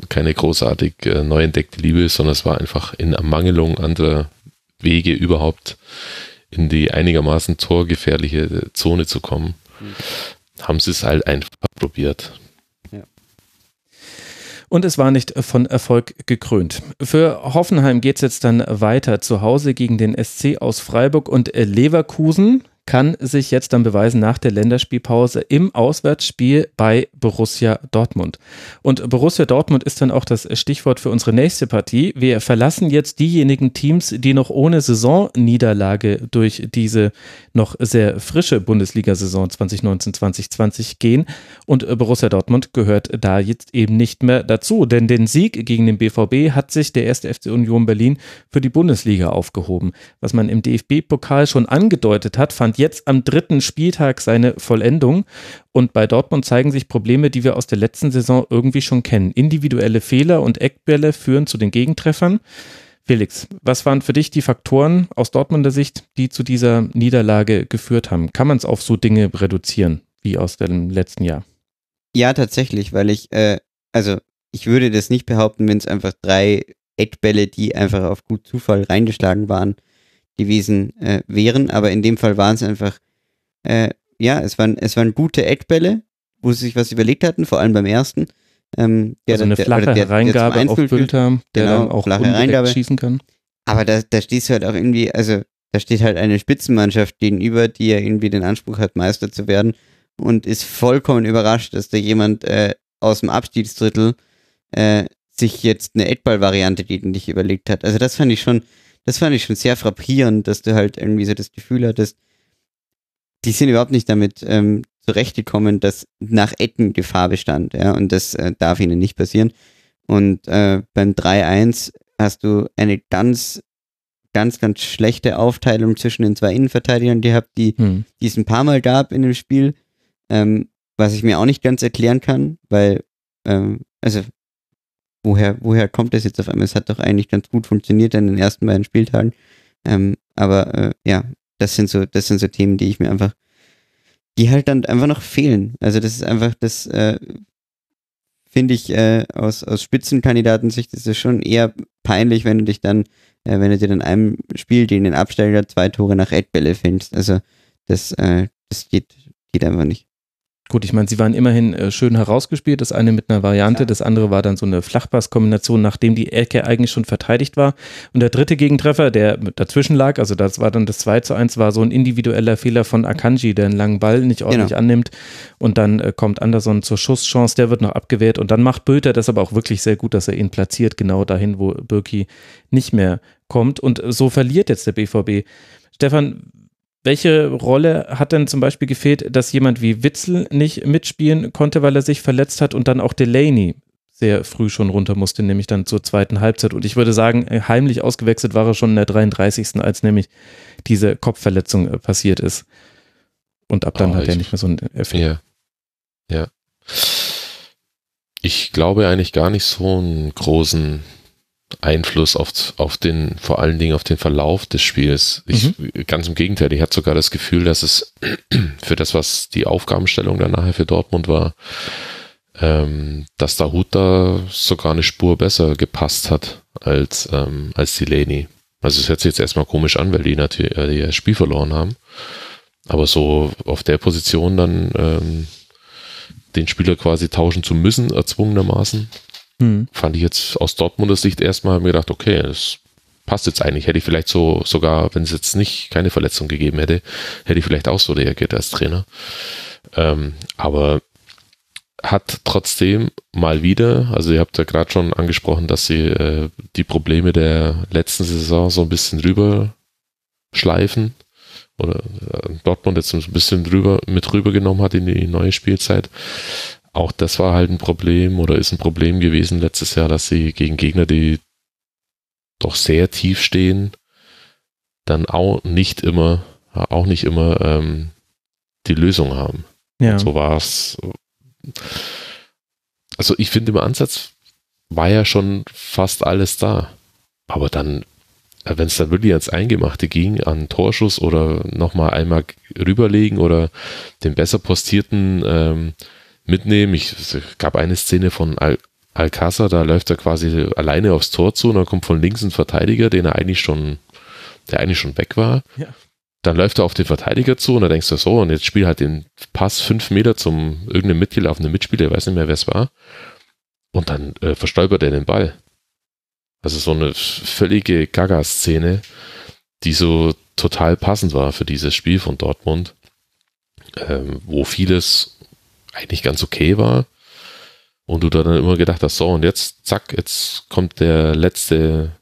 keine großartig äh, neu entdeckte Liebe ist, sondern es war einfach in Ermangelung anderer Wege überhaupt in die einigermaßen torgefährliche Zone zu kommen. Mhm. Haben sie es halt einfach probiert. Und es war nicht von Erfolg gekrönt. Für Hoffenheim geht es jetzt dann weiter zu Hause gegen den SC aus Freiburg und Leverkusen kann sich jetzt dann beweisen nach der Länderspielpause im Auswärtsspiel bei Borussia Dortmund. Und Borussia Dortmund ist dann auch das Stichwort für unsere nächste Partie. Wir verlassen jetzt diejenigen Teams, die noch ohne Saisonniederlage durch diese noch sehr frische Bundesliga-Saison 2019-2020 gehen. Und Borussia Dortmund gehört da jetzt eben nicht mehr dazu, denn den Sieg gegen den BVB hat sich der erste FC Union Berlin für die Bundesliga aufgehoben. Was man im DFB-Pokal schon angedeutet hat, fand jetzt am dritten Spieltag seine Vollendung. Und bei Dortmund zeigen sich Probleme, die wir aus der letzten Saison irgendwie schon kennen. Individuelle Fehler und Eckbälle führen zu den Gegentreffern. Felix, was waren für dich die Faktoren aus Dortmunder Sicht, die zu dieser Niederlage geführt haben? Kann man es auf so Dinge reduzieren wie aus dem letzten Jahr? Ja, tatsächlich, weil ich, äh, also ich würde das nicht behaupten, wenn es einfach drei Eckbälle, die einfach auf gut Zufall reingeschlagen waren, gewesen äh, wären. Aber in dem Fall waren es einfach, äh, ja, es waren, es waren gute Eckbälle, wo sie sich was überlegt hatten, vor allem beim ersten. Ähm, der, also eine flache der, Reingabe der auf Bülter, der genau, dann auch flache Reingabe. schießen kann. Aber da, da stehst du halt auch irgendwie, also da steht halt eine Spitzenmannschaft gegenüber, die ja irgendwie den Anspruch hat, Meister zu werden und ist vollkommen überrascht, dass da jemand äh, aus dem Abstiegsdrittel äh, sich jetzt eine Eckball-Variante gegen dich überlegt hat. Also das fand ich schon, das fand ich schon sehr frappierend, dass du halt irgendwie so das Gefühl hattest, die sind überhaupt nicht damit ähm, zurechtgekommen, dass nach Ecken Gefahr bestand, ja, und das äh, darf ihnen nicht passieren. Und äh, beim 3-1 hast du eine ganz, ganz, ganz schlechte Aufteilung zwischen den zwei Innenverteidigern gehabt, die, hm. die es ein paar Mal gab in dem Spiel, ähm, was ich mir auch nicht ganz erklären kann, weil, ähm, also woher, woher kommt das jetzt auf einmal? Es hat doch eigentlich ganz gut funktioniert in den ersten beiden Spieltagen. Ähm, aber äh, ja, das sind so, das sind so Themen, die ich mir einfach, die halt dann einfach noch fehlen. Also das ist einfach, das äh, finde ich äh, aus, aus Spitzenkandidatensicht ist schon eher peinlich, wenn du dich dann, äh, wenn du dir in einem Spiel gegen den Absteiger zwei Tore nach Eckbälle findest. Also das, äh, das geht, geht einfach nicht. Gut, ich meine, sie waren immerhin äh, schön herausgespielt. Das eine mit einer Variante, ja. das andere war dann so eine Flachpasskombination, nachdem die Ecke eigentlich schon verteidigt war. Und der dritte Gegentreffer, der dazwischen lag, also das war dann das 2 zu 1, war so ein individueller Fehler von Akanji, der einen langen Ball nicht ordentlich genau. annimmt. Und dann äh, kommt Anderson zur Schusschance, der wird noch abgewehrt. Und dann macht Bülter das aber auch wirklich sehr gut, dass er ihn platziert, genau dahin, wo Birki nicht mehr kommt. Und so verliert jetzt der BVB. Stefan, welche Rolle hat denn zum Beispiel gefehlt, dass jemand wie Witzel nicht mitspielen konnte, weil er sich verletzt hat und dann auch Delaney sehr früh schon runter musste, nämlich dann zur zweiten Halbzeit. Und ich würde sagen, heimlich ausgewechselt war er schon in der 33. als nämlich diese Kopfverletzung äh, passiert ist. Und ab dann oh, hat er nicht mehr so einen Effekt. Ja. ja. Ich glaube eigentlich gar nicht so einen großen Einfluss auf, auf den, vor allen Dingen auf den Verlauf des Spiels. Ich, mhm. Ganz im Gegenteil, ich hatte sogar das Gefühl, dass es für das, was die Aufgabenstellung dann nachher für Dortmund war, ähm, dass da Huta sogar eine Spur besser gepasst hat als, ähm, als Delaney. Also es hört sich jetzt erstmal komisch an, weil die natürlich äh, das Spiel verloren haben. Aber so auf der Position dann ähm, den Spieler quasi tauschen zu müssen, erzwungenermaßen, hm. Fand ich jetzt aus Dortmunder Sicht erstmal mir gedacht, okay, das passt jetzt eigentlich. Hätte ich vielleicht so sogar, wenn es jetzt nicht keine Verletzung gegeben hätte, hätte ich vielleicht auch so reagiert als Trainer. Ähm, aber hat trotzdem mal wieder, also ihr habt ja gerade schon angesprochen, dass sie äh, die Probleme der letzten Saison so ein bisschen drüber schleifen oder äh, Dortmund jetzt ein bisschen drüber mit rübergenommen hat in die neue Spielzeit auch das war halt ein Problem oder ist ein Problem gewesen letztes Jahr, dass sie gegen Gegner, die doch sehr tief stehen, dann auch nicht immer, auch nicht immer ähm, die Lösung haben. Ja. Und so war es. Also ich finde im Ansatz war ja schon fast alles da. Aber dann, wenn es dann wirklich ans Eingemachte ging, an Torschuss oder nochmal einmal rüberlegen oder den besser postierten ähm, mitnehmen. Ich, es gab eine Szene von Al Alcázar, da läuft er quasi alleine aufs Tor zu und dann kommt von links ein Verteidiger, den er eigentlich schon, der eigentlich schon weg war. Ja. Dann läuft er auf den Verteidiger zu und da denkst du so, und jetzt spiel halt den Pass fünf Meter zum irgendeinem mitgelaufenen Mitspieler, ich weiß nicht mehr, wer es war. Und dann äh, verstolpert er den Ball. Also so eine völlige Gaga-Szene, die so total passend war für dieses Spiel von Dortmund, ähm, wo vieles eigentlich ganz okay war. Und du da dann immer gedacht hast, so und jetzt, zack, jetzt kommt der letzte,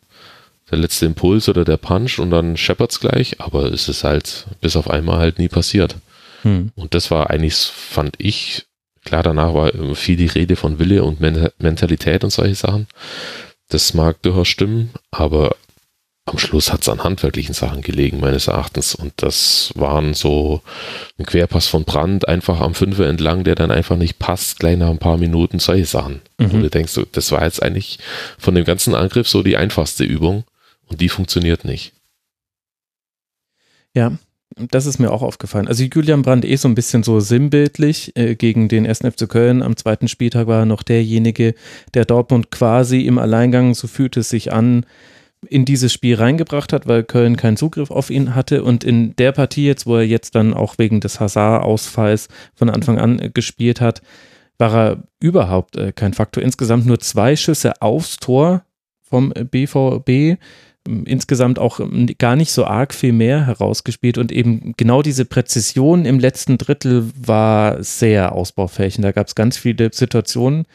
der letzte Impuls oder der Punch und dann scheppert's gleich, aber es ist halt bis auf einmal halt nie passiert. Hm. Und das war eigentlich, fand ich, klar, danach war viel die Rede von Wille und Mentalität und solche Sachen. Das mag durchaus stimmen, aber am Schluss hat es an handwerklichen Sachen gelegen, meines Erachtens. Und das waren so ein Querpass von Brand, einfach am Fünfer entlang, der dann einfach nicht passt, gleich nach ein paar Minuten, solche Sachen. Mhm. Wo du denkst, das war jetzt eigentlich von dem ganzen Angriff so die einfachste Übung und die funktioniert nicht. Ja, das ist mir auch aufgefallen. Also Julian Brandt eh so ein bisschen so sinnbildlich äh, gegen den 1. FC Köln. Am zweiten Spieltag war er noch derjenige, der Dortmund quasi im Alleingang, so fühlt es sich an, in dieses Spiel reingebracht hat, weil Köln keinen Zugriff auf ihn hatte. Und in der Partie jetzt, wo er jetzt dann auch wegen des Hazard-Ausfalls von Anfang an äh, gespielt hat, war er überhaupt äh, kein Faktor. Insgesamt nur zwei Schüsse aufs Tor vom BVB insgesamt auch ähm, gar nicht so arg viel mehr herausgespielt und eben genau diese Präzision im letzten Drittel war sehr ausbaufähig und da gab es ganz viele Situationen,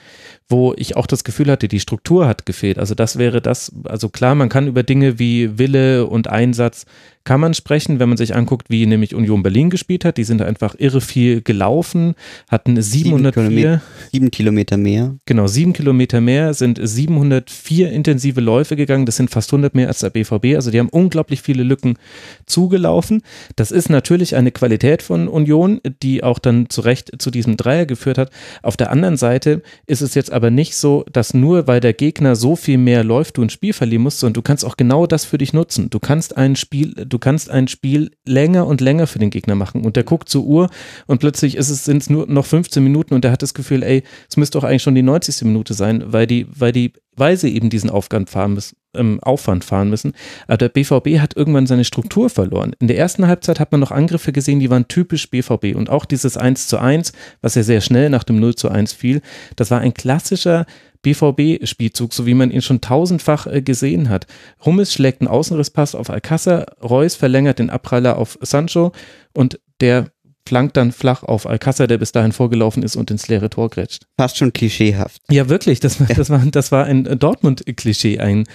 wo ich auch das Gefühl hatte, die Struktur hat gefehlt. Also das wäre das, also klar, man kann über Dinge wie Wille und Einsatz kann man sprechen, wenn man sich anguckt, wie nämlich Union Berlin gespielt hat. Die sind einfach irre viel gelaufen, hatten 704. Sieben Kilometer, sieben Kilometer mehr. Genau, sieben Kilometer mehr, sind 704 intensive Läufe gegangen. Das sind fast 100 mehr als der BVB. Also die haben unglaublich viele Lücken zugelaufen. Das ist natürlich eine Qualität von Union, die auch dann zu Recht zu diesem Dreier geführt hat. Auf der anderen Seite ist es jetzt aber nicht so, dass nur weil der Gegner so viel mehr läuft, du ein Spiel verlieren musst, sondern du kannst auch genau das für dich nutzen. Du kannst ein Spiel, du kannst ein Spiel länger und länger für den Gegner machen. Und der guckt zur Uhr und plötzlich ist es, sind es nur noch 15 Minuten und der hat das Gefühl, ey, es müsste doch eigentlich schon die 90. Minute sein, weil die, weil die, weil sie eben diesen Aufwand fahren müssen, ähm, Aufwand fahren müssen. Aber der BVB hat irgendwann seine Struktur verloren. In der ersten Halbzeit hat man noch Angriffe gesehen, die waren typisch BVB. Und auch dieses 1 zu 1, was ja sehr schnell nach dem 0 zu 1 fiel, das war ein klassischer BVB-Spielzug, so wie man ihn schon tausendfach äh, gesehen hat. Hummels schlägt einen Außenrisspass auf Alcázar, Reus verlängert den Abpraller auf Sancho und der flankt dann flach auf Alcázar, der bis dahin vorgelaufen ist und ins leere Tor grätscht. Fast schon klischeehaft. Ja, wirklich. Das, das, war, das war ein Dortmund-Klischee, ein,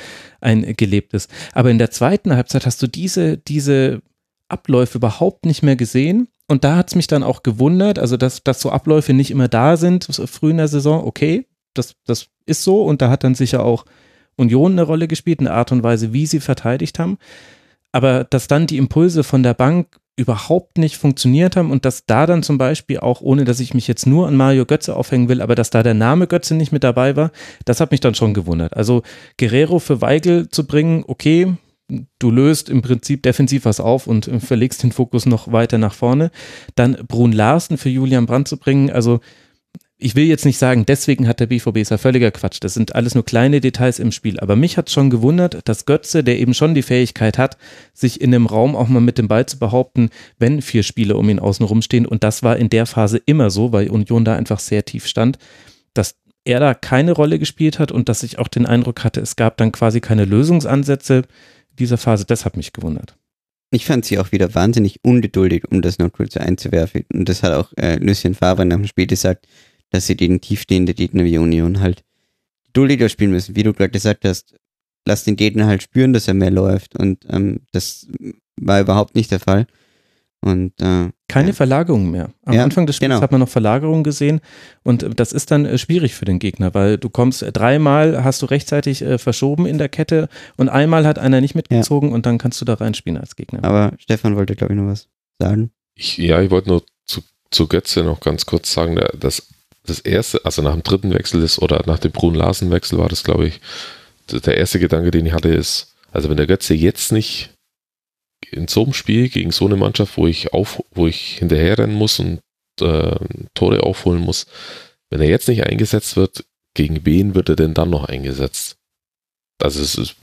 ein gelebtes. Aber in der zweiten Halbzeit hast du diese, diese Abläufe überhaupt nicht mehr gesehen. Und da hat es mich dann auch gewundert, also dass, dass so Abläufe nicht immer da sind, früh in der Saison, okay, das, das ist so und da hat dann sicher auch Union eine Rolle gespielt, eine Art und Weise, wie sie verteidigt haben. Aber dass dann die Impulse von der Bank überhaupt nicht funktioniert haben und dass da dann zum Beispiel auch, ohne dass ich mich jetzt nur an Mario Götze aufhängen will, aber dass da der Name Götze nicht mit dabei war, das hat mich dann schon gewundert. Also Guerrero für Weigel zu bringen, okay, du löst im Prinzip defensiv was auf und verlegst den Fokus noch weiter nach vorne. Dann Brun Larsen für Julian Brandt zu bringen, also ich will jetzt nicht sagen, deswegen hat der BVB ist ja völliger Quatsch. Das sind alles nur kleine Details im Spiel. Aber mich hat schon gewundert, dass Götze, der eben schon die Fähigkeit hat, sich in einem Raum auch mal mit dem Ball zu behaupten, wenn vier Spieler um ihn außen stehen. Und das war in der Phase immer so, weil Union da einfach sehr tief stand, dass er da keine Rolle gespielt hat und dass ich auch den Eindruck hatte, es gab dann quasi keine Lösungsansätze dieser Phase. Das hat mich gewundert. Ich fand sie auch wieder wahnsinnig ungeduldig, um das noch kurz einzuwerfen. Und das hat auch äh, Lucien Favre nach dem Spiel gesagt dass sie gegen tiefstehende Gegner wie Union halt geduldiger spielen müssen. Wie du gerade gesagt hast, lass den Gegner halt spüren, dass er mehr läuft. Und ähm, das war überhaupt nicht der Fall. Und, äh, Keine ja. Verlagerung mehr. Am ja, Anfang des Spiels genau. hat man noch Verlagerung gesehen und das ist dann äh, schwierig für den Gegner, weil du kommst äh, dreimal, hast du rechtzeitig äh, verschoben in der Kette und einmal hat einer nicht mitgezogen ja. und dann kannst du da reinspielen als Gegner. Aber Stefan wollte, glaube ich, noch was sagen. Ich, ja, ich wollte nur zu, zu Götze noch ganz kurz sagen, dass das erste, also nach dem dritten Wechsel ist, oder nach dem Brun-Larsen-Wechsel war das, glaube ich, der erste Gedanke, den ich hatte, ist, also wenn der Götze jetzt nicht in so einem Spiel gegen so eine Mannschaft, wo ich auf, wo ich hinterherrennen muss und äh, Tore aufholen muss, wenn er jetzt nicht eingesetzt wird, gegen wen wird er denn dann noch eingesetzt? Also es ist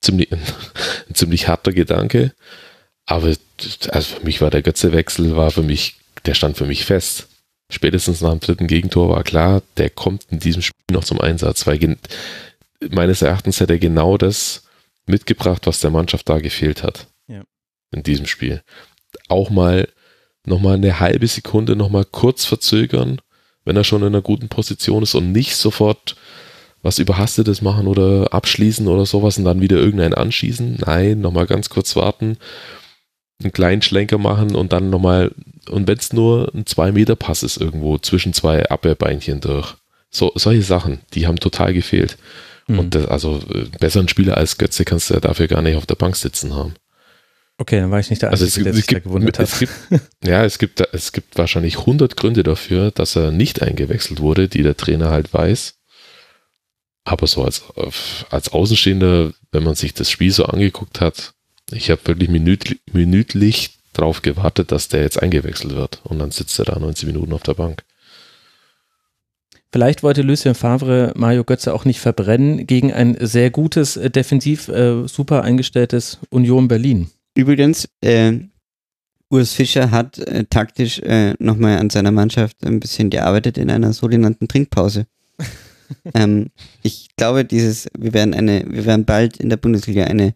ziemlich, ein, ein ziemlich harter Gedanke, aber also für mich war der Götze-Wechsel, war für mich, der stand für mich fest spätestens nach dem dritten Gegentor war klar, der kommt in diesem Spiel noch zum Einsatz, weil meines Erachtens hätte er genau das mitgebracht, was der Mannschaft da gefehlt hat. Ja. in diesem Spiel. Auch mal nochmal eine halbe Sekunde nochmal kurz verzögern, wenn er schon in einer guten Position ist und nicht sofort was Überhastetes machen oder abschließen oder sowas und dann wieder irgendeinen anschießen. Nein, nochmal ganz kurz warten, einen kleinen Schlenker machen und dann nochmal, und wenn es nur ein 2-Meter-Pass ist irgendwo zwischen zwei Abwehrbeinchen durch. So, solche Sachen, die haben total gefehlt. Mhm. Und das, also äh, besseren Spieler als Götze kannst du ja dafür gar nicht auf der Bank sitzen haben. Okay, dann war ich nicht der also Einzige, also es, der sich da gewundert hat. Es gibt, ja, es gibt, es gibt wahrscheinlich 100 Gründe dafür, dass er nicht eingewechselt wurde, die der Trainer halt weiß. Aber so als, als Außenstehender, wenn man sich das Spiel so angeguckt hat, ich habe wirklich minütlich, minütlich drauf gewartet, dass der jetzt eingewechselt wird. Und dann sitzt er da 90 Minuten auf der Bank. Vielleicht wollte Lucien Favre Mario Götze auch nicht verbrennen gegen ein sehr gutes, äh, defensiv äh, super eingestelltes Union Berlin. Übrigens, äh, Urs Fischer hat äh, taktisch äh, nochmal an seiner Mannschaft ein bisschen gearbeitet in einer sogenannten Trinkpause. ähm, ich glaube, dieses, wir werden eine, wir werden bald in der Bundesliga eine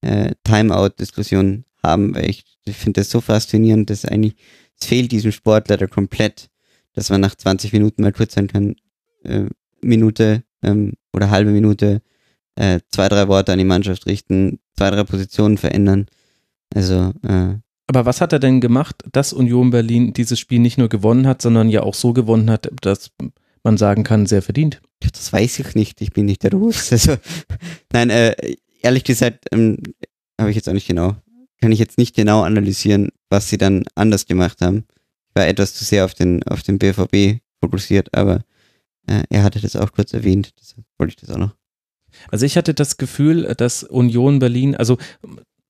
äh, Timeout-Diskussion haben, weil ich, ich finde das so faszinierend, dass eigentlich, es fehlt diesem Sport leider komplett, dass man nach 20 Minuten mal kurz sein kann, äh, Minute ähm, oder halbe Minute, äh, zwei, drei Worte an die Mannschaft richten, zwei, drei Positionen verändern also, äh, aber was hat er denn gemacht, dass Union Berlin dieses Spiel nicht nur gewonnen hat, sondern ja auch so gewonnen hat, dass man sagen kann, sehr verdient? Das weiß ich nicht. Ich bin nicht der Ruß. Also, nein, äh, ehrlich gesagt, ähm, habe ich jetzt auch nicht genau, kann ich jetzt nicht genau analysieren, was sie dann anders gemacht haben. Ich war etwas zu sehr auf den, auf den BVB fokussiert, aber äh, er hatte das auch kurz erwähnt, deshalb wollte ich das auch noch. Also ich hatte das Gefühl, dass Union Berlin, also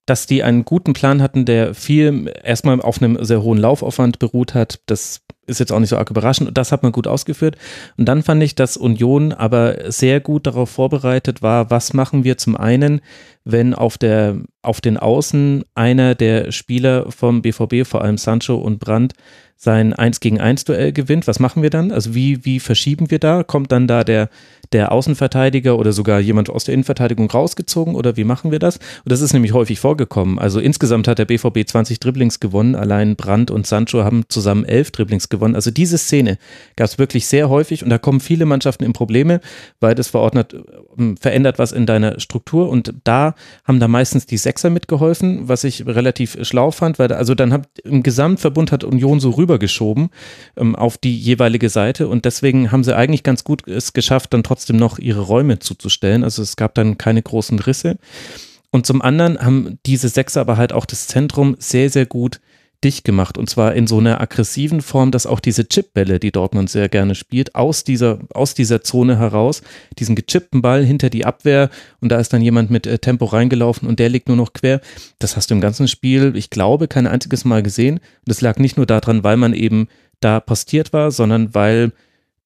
dass die einen guten Plan hatten, der viel erstmal auf einem sehr hohen Laufaufwand beruht hat. Das ist jetzt auch nicht so arg überraschend. Das hat man gut ausgeführt. Und dann fand ich, dass Union aber sehr gut darauf vorbereitet war, was machen wir zum einen, wenn auf der, auf den Außen einer der Spieler vom BVB, vor allem Sancho und Brandt, sein 1 gegen 1 Duell gewinnt. Was machen wir dann? Also wie, wie verschieben wir da? Kommt dann da der, der Außenverteidiger oder sogar jemand aus der Innenverteidigung rausgezogen oder wie machen wir das? Und das ist nämlich häufig vorgekommen. Also insgesamt hat der BVB 20 Dribblings gewonnen. Allein Brandt und Sancho haben zusammen 11 Dribblings gewonnen. Also diese Szene gab es wirklich sehr häufig und da kommen viele Mannschaften in Probleme, weil das verordnet, ähm, verändert was in deiner Struktur und da haben da meistens die Sechser mitgeholfen, was ich relativ schlau fand, weil also dann hat im Gesamtverbund hat Union so rübergeschoben ähm, auf die jeweilige Seite und deswegen haben sie eigentlich ganz gut es geschafft, dann trotzdem noch ihre Räume zuzustellen. Also es gab dann keine großen Risse. Und zum anderen haben diese Sechser aber halt auch das Zentrum sehr, sehr gut dicht gemacht. Und zwar in so einer aggressiven Form, dass auch diese Chipbälle, die Dortmund sehr gerne spielt, aus dieser, aus dieser Zone heraus, diesen gechippten Ball hinter die Abwehr und da ist dann jemand mit äh, Tempo reingelaufen und der liegt nur noch quer. Das hast du im ganzen Spiel, ich glaube, kein einziges Mal gesehen. Und das lag nicht nur daran, weil man eben da postiert war, sondern weil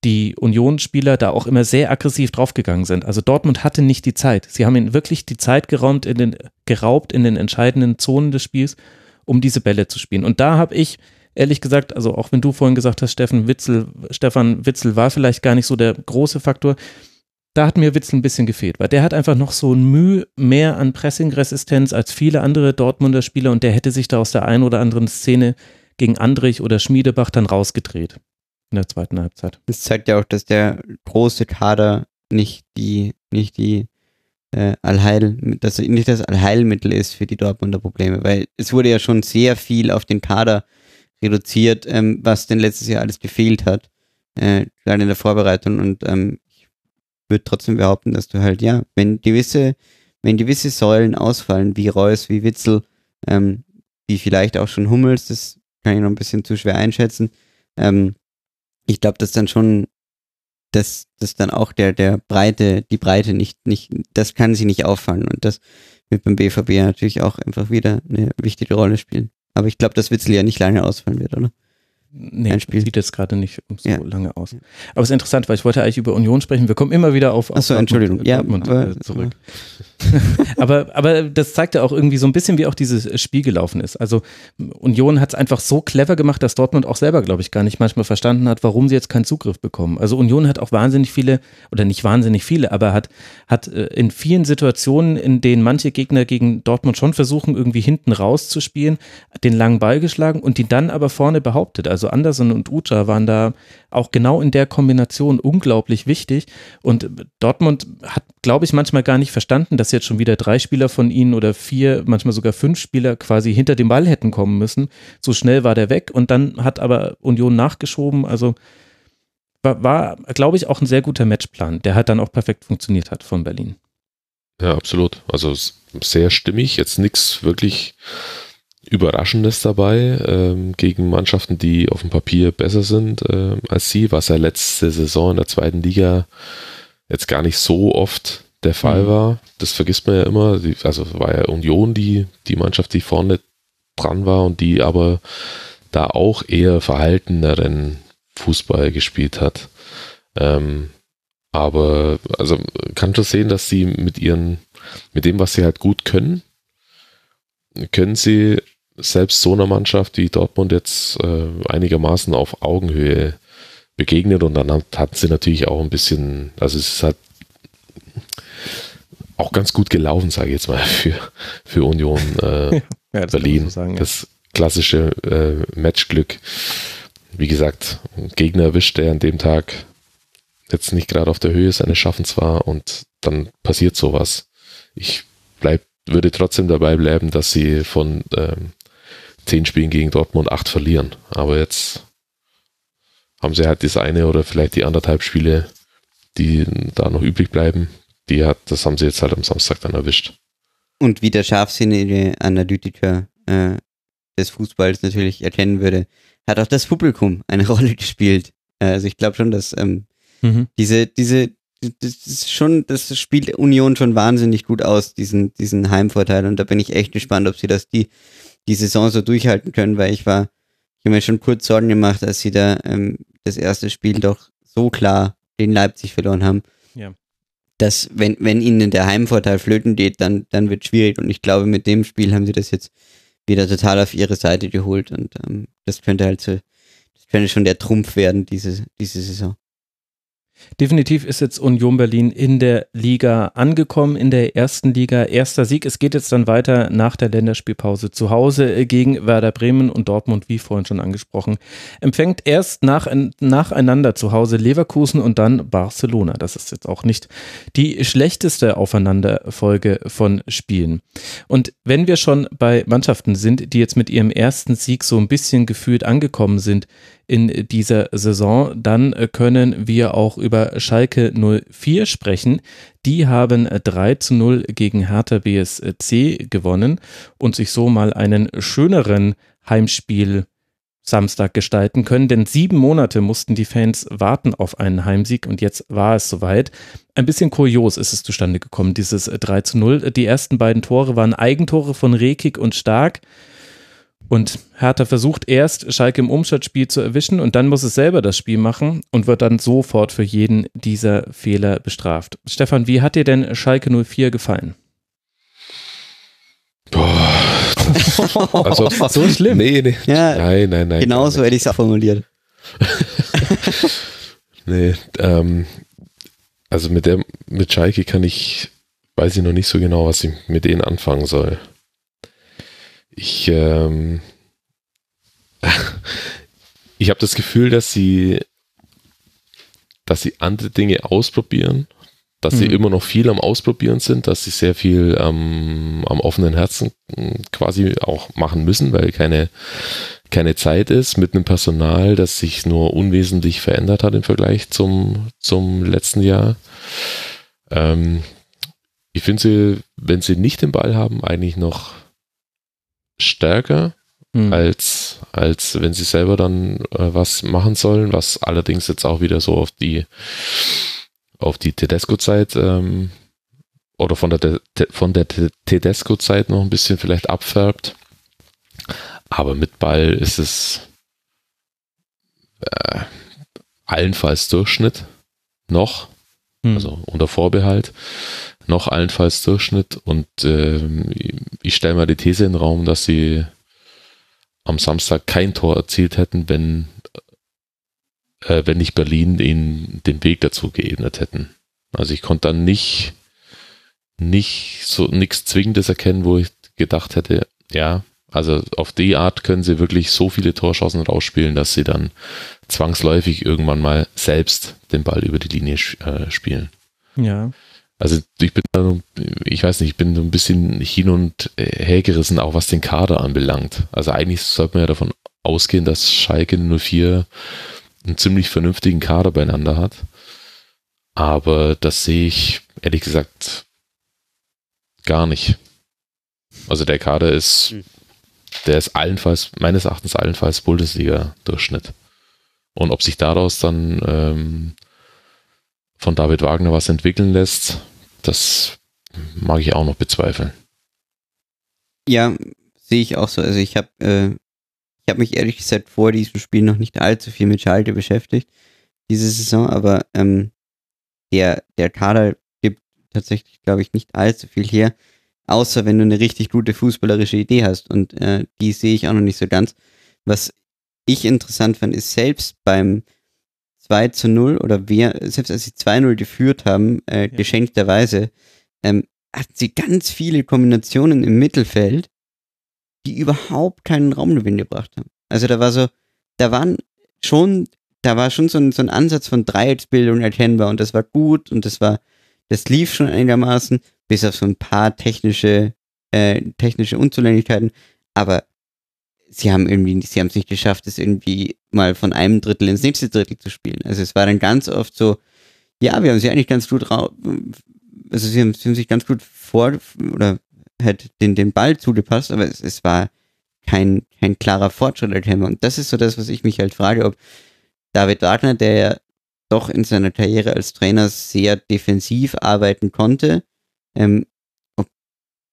die Unionsspieler da auch immer sehr aggressiv draufgegangen sind. Also Dortmund hatte nicht die Zeit. Sie haben ihnen wirklich die Zeit geraumt in den, geraubt in den entscheidenden Zonen des Spiels, um diese Bälle zu spielen. Und da habe ich ehrlich gesagt, also auch wenn du vorhin gesagt hast, Steffen Witzel, Stefan Witzel war vielleicht gar nicht so der große Faktor, da hat mir Witzel ein bisschen gefehlt, weil der hat einfach noch so ein Mühe mehr an Pressing-Resistenz als viele andere Dortmunder Spieler und der hätte sich da aus der einen oder anderen Szene gegen Andrich oder Schmiedebach dann rausgedreht in der zweiten Halbzeit. Das zeigt ja auch, dass der große Kader nicht die, nicht die äh, Allheil, dass nicht das Allheilmittel ist für die Dortmunder Probleme, weil es wurde ja schon sehr viel auf den Kader reduziert, ähm, was denn letztes Jahr alles gefehlt hat, äh, gerade in der Vorbereitung. Und ähm, ich würde trotzdem behaupten, dass du halt, ja, wenn gewisse, wenn gewisse Säulen ausfallen, wie Reus, wie Witzel, ähm, wie vielleicht auch schon Hummels, das kann ich noch ein bisschen zu schwer einschätzen, ähm, ich glaube, dass dann schon, dass, dass dann auch der, der Breite, die Breite nicht, nicht, das kann sie nicht auffallen und das wird beim BVB natürlich auch einfach wieder eine wichtige Rolle spielen. Aber ich glaube, dass Witzel ja nicht lange ausfallen wird, oder? Nee, Spiel. sieht jetzt gerade nicht so ja. lange aus. Aber es ist interessant, weil ich wollte eigentlich über Union sprechen. Wir kommen immer wieder auf, auf Achso, Entschuldigung. Dortmund, ja, Dortmund, aber, äh, zurück. aber, aber das zeigt ja auch irgendwie so ein bisschen, wie auch dieses Spiel gelaufen ist. Also Union hat es einfach so clever gemacht, dass Dortmund auch selber, glaube ich, gar nicht manchmal verstanden hat, warum sie jetzt keinen Zugriff bekommen. Also Union hat auch wahnsinnig viele, oder nicht wahnsinnig viele, aber hat, hat äh, in vielen Situationen, in denen manche Gegner gegen Dortmund schon versuchen, irgendwie hinten rauszuspielen, den langen Ball geschlagen und die dann aber vorne behauptet. Also Anderson und Uta waren da auch genau in der Kombination unglaublich wichtig. Und Dortmund hat, glaube ich, manchmal gar nicht verstanden, dass jetzt schon wieder drei Spieler von ihnen oder vier, manchmal sogar fünf Spieler quasi hinter dem Ball hätten kommen müssen. So schnell war der weg und dann hat aber Union nachgeschoben. Also war, war glaube ich, auch ein sehr guter Matchplan, der halt dann auch perfekt funktioniert hat von Berlin. Ja, absolut. Also sehr stimmig, jetzt nichts wirklich Überraschendes dabei ähm, gegen Mannschaften, die auf dem Papier besser sind äh, als sie, was ja letzte Saison in der zweiten Liga jetzt gar nicht so oft der Fall mhm. war. Das vergisst man ja immer. Die, also war ja Union die, die Mannschaft, die vorne dran war und die aber da auch eher verhalteneren Fußball gespielt hat. Ähm, aber also kann schon sehen, dass sie mit ihren, mit dem, was sie halt gut können, können sie selbst so einer Mannschaft wie Dortmund jetzt äh, einigermaßen auf Augenhöhe begegnet und dann hatten sie natürlich auch ein bisschen, also es ist halt auch ganz gut gelaufen, sage ich jetzt mal, für, für Union äh, ja, Berlin. So sagen, ja. Das klassische äh, Matchglück. Wie gesagt, Gegner erwischt, der an dem Tag jetzt nicht gerade auf der Höhe seines Schaffens war und dann passiert sowas. Ich bleib, würde trotzdem dabei bleiben, dass sie von ähm, zehn Spielen gegen Dortmund acht verlieren. Aber jetzt haben sie halt das eine oder vielleicht die anderthalb Spiele, die da noch übrig bleiben. Die hat, das haben sie jetzt halt am Samstag dann erwischt. Und wie der scharfsinnige Analytiker äh, des Fußballs natürlich erkennen würde, hat auch das Publikum eine Rolle gespielt. Also ich glaube schon, dass ähm, mhm. diese, diese, das ist schon, das spielt Union schon wahnsinnig gut aus, diesen, diesen Heimvorteil. Und da bin ich echt gespannt, ob sie das die die Saison so durchhalten können, weil ich war, ich habe mir schon kurz Sorgen gemacht, als sie da ähm, das erste Spiel doch so klar den Leipzig verloren haben. Ja. Dass, wenn, wenn ihnen der Heimvorteil flöten geht, dann, dann wird schwierig. Und ich glaube, mit dem Spiel haben sie das jetzt wieder total auf ihre Seite geholt. Und ähm, das könnte halt so, das könnte schon der Trumpf werden, diese, diese Saison. Definitiv ist jetzt Union Berlin in der Liga angekommen, in der ersten Liga. Erster Sieg. Es geht jetzt dann weiter nach der Länderspielpause zu Hause gegen Werder Bremen und Dortmund, wie vorhin schon angesprochen, empfängt erst nach, nacheinander zu Hause Leverkusen und dann Barcelona. Das ist jetzt auch nicht die schlechteste Aufeinanderfolge von Spielen. Und wenn wir schon bei Mannschaften sind, die jetzt mit ihrem ersten Sieg so ein bisschen gefühlt angekommen sind in dieser Saison, dann können wir auch über Schalke 04 sprechen. Die haben 3 zu 0 gegen Hertha BSC gewonnen und sich so mal einen schöneren Heimspiel Samstag gestalten können, denn sieben Monate mussten die Fans warten auf einen Heimsieg und jetzt war es soweit. Ein bisschen kurios ist es zustande gekommen, dieses 3 zu 0. Die ersten beiden Tore waren Eigentore von Rekik und Stark. Und Hertha versucht erst, Schalke im Umschaltspiel zu erwischen und dann muss es selber das Spiel machen und wird dann sofort für jeden dieser Fehler bestraft. Stefan, wie hat dir denn Schalke 04 gefallen? Boah. also, so schlimm. Nee, nee. Ja, nein, nein, nein. Genauso hätte ich es formuliert. nee, ähm, also mit der, mit Schalke kann ich, weiß ich noch nicht so genau, was ich mit denen anfangen soll. Ich, ähm, ich habe das Gefühl, dass sie, dass sie andere Dinge ausprobieren, dass mhm. sie immer noch viel am Ausprobieren sind, dass sie sehr viel ähm, am offenen Herzen quasi auch machen müssen, weil keine, keine Zeit ist mit einem Personal, das sich nur unwesentlich verändert hat im Vergleich zum, zum letzten Jahr. Ähm, ich finde sie, wenn sie nicht den Ball haben, eigentlich noch stärker, mhm. als, als wenn sie selber dann äh, was machen sollen, was allerdings jetzt auch wieder so auf die, auf die Tedesco-Zeit ähm, oder von der, von der Tedesco-Zeit noch ein bisschen vielleicht abfärbt. Aber mit Ball ist es äh, allenfalls Durchschnitt noch, mhm. also unter Vorbehalt. Noch allenfalls Durchschnitt und äh, ich stelle mal die These in den Raum, dass sie am Samstag kein Tor erzielt hätten, wenn, äh, wenn nicht Berlin ihnen den Weg dazu geebnet hätten. Also ich konnte dann nicht, nicht so nichts Zwingendes erkennen, wo ich gedacht hätte, ja, also auf die Art können sie wirklich so viele Torschancen rausspielen, dass sie dann zwangsläufig irgendwann mal selbst den Ball über die Linie äh, spielen. Ja. Also ich bin, ich weiß nicht, ich bin so ein bisschen hin und her gerissen, auch was den Kader anbelangt. Also eigentlich sollte man ja davon ausgehen, dass Schalke 04 einen ziemlich vernünftigen Kader beieinander hat. Aber das sehe ich ehrlich gesagt gar nicht. Also der Kader ist, hm. der ist allenfalls, meines Erachtens allenfalls Bundesliga-Durchschnitt. Und ob sich daraus dann ähm, von David Wagner was entwickeln lässt, das mag ich auch noch bezweifeln. Ja, sehe ich auch so. Also ich habe äh, ich mich ehrlich gesagt vor diesem Spiel noch nicht allzu viel mit Schalte beschäftigt, diese Saison, aber ähm, der, der Kader gibt tatsächlich, glaube ich, nicht allzu viel her, außer wenn du eine richtig gute fußballerische Idee hast und äh, die sehe ich auch noch nicht so ganz. Was ich interessant fand, ist selbst beim 2 zu 0 oder wer, selbst als sie 2-0 geführt haben, äh, ja. geschenkterweise, ähm, hatten sie ganz viele Kombinationen im Mittelfeld, die überhaupt keinen Raumgewinn gebracht haben. Also da war so, da waren schon, da war schon so ein, so ein Ansatz von Dreiecksbildung erkennbar und das war gut und das war, das lief schon einigermaßen, bis auf so ein paar technische, äh, technische Unzulänglichkeiten, aber sie haben irgendwie, sie haben es nicht geschafft, es irgendwie mal von einem Drittel ins nächste Drittel zu spielen. Also es war dann ganz oft so, ja, wir haben sie eigentlich ganz gut raus, also sie haben, sie haben sich ganz gut vor oder halt den, den Ball zugepasst, aber es, es war kein, kein klarer Fortschritt erkennbar. Und das ist so das, was ich mich halt frage, ob David Wagner, der ja doch in seiner Karriere als Trainer sehr defensiv arbeiten konnte, ähm, ob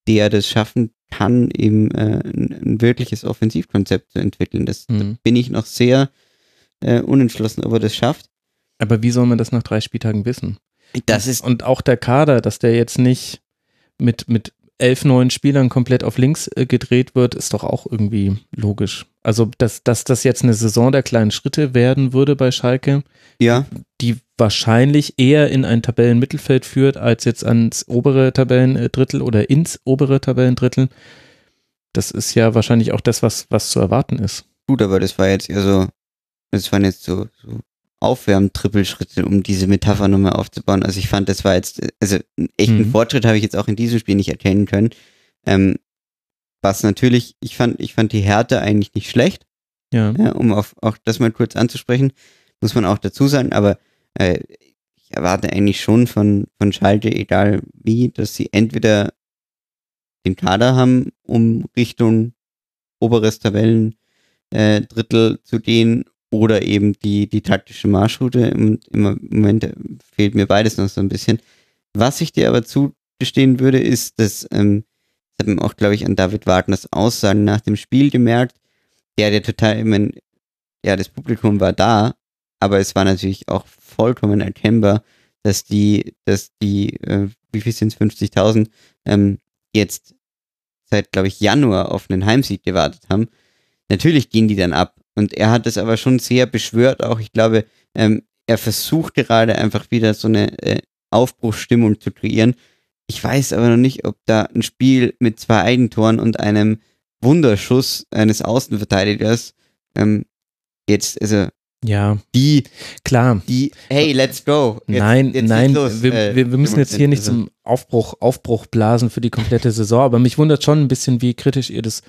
der das schaffen kann, eben äh, ein, wirkliches Offensivkonzept zu entwickeln. Das mhm. da bin ich noch sehr äh, unentschlossen, ob er das schafft. Aber wie soll man das nach drei Spieltagen wissen? Das ist und auch der Kader, dass der jetzt nicht mit, mit elf neuen Spielern komplett auf links äh, gedreht wird, ist doch auch irgendwie logisch. Also, dass, dass das jetzt eine Saison der kleinen Schritte werden würde bei Schalke, ja. die wahrscheinlich eher in ein Tabellenmittelfeld führt, als jetzt ans obere Tabellendrittel oder ins obere Tabellendrittel. Das ist ja wahrscheinlich auch das, was, was zu erwarten ist. Gut, aber das war jetzt eher so, das waren jetzt so, so Aufwärm-Trippelschritte, um diese Metapher nochmal aufzubauen. Also ich fand, das war jetzt, also einen echten mhm. Fortschritt habe ich jetzt auch in diesem Spiel nicht erkennen können. Ähm, was natürlich, ich fand, ich fand die Härte eigentlich nicht schlecht. Ja. ja um auf, auch das mal kurz anzusprechen, muss man auch dazu sagen, aber äh, ich erwarte eigentlich schon von, von Schalte, egal wie, dass sie entweder den Kader haben, um Richtung oberes Tabellen äh, Drittel zu gehen oder eben die, die taktische Marschroute. Im, Im Moment fehlt mir beides noch so ein bisschen. Was ich dir aber zugestehen würde, ist, dass, ähm, das hat man auch, glaube ich, an David Wagners Aussagen nach dem Spiel gemerkt, der, der total, ich meine, ja, das Publikum war da, aber es war natürlich auch vollkommen erkennbar, dass die, dass die, äh, wie viel sind es, 50.000, ähm, jetzt seit, glaube ich, Januar auf einen Heimsieg gewartet haben. Natürlich gehen die dann ab und er hat es aber schon sehr beschwört, auch ich glaube, ähm, er versucht gerade einfach wieder so eine äh, Aufbruchsstimmung zu kreieren. Ich weiß aber noch nicht, ob da ein Spiel mit zwei Eigentoren und einem Wunderschuss eines Außenverteidigers ähm, jetzt, also ja, die, klar, die, hey, let's go. Jetzt, nein, jetzt nein, wir, äh, wir, wir, müssen jetzt hier nicht also zum Aufbruch, Aufbruch blasen für die komplette Saison, aber mich wundert schon ein bisschen, wie kritisch ihr das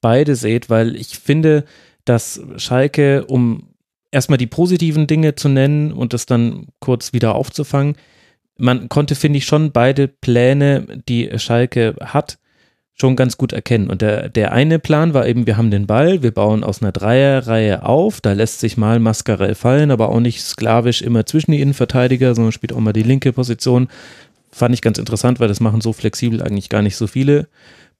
beide seht, weil ich finde, dass Schalke, um erstmal die positiven Dinge zu nennen und das dann kurz wieder aufzufangen, man konnte, finde ich, schon beide Pläne, die Schalke hat, schon ganz gut erkennen. Und der, der eine Plan war eben, wir haben den Ball, wir bauen aus einer Dreierreihe auf, da lässt sich mal Mascarell fallen, aber auch nicht sklavisch immer zwischen die Innenverteidiger, sondern spielt auch mal die linke Position. Fand ich ganz interessant, weil das machen so flexibel eigentlich gar nicht so viele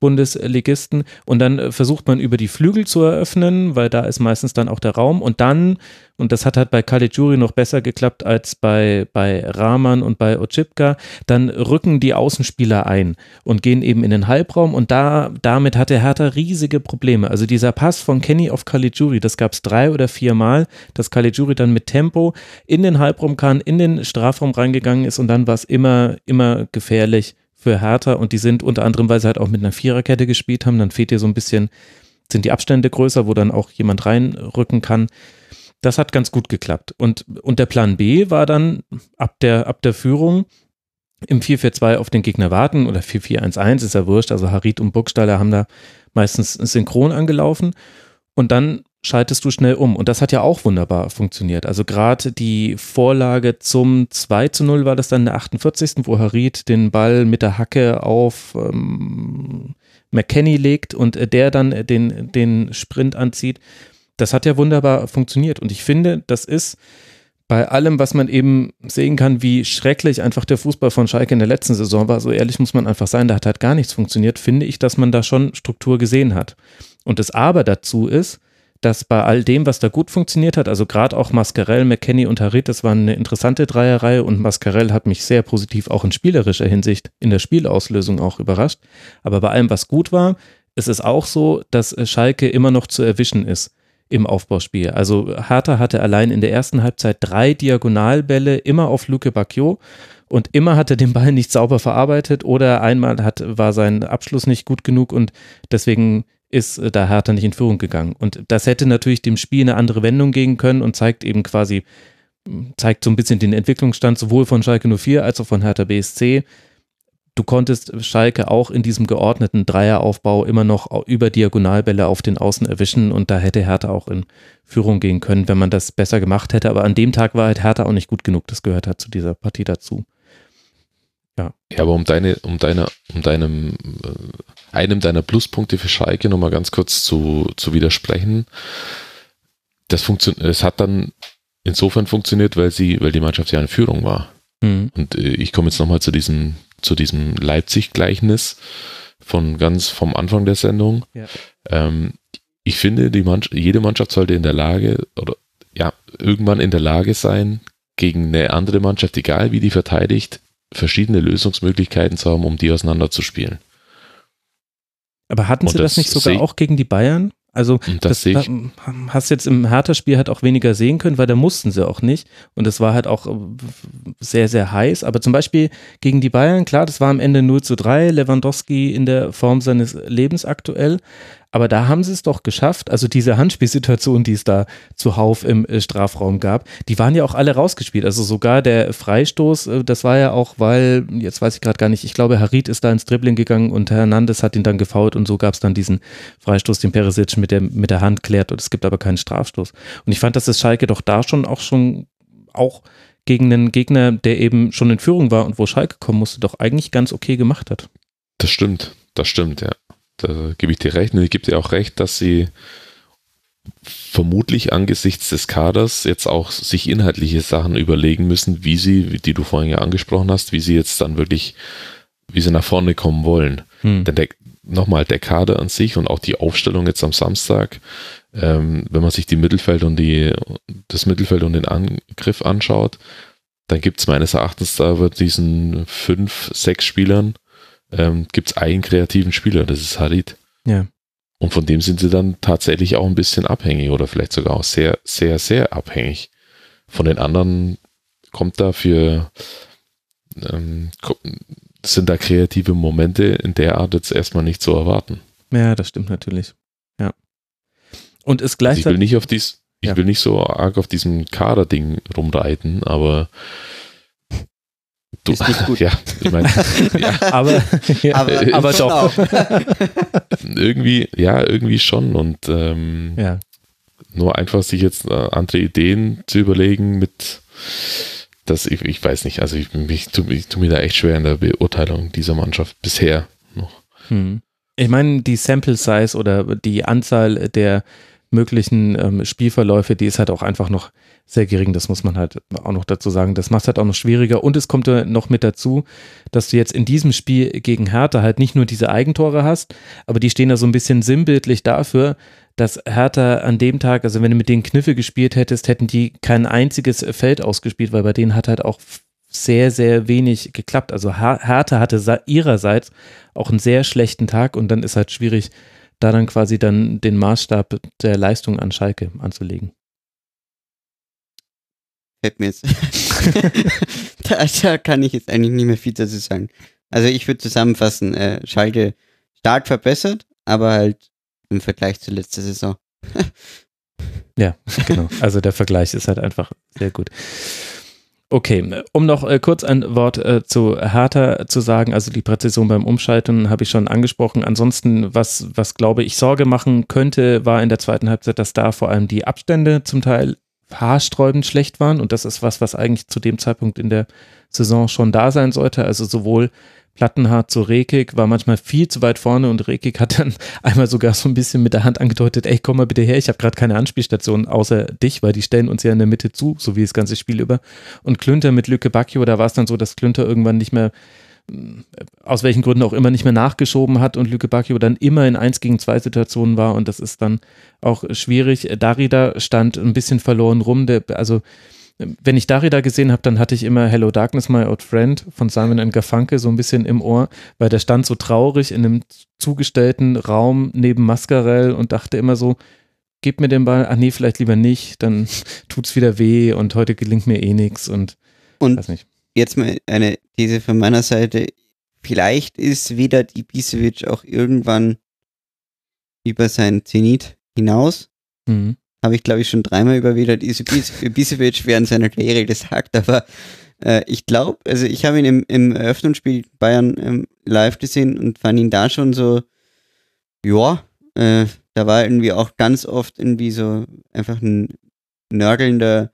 Bundesligisten. Und dann äh, versucht man über die Flügel zu eröffnen, weil da ist meistens dann auch der Raum. Und dann, und das hat halt bei Caligiuri noch besser geklappt als bei, bei Rahman und bei Ochipka, dann rücken die Außenspieler ein und gehen eben in den Halbraum. Und da, damit hatte Hertha riesige Probleme. Also dieser Pass von Kenny auf Caligiuri, das gab es drei oder vier Mal, dass Caligiuri dann mit Tempo in den Halbraum kann, in den Strafraum reingegangen ist und dann war es immer, immer gefährlich für Hertha und die sind unter anderem, weil sie halt auch mit einer Viererkette gespielt haben, dann fehlt dir so ein bisschen, sind die Abstände größer, wo dann auch jemand reinrücken kann. Das hat ganz gut geklappt. Und, und der Plan B war dann ab der, ab der Führung im 4-4-2 auf den Gegner warten oder 4-4-1-1, ist ja wurscht. Also Harit und Burgstaller haben da meistens synchron angelaufen. Und dann schaltest du schnell um. Und das hat ja auch wunderbar funktioniert. Also gerade die Vorlage zum 2 zu 0 war das dann der 48. wo Harid den Ball mit der Hacke auf ähm, McKenny legt und der dann den, den Sprint anzieht. Das hat ja wunderbar funktioniert. Und ich finde, das ist bei allem, was man eben sehen kann, wie schrecklich einfach der Fußball von Schalke in der letzten Saison war, so ehrlich muss man einfach sein, da hat halt gar nichts funktioniert, finde ich, dass man da schon Struktur gesehen hat. Und das Aber dazu ist, dass bei all dem, was da gut funktioniert hat, also gerade auch Mascarell, McKenny und Harit, das war eine interessante Dreierreihe und Mascarell hat mich sehr positiv auch in spielerischer Hinsicht in der Spielauslösung auch überrascht. Aber bei allem, was gut war, ist es auch so, dass Schalke immer noch zu erwischen ist im Aufbauspiel. Also Hertha hatte allein in der ersten Halbzeit drei Diagonalbälle immer auf Luke Bacchio und immer hat er den Ball nicht sauber verarbeitet oder einmal hat, war sein Abschluss nicht gut genug und deswegen ist äh, da Hertha nicht in Führung gegangen. Und das hätte natürlich dem Spiel eine andere Wendung geben können und zeigt eben quasi, zeigt so ein bisschen den Entwicklungsstand sowohl von Schalke 04 als auch von Hertha BSC. Du konntest Schalke auch in diesem geordneten Dreieraufbau immer noch über Diagonalbälle auf den Außen erwischen und da hätte Hertha auch in Führung gehen können, wenn man das besser gemacht hätte. Aber an dem Tag war halt Hertha auch nicht gut genug. Das gehört halt zu dieser Partie dazu. Ja. Ja, aber um deine, um deine, um deinem, äh, einem deiner Pluspunkte für Schalke nochmal ganz kurz zu, zu widersprechen. Das funktioniert, es hat dann insofern funktioniert, weil sie, weil die Mannschaft ja in Führung war. Mhm. Und äh, ich komme jetzt nochmal zu diesem, zu diesem Leipzig-Gleichnis von ganz vom Anfang der Sendung. Ja. Ähm, ich finde, die Mannschaft, jede Mannschaft sollte in der Lage oder ja, irgendwann in der Lage sein, gegen eine andere Mannschaft, egal wie die verteidigt, verschiedene Lösungsmöglichkeiten zu haben, um die auseinanderzuspielen. Aber hatten sie das, das, nicht sogar auch gegen die Bayern? Also das, das da, hast jetzt im Hertha-Spiel halt auch weniger sehen können, weil da mussten sie auch nicht. Und es war halt auch äh, sehr, sehr heiß. Aber zum Beispiel gegen die Bayern, klar, das war am Ende 0 zu 3, Lewandowski in der Form seines Lebens aktuell. Aber da haben sie es doch geschafft. Also diese Handspielsituation, die es da zuhauf im äh, Strafraum gab, die waren ja auch alle rausgespielt. Also sogar der Freistoß, äh, das war ja auch, weil, jetzt weiß ich gerade gar nicht, ich glaube, Harit ist da ins Dribbling gegangen und Hernandez hat ihn dann gefault und so gab es dann diesen Freistoß, den Perisic mit der, mit der Hand klärt und es gibt aber keinen Strafstoß. Und ich fand, dass das Schalke doch da schon auch schon auch gegen einen Gegner, der eben schon in Führung war und wo Schalke kommen musste, doch eigentlich ganz okay gemacht hat. Das stimmt, das stimmt, ja. Da gebe ich dir recht. Und ich gebe dir auch recht, dass sie vermutlich angesichts des Kaders jetzt auch sich inhaltliche Sachen überlegen müssen, wie sie, die du vorhin ja angesprochen hast, wie sie jetzt dann wirklich, wie sie nach vorne kommen wollen. Hm. Denn der, nochmal, der Kader an sich und auch die Aufstellung jetzt am Samstag, ähm, wenn man sich die Mittelfeld und die, das Mittelfeld und den Angriff anschaut, dann gibt es meines Erachtens da über diesen fünf, sechs Spielern ähm, gibt es einen kreativen Spieler, das ist Harit. Ja. Und von dem sind sie dann tatsächlich auch ein bisschen abhängig oder vielleicht sogar auch sehr, sehr, sehr abhängig. Von den anderen kommt da für, ähm, sind da kreative Momente in der Art jetzt erstmal nicht zu erwarten. Ja, das stimmt natürlich. Ja. Und es gleichzeitig. Also ich will nicht auf dies, ich ja. will nicht so arg auf diesem Kader-Ding rumreiten, aber Du, ist nicht gut. Ja, ich meine, ja. aber, ja, aber, aber doch. irgendwie, ja, irgendwie schon. Und ähm, ja. nur einfach sich jetzt äh, andere Ideen zu überlegen mit das, ich, ich weiß nicht, also ich, ich, tu, ich tue mir da echt schwer in der Beurteilung dieser Mannschaft bisher noch. Hm. Ich meine, die Sample Size oder die Anzahl der möglichen ähm, Spielverläufe, die ist halt auch einfach noch sehr gering. Das muss man halt auch noch dazu sagen. Das macht es halt auch noch schwieriger. Und es kommt noch mit dazu, dass du jetzt in diesem Spiel gegen Hertha halt nicht nur diese Eigentore hast, aber die stehen da so ein bisschen sinnbildlich dafür, dass Hertha an dem Tag, also wenn du mit denen Kniffe gespielt hättest, hätten die kein einziges Feld ausgespielt, weil bei denen hat halt auch sehr, sehr wenig geklappt. Also Hertha hatte ihrerseits auch einen sehr schlechten Tag und dann ist halt schwierig, da dann quasi dann den Maßstab der Leistung an Schalke anzulegen. Fällt mir jetzt. da, da, kann ich jetzt eigentlich nicht mehr viel dazu sagen. Also ich würde zusammenfassen, äh, Schalke stark verbessert, aber halt im Vergleich zur letzten Saison. ja, genau. Also der Vergleich ist halt einfach sehr gut. Okay, um noch äh, kurz ein Wort äh, zu Hertha zu sagen, also die Präzision beim Umschalten habe ich schon angesprochen. Ansonsten, was, was glaube ich Sorge machen könnte, war in der zweiten Halbzeit, dass da vor allem die Abstände zum Teil haarsträubend schlecht waren und das ist was, was eigentlich zu dem Zeitpunkt in der Saison schon da sein sollte. Also sowohl Plattenhardt zu Rekik war manchmal viel zu weit vorne und Rekik hat dann einmal sogar so ein bisschen mit der Hand angedeutet, ey, komm mal bitte her, ich habe gerade keine Anspielstation außer dich, weil die stellen uns ja in der Mitte zu, so wie das ganze Spiel über. Und Klünter mit Lücke Bacchio, da war es dann so, dass Klünter irgendwann nicht mehr äh, aus welchen Gründen auch immer nicht mehr nachgeschoben hat und Lücke Bacchio dann immer in 1 gegen 2 Situationen war und das ist dann auch schwierig. Darida stand ein bisschen verloren rum, der, also wenn ich Darida gesehen habe, dann hatte ich immer Hello Darkness, My Old Friend von Simon Garfunkel so ein bisschen im Ohr, weil der stand so traurig in einem zugestellten Raum neben Mascarell und dachte immer so, gib mir den Ball, ach nee, vielleicht lieber nicht, dann tut's wieder weh und heute gelingt mir eh nichts und, und weiß nicht. Jetzt mal eine These von meiner Seite. Vielleicht ist wieder die Ibisevic auch irgendwann über seinen Zenit hinaus. Mhm habe ich glaube ich schon dreimal über wieder Ibisevic während seiner Karriere gesagt, aber äh, ich glaube, also ich habe ihn im, im Eröffnungsspiel Bayern ähm, live gesehen und fand ihn da schon so, ja, äh, da war irgendwie auch ganz oft irgendwie so einfach ein nörgelnder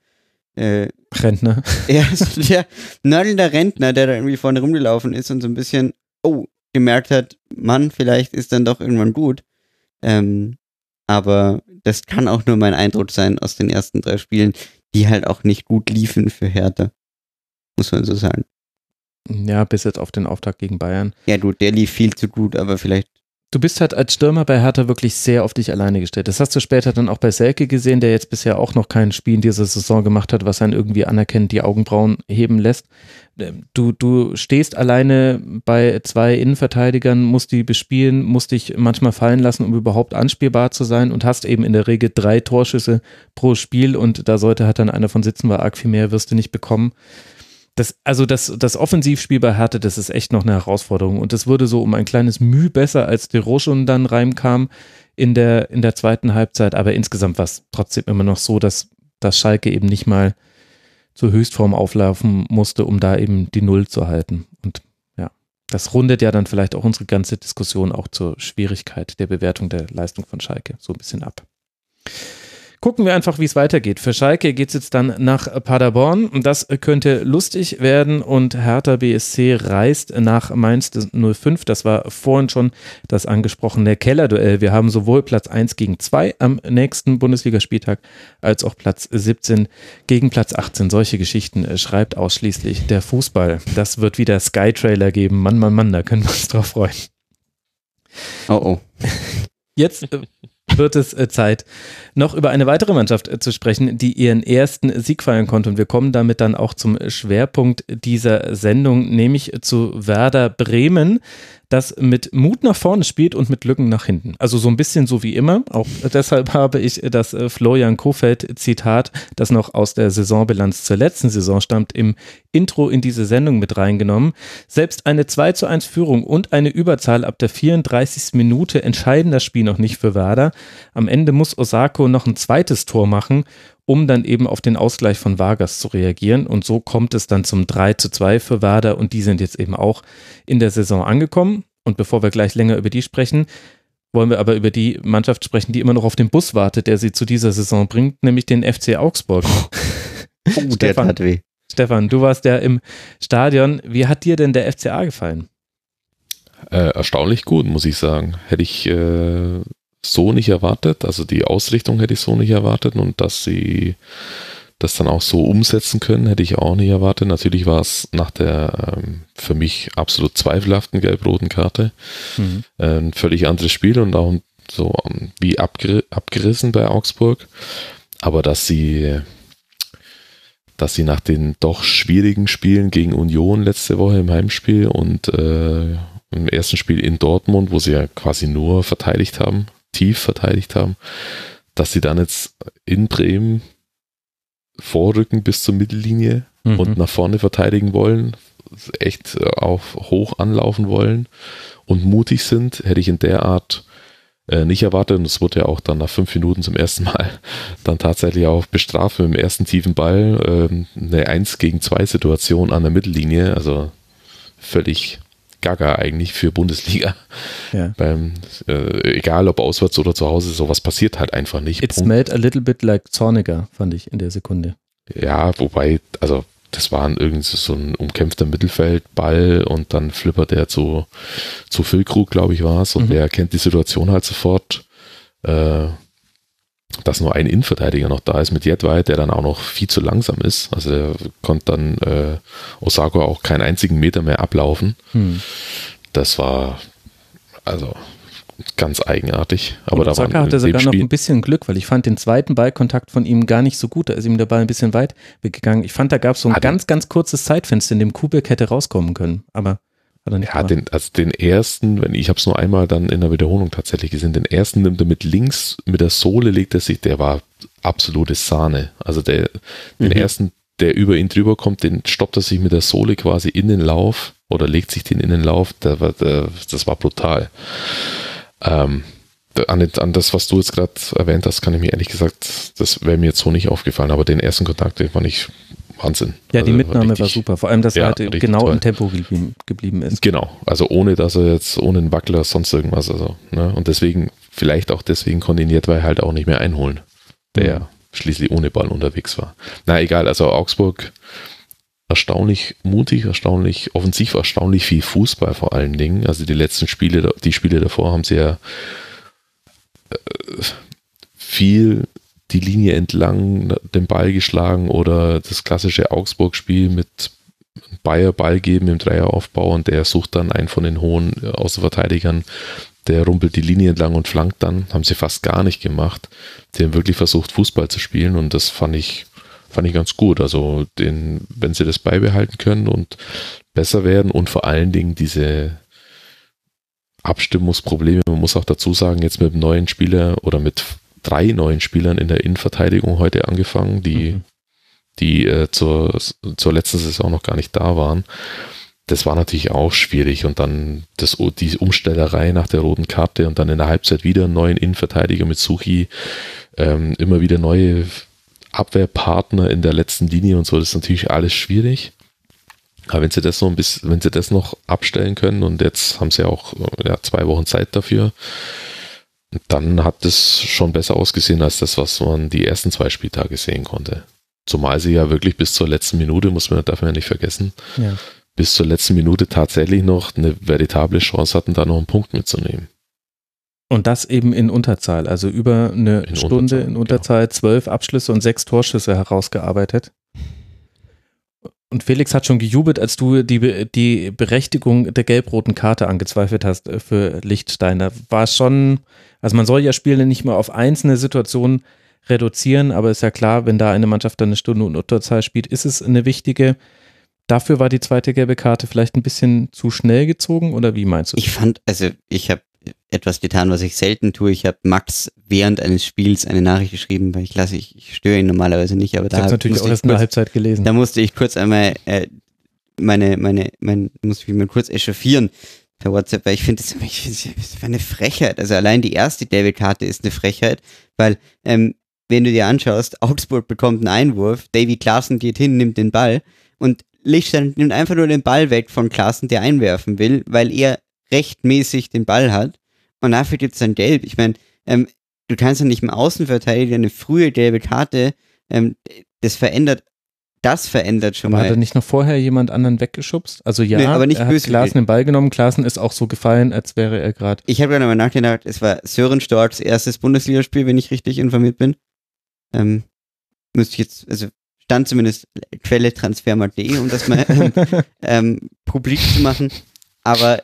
äh, Rentner. Ja, so der nörgelnder Rentner, der da irgendwie vorne rumgelaufen ist und so ein bisschen, oh, gemerkt hat, Mann, vielleicht ist dann doch irgendwann gut. Ähm, aber das kann auch nur mein Eindruck sein aus den ersten drei Spielen, die halt auch nicht gut liefen für Hertha. Muss man so sagen. Ja, bis jetzt auf den Auftakt gegen Bayern. Ja, du, der lief viel zu gut, aber vielleicht Du bist halt als Stürmer bei Hertha wirklich sehr auf dich alleine gestellt. Das hast du später dann auch bei Selke gesehen, der jetzt bisher auch noch kein Spiel in dieser Saison gemacht hat, was einen irgendwie anerkennt, die Augenbrauen heben lässt. Ähm, du, du stehst alleine bei zwei Innenverteidigern, musst die bespielen, musst dich manchmal fallen lassen, um überhaupt anspielbar zu sein und hast eben in der Regel drei Torschüsse pro Spiel und da sollte halt dann einer von sitzen, weil arg viel mehr wirst du nicht bekommen das, also das, das Offensivspiel bei Härte, das ist echt noch eine Herausforderung. Und das wurde so um ein kleines Mühe besser, als De Rochon dann reinkam in der, in der zweiten Halbzeit. Aber insgesamt war es trotzdem immer noch so, dass, dass Schalke eben nicht mal zur Höchstform auflaufen musste, um da eben die Null zu halten. Und ja, das rundet ja dann vielleicht auch unsere ganze Diskussion auch zur Schwierigkeit der Bewertung der Leistung von Schalke so ein bisschen ab gucken wir einfach, wie es weitergeht. Für Schalke geht es jetzt dann nach Paderborn. Das könnte lustig werden und Hertha BSC reist nach Mainz 05. Das war vorhin schon das angesprochene Kellerduell. Wir haben sowohl Platz 1 gegen 2 am nächsten Bundesligaspieltag als auch Platz 17 gegen Platz 18. Solche Geschichten schreibt ausschließlich der Fußball. Das wird wieder Sky-Trailer geben. Mann, Mann, Mann, da können wir uns drauf freuen. Oh oh. Jetzt äh, wird es äh, Zeit, noch über eine weitere Mannschaft äh, zu sprechen, die ihren ersten Sieg feiern konnte. Und wir kommen damit dann auch zum Schwerpunkt dieser Sendung, nämlich zu Werder Bremen das mit Mut nach vorne spielt und mit Lücken nach hinten. Also so ein bisschen so wie immer. Auch deshalb habe ich das äh, Florian Kofeld Zitat, das noch aus der Saisonbilanz zur letzten Saison stammt, im Intro in diese Sendung mit reingenommen. Selbst eine 2 zu 1 Führung und eine Überzahl ab der 34. Minute entscheiden das Spiel noch nicht für Werder. Am Ende muss Osako noch ein zweites Tor machen um dann eben auf den Ausgleich von Vargas zu reagieren. Und so kommt es dann zum 3 zu 2 für Werder und die sind jetzt eben auch in der Saison angekommen. Und bevor wir gleich länger über die sprechen, wollen wir aber über die Mannschaft sprechen, die immer noch auf den Bus wartet, der sie zu dieser Saison bringt, nämlich den FC Augsburg. Oh, der hat weh. Stefan, du warst ja im Stadion. Wie hat dir denn der FCA gefallen? Äh, erstaunlich gut, muss ich sagen. Hätte ich äh, so nicht erwartet. Also die Ausrichtung hätte ich so nicht erwartet und dass sie das dann auch so umsetzen können, hätte ich auch nicht erwartet. Natürlich war es nach der ähm, für mich absolut zweifelhaften gelb-roten Karte mhm. ein völlig anderes Spiel und auch so um, wie abger abgerissen bei Augsburg. Aber dass sie, dass sie nach den doch schwierigen Spielen gegen Union letzte Woche im Heimspiel und äh, im ersten Spiel in Dortmund, wo sie ja quasi nur verteidigt haben, tief verteidigt haben, dass sie dann jetzt in Bremen vorrücken bis zur Mittellinie mhm. und nach vorne verteidigen wollen, echt auf hoch anlaufen wollen und mutig sind, hätte ich in der Art äh, nicht erwartet. Und es wurde ja auch dann nach fünf Minuten zum ersten Mal dann tatsächlich auch bestraft mit dem ersten tiefen Ball. Äh, eine 1 gegen 2 Situation an der Mittellinie. Also völlig gaga eigentlich für Bundesliga. Ja. Beim, äh, egal ob auswärts oder zu Hause, sowas passiert halt einfach nicht. It smelled a little bit like Zorniger, fand ich in der Sekunde. Ja, wobei, also das war irgendwie so ein umkämpfter Mittelfeldball und dann flippert er zu, zu Füllkrug, glaube ich, war es, und mhm. der kennt die Situation halt sofort. Äh, dass nur ein Innenverteidiger noch da ist mit Jedwai, der dann auch noch viel zu langsam ist. Also er konnte dann äh, Osako auch keinen einzigen Meter mehr ablaufen. Hm. Das war also ganz eigenartig. Aber Und da Osaka hatte sogar Spiel noch ein bisschen Glück, weil ich fand den zweiten Ballkontakt von ihm gar nicht so gut. Da ist ihm der Ball ein bisschen weit weggegangen. Ich fand, da gab es so ein ganz, ganz kurzes Zeitfenster, in dem Kubek hätte rauskommen können. Aber hat er nicht ja, den, also den ersten, wenn ich habe es nur einmal dann in der Wiederholung tatsächlich gesehen, den ersten nimmt er mit links, mit der Sohle legt er sich, der war absolute Sahne. Also der, mhm. den ersten, der über ihn drüber kommt, den stoppt er sich mit der Sohle quasi in den Lauf oder legt sich den in den Lauf, der der, das war brutal. Ähm, an, an, das, was du jetzt gerade erwähnt hast, kann ich mir ehrlich gesagt, das wäre mir jetzt so nicht aufgefallen, aber den ersten Kontakt, den fand ich Wahnsinn. Ja, die also Mitnahme richtig, war super. Vor allem, dass ja, er halt genau toll. im Tempo geblieben, geblieben, ist. Genau. Also ohne, dass er jetzt ohne einen Wackler sonst irgendwas. Also, ne? Und deswegen, vielleicht auch deswegen konnte ihn Jedwai halt auch nicht mehr einholen. Der mhm. schließlich ohne Ball unterwegs war. Na egal, also Augsburg erstaunlich mutig, erstaunlich offensiv, erstaunlich viel Fußball vor allen Dingen. Also die letzten Spiele, die Spiele davor haben sie ja äh, viel die Linie entlang den Ball geschlagen oder das klassische Augsburg-Spiel mit Bayer Ball geben im Dreieraufbau und der sucht dann einen von den hohen Außenverteidigern, der rumpelt die Linie entlang und flankt dann. Haben sie fast gar nicht gemacht. Haben wirklich versucht, Fußball zu spielen und das fand ich, fand ich ganz gut. Also, den, wenn sie das beibehalten können und besser werden und vor allen Dingen diese Abstimmungsprobleme, man muss auch dazu sagen, jetzt mit dem neuen Spieler oder mit drei neuen Spielern in der Innenverteidigung heute angefangen, die, mhm. die äh, zur, zur letzten Saison noch gar nicht da waren. Das war natürlich auch schwierig und dann das, die Umstellerei nach der roten Karte und dann in der Halbzeit wieder einen neuen Innenverteidiger mit Suchi, ähm, immer wieder neue Abwehrpartner in der letzten Linie und so, das ist natürlich alles schwierig. Aber wenn sie das so ein bisschen, wenn sie das noch abstellen können und jetzt haben sie auch ja, zwei Wochen Zeit dafür, dann hat es schon besser ausgesehen als das, was man die ersten zwei Spieltage sehen konnte. Zumal sie ja wirklich bis zur letzten Minute, muss man darf man ja nicht vergessen, ja. bis zur letzten Minute tatsächlich noch eine veritable Chance hatten, da noch einen Punkt mitzunehmen. Und das eben in Unterzahl, also über eine in Stunde Unterzahl, in Unterzahl, genau. zwölf Abschlüsse und sechs Torschüsse herausgearbeitet. Und Felix hat schon gejubelt, als du die, die Berechtigung der gelb-roten Karte angezweifelt hast äh, für Lichtsteiner. War schon, also man soll ja Spiele nicht mehr auf einzelne Situationen reduzieren, aber ist ja klar, wenn da eine Mannschaft dann eine Stunde und Unterzahl spielt, ist es eine wichtige. Dafür war die zweite gelbe Karte vielleicht ein bisschen zu schnell gezogen oder wie meinst du? Ich fand, also ich habe etwas getan, was ich selten tue. Ich habe Max während eines Spiels eine Nachricht geschrieben, weil ich lasse, ich, ich störe ihn normalerweise nicht, aber ich da natürlich auch erst in der Halbzeit gelesen. Da musste ich kurz einmal äh, meine, meine, mein, musste ich mir kurz echauffieren per WhatsApp, weil ich finde das, ich find, das eine Frechheit. Also allein die erste David-Karte ist eine Frechheit, weil ähm, wenn du dir anschaust, Augsburg bekommt einen Einwurf, Davy Klaassen geht hin, nimmt den Ball und Lichtstein nimmt einfach nur den Ball weg von Klaassen, der einwerfen will, weil er rechtmäßig den Ball hat und dafür gibt es dann Gelb. Ich meine, ähm, du kannst ja nicht im Außenverteidiger eine frühe gelbe Karte, ähm, das verändert das verändert schon aber mal. Hat er nicht noch vorher jemand anderen weggeschubst? Also ja, Nee, aber nicht er hat Klaassen den Ball genommen. Klaassen ist auch so gefallen, als wäre er gerade. Ich habe gerade mal nachgedacht, es war Sören Storks erstes Bundesligaspiel, wenn ich richtig informiert bin. Ähm, müsste ich jetzt, also stand zumindest Quelle transfermarkt.de, um das mal ähm, publik zu machen. Aber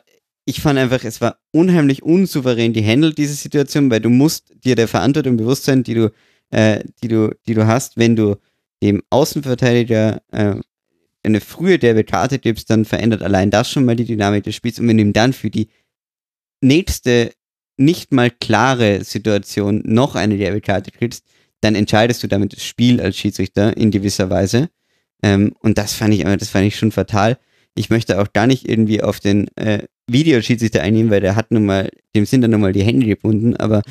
ich fand einfach, es war unheimlich unsouverän die handelt diese Situation, weil du musst dir der Verantwortung bewusst sein, die du, äh, die du, die du hast, wenn du dem Außenverteidiger äh, eine frühe derbe Karte gibst, dann verändert allein das schon mal die Dynamik des Spiels. Und wenn du ihm dann für die nächste nicht mal klare Situation noch eine derbe Karte kriegst, dann entscheidest du damit das Spiel als Schiedsrichter in gewisser Weise. Ähm, und das fand ich, das fand ich schon fatal. Ich möchte auch gar nicht irgendwie auf den äh, Videoschiedsrichter einnehmen, weil der hat nun mal, dem sind dann nun mal die Hände gebunden, aber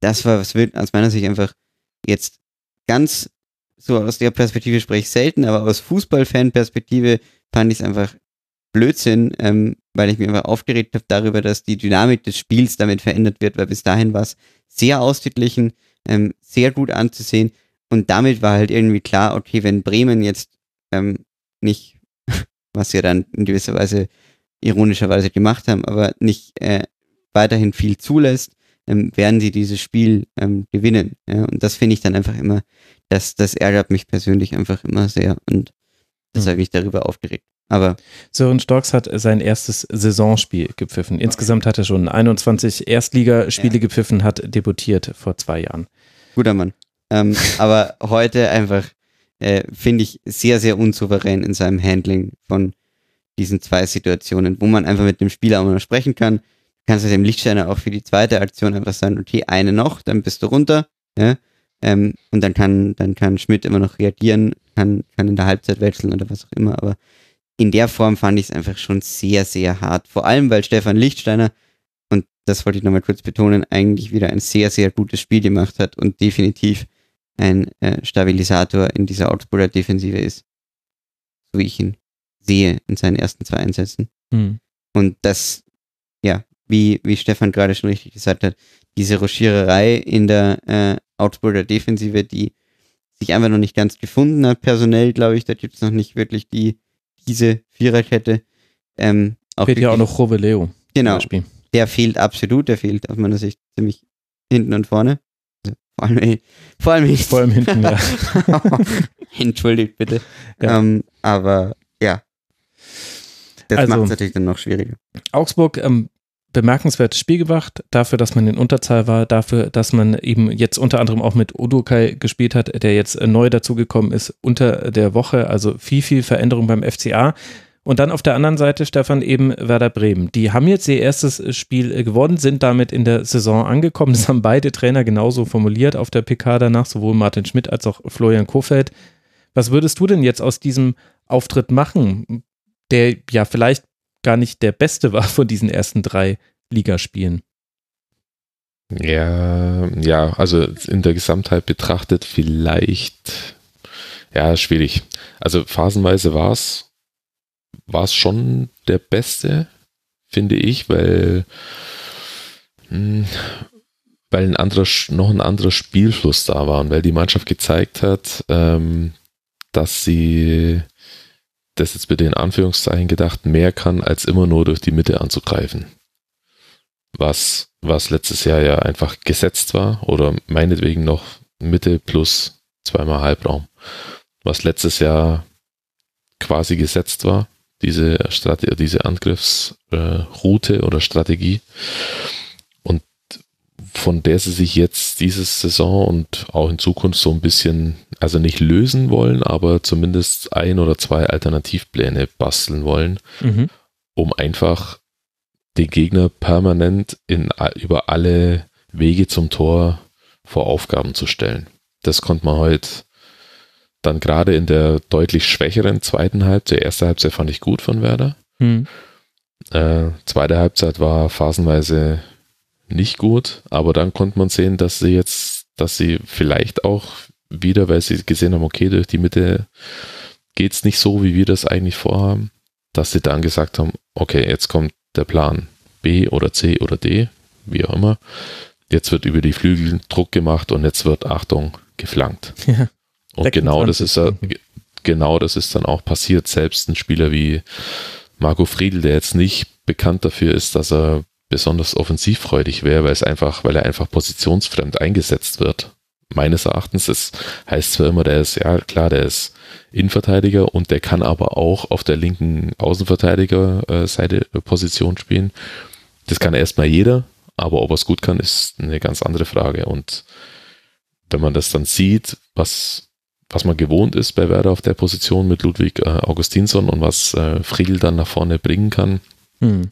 das war, was wird aus meiner Sicht einfach jetzt ganz so aus der Perspektive spreche ich selten, aber aus Fußballfan-Perspektive fand ich es einfach Blödsinn, ähm, weil ich mir einfach aufgeregt habe darüber, dass die Dynamik des Spiels damit verändert wird, weil bis dahin war es sehr ausgeglichen, ähm, sehr gut anzusehen und damit war halt irgendwie klar, okay, wenn Bremen jetzt ähm, nicht, was ja dann in gewisser Weise ironischerweise gemacht haben, aber nicht äh, weiterhin viel zulässt, ähm, werden sie dieses Spiel ähm, gewinnen. Ja? Und das finde ich dann einfach immer, das, das ärgert mich persönlich einfach immer sehr und deshalb bin ich darüber aufgeregt. Aber Sören Storks hat sein erstes Saisonspiel gepfiffen. Insgesamt hat er schon 21 Erstligaspiele Ja. gepfiffen, hat debütiert vor zwei Jahren. guter Mann. Ähm, aber heute einfach äh, finde ich sehr, sehr unsouverän in seinem Handling von diesen zwei Situationen, wo man einfach mit dem Spieler auch mal sprechen kann. Du kannst du dem Lichtsteiner auch für die zweite Aktion einfach sagen, okay, eine noch, dann bist du runter. Ja? Ähm, und dann kann, dann kann Schmidt immer noch reagieren, kann, kann in der Halbzeit wechseln oder was auch immer. Aber in der Form fand ich es einfach schon sehr, sehr hart. Vor allem, weil Stefan Lichtsteiner, und das wollte ich nochmal kurz betonen, eigentlich wieder ein sehr, sehr gutes Spiel gemacht hat und definitiv ein äh, Stabilisator in dieser Augsburger Defensive ist. So wie ich ihn sehe in seinen ersten zwei Einsätzen. Hm. Und das, ja, wie, wie Stefan gerade schon richtig gesagt hat, diese Rochiererei in der äh, Augsburger Defensive, die sich einfach noch nicht ganz gefunden hat, personell, glaube ich, da gibt es noch nicht wirklich die, diese Viererkette. Ähm, auch Fehlt ja auch noch Roveleo. Genau, der fehlt absolut, der fehlt aus meiner Sicht ziemlich hinten und vorne. Also vor allem, vor allem, Vor allem hinten, ja. Entschuldigt bitte. Ja. Ähm, aber. Das Also- macht es natürlich dann noch schwieriger. Augsburg, ähm, bemerkenswertes Spiel gemacht, dafür, dass man in Unterzahl war, dafür, dass man eben jetzt unter anderem auch mit Odukai gespielt hat, der jetzt äh, neu dazugekommen ist unter der Woche, also viel, viel Veränderung beim FCA. Und dann auf der anderen Seite, Stefan, eben Werder Bremen. Die haben jetzt ihr erstes Spiel äh, gewonnen, sind damit in der Saison angekommen. Das haben beide Trainer genauso formuliert auf der PK danach, sowohl Martin Schmidt als auch Florian Kofeld. Was würdest du denn jetzt aus diesem Auftritt machen, der ja vielleicht gar nicht der beste war von diesen ersten drei Ligaspielen. Ja, ja, also in der Gesamtheit betrachtet vielleicht, ja, schwierig. Also phasenweise war es, war es schon der beste, finde ich, weil, hm, weil ein anderer, noch ein anderer Spielfluss da war und weil die Mannschaft gezeigt hat, ähm, dass sie das jetzt bitte in Anführungszeichen gedacht mehr kann, als immer nur durch die Mitte anzugreifen. Was, was letztes Jahr ja einfach gesetzt war oder meinetwegen noch Mitte plus zweimal Halbraum. Was letztes Jahr quasi gesetzt war, diese, Strate diese Angriffsroute oder Strategie. Von der sie sich jetzt diese Saison und auch in Zukunft so ein bisschen, also nicht lösen wollen, aber zumindest ein oder zwei Alternativpläne basteln wollen, Mhm. um einfach den Gegner permanent in, über alle Wege zum Tor vor Aufgaben zu stellen. Das konnte man heute dann gerade in der deutlich schwächeren zweiten Halbzeit, erste Halbzeit fand ich gut von Werder. Mhm. Äh, zweite Halbzeit war phasenweise nicht gut, aber dann konnte man sehen, dass sie jetzt, dass sie vielleicht auch wieder, weil sie gesehen haben, okay, durch die Mitte geht's nicht so, wie wir das eigentlich vorhaben, dass sie dann gesagt haben, okay, jetzt kommt der Plan B oder C oder D, wie auch immer. Jetzt wird über die Flügel Druck gemacht und jetzt wird, Achtung, geflankt. Ja. Und genau das ist ja, 26. genau das ist dann auch passiert. Selbst ein Spieler wie Marco Friedl, der jetzt nicht bekannt dafür ist, dass er besonders offensivfreudig wäre, weil es einfach, weil er einfach positionsfremd eingesetzt wird. Meines Erachtens, es heißt zwar immer, der ist, ja klar, der ist Innenverteidiger und der kann aber auch auf der linken Außenverteidiger-Seite äh, Position spielen. Das kann erstmal jeder, aber ob er es gut kann, ist eine ganz andere Frage. Und wenn man das dann sieht, was, was man gewohnt ist bei Werder auf der Position mit Ludwig äh, Augustinsson und was äh, Friedl dann nach vorne bringen kann, hm.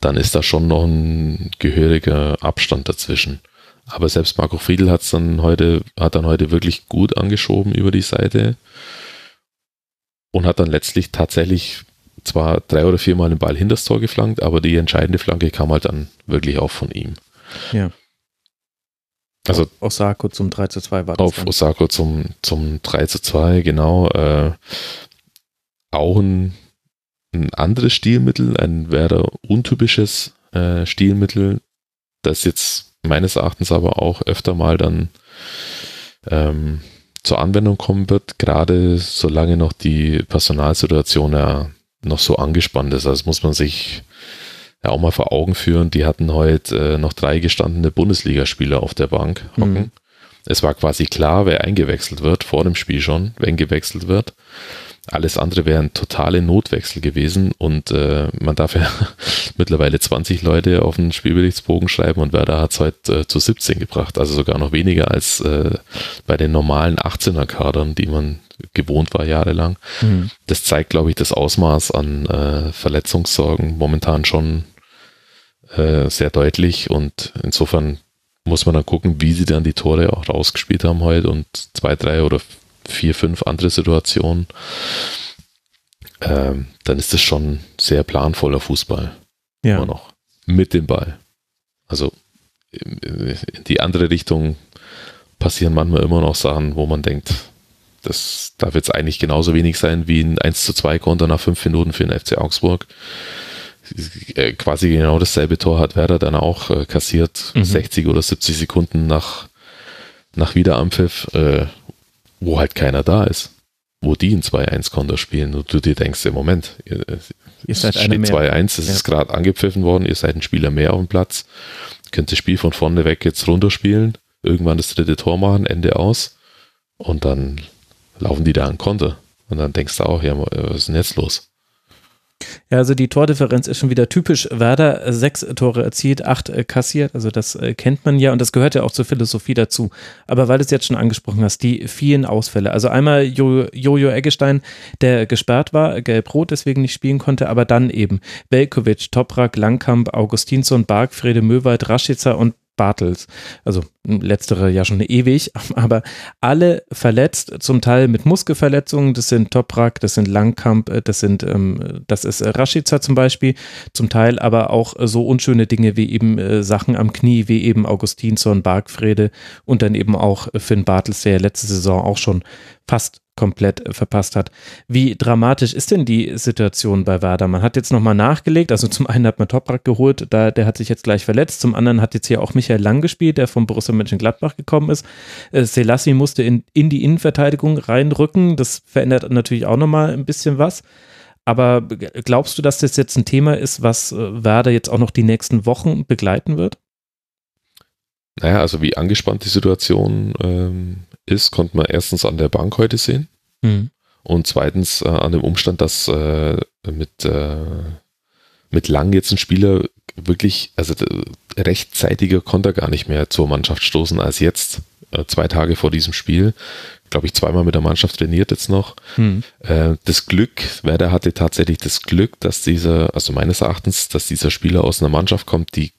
Dann ist da schon noch ein gehöriger Abstand dazwischen. Aber selbst Marco Friedl hat's dann heute, hat dann heute wirklich gut angeschoben über die Seite und hat dann letztlich tatsächlich zwar drei oder viermal den Ball hinter das Tor geflankt, aber die entscheidende Flanke kam halt dann wirklich auch von ihm. Ja. Also auf Osako zum 3 zu 2 war das. Auf dann. Osako zum, zum 3 zu 2, genau. Äh, auch ein, ein anderes Stilmittel, ein Werder untypisches äh, Stilmittel, das jetzt meines Erachtens aber auch öfter mal dann ähm, zur Anwendung kommen wird, gerade solange noch die Personalsituation ja noch so angespannt ist. Also muss man sich ja auch mal vor Augen führen. Die hatten heute äh, noch drei gestandene Bundesligaspieler auf der Bank hocken. Mhm. Es war quasi klar, wer eingewechselt wird, vor dem Spiel schon, wenn gewechselt wird. Alles andere wäre ein totale Notwechsel gewesen und äh, man darf ja mittlerweile 20 Leute auf den Spielberichtsbogen schreiben und Werder hat es heute äh, zu 17 gebracht, also sogar noch weniger als äh, bei den normalen 18er-Kadern, die man gewohnt war jahrelang. Mhm. Das zeigt, glaube ich, das Ausmaß an äh, Verletzungssorgen momentan schon äh, sehr deutlich und insofern muss man dann gucken, wie sie dann die Tore auch rausgespielt haben heute und zwei, drei oder vier, fünf andere Situationen, ähm, dann ist das schon sehr planvoller Fußball. Ja. Immer noch. Mit dem Ball. Also in die andere Richtung passieren manchmal immer noch Sachen, wo man denkt, das darf jetzt eigentlich genauso wenig sein wie ein 1 zu 2 Konter nach fünf Minuten für den FC Augsburg. Äh, quasi genau dasselbe Tor hat Werder dann auch äh, kassiert, mhm. 60 oder 70 Sekunden nach, nach Wiederanpfiff. Äh, wo halt keiner da ist. Wo die ein 2-1-Konter spielen und du dir denkst, im Moment, ihr, ihr seid steht 2-1, es ja. ist gerade angepfiffen worden, ihr seid ein Spieler mehr auf dem Platz, könnt das Spiel von vorne weg jetzt runterspielen, irgendwann das dritte Tor machen, Ende aus und dann laufen die da an Konter. Und dann denkst du auch, ja, was ist denn jetzt los? Ja, also die Tordifferenz ist schon wieder typisch Werder. Sechs Tore erzielt, acht äh, kassiert. Also das äh, kennt man ja und das gehört ja auch zur Philosophie dazu. Aber weil du es jetzt schon angesprochen hast, die vielen Ausfälle. Also einmal Jojo, Jojo Eggestein, der gesperrt war, gelb-rot, deswegen nicht spielen konnte, aber dann eben Belkovic, Toprak, Langkamp, Augustinsson, Bark, Frede Möwald, Raschitzer und Bartels. Also letztere ja schon ewig, aber alle verletzt, zum Teil mit Muskelverletzungen. Das sind Toprak, das sind Langkamp, äh, das sind, ähm, das ist Rashica zum Beispiel, zum Teil aber auch so unschöne Dinge wie eben äh, Sachen am Knie, wie eben Augustinsson, Bargfrede und dann eben auch Finn Bartels, der letzte Saison auch schon fast komplett äh, verpasst hat. Wie dramatisch ist denn die Situation bei Werder? Man hat jetzt nochmal nachgelegt, also zum einen hat man Toprak geholt, da, der hat sich jetzt gleich verletzt, zum anderen hat jetzt hier auch Michael Lang gespielt, der vom Borussia Mönchengladbach gekommen ist. Äh, Selassie musste in, in die Innenverteidigung reinrücken, das verändert natürlich auch nochmal ein bisschen was. Aber glaubst du, dass das jetzt ein Thema ist, was äh, Werder jetzt auch noch die nächsten Wochen begleiten wird? Naja, also wie angespannt die Situation ähm, ist, konnte man erstens an der Bank heute sehen. Mhm. Und zweitens äh, an dem Umstand, dass äh, mit, äh, mit Lang jetzt ein Spieler wirklich, also rechtzeitiger konnte er gar nicht mehr zur Mannschaft stoßen als jetzt, äh, zwei Tage vor diesem Spiel. Glaube ich, zweimal mit der Mannschaft trainiert jetzt noch. Mhm. Äh, das Glück, Werder hatte tatsächlich das Glück, dass dieser, also meines Erachtens, dass dieser Spieler aus einer Mannschaft kommt, die,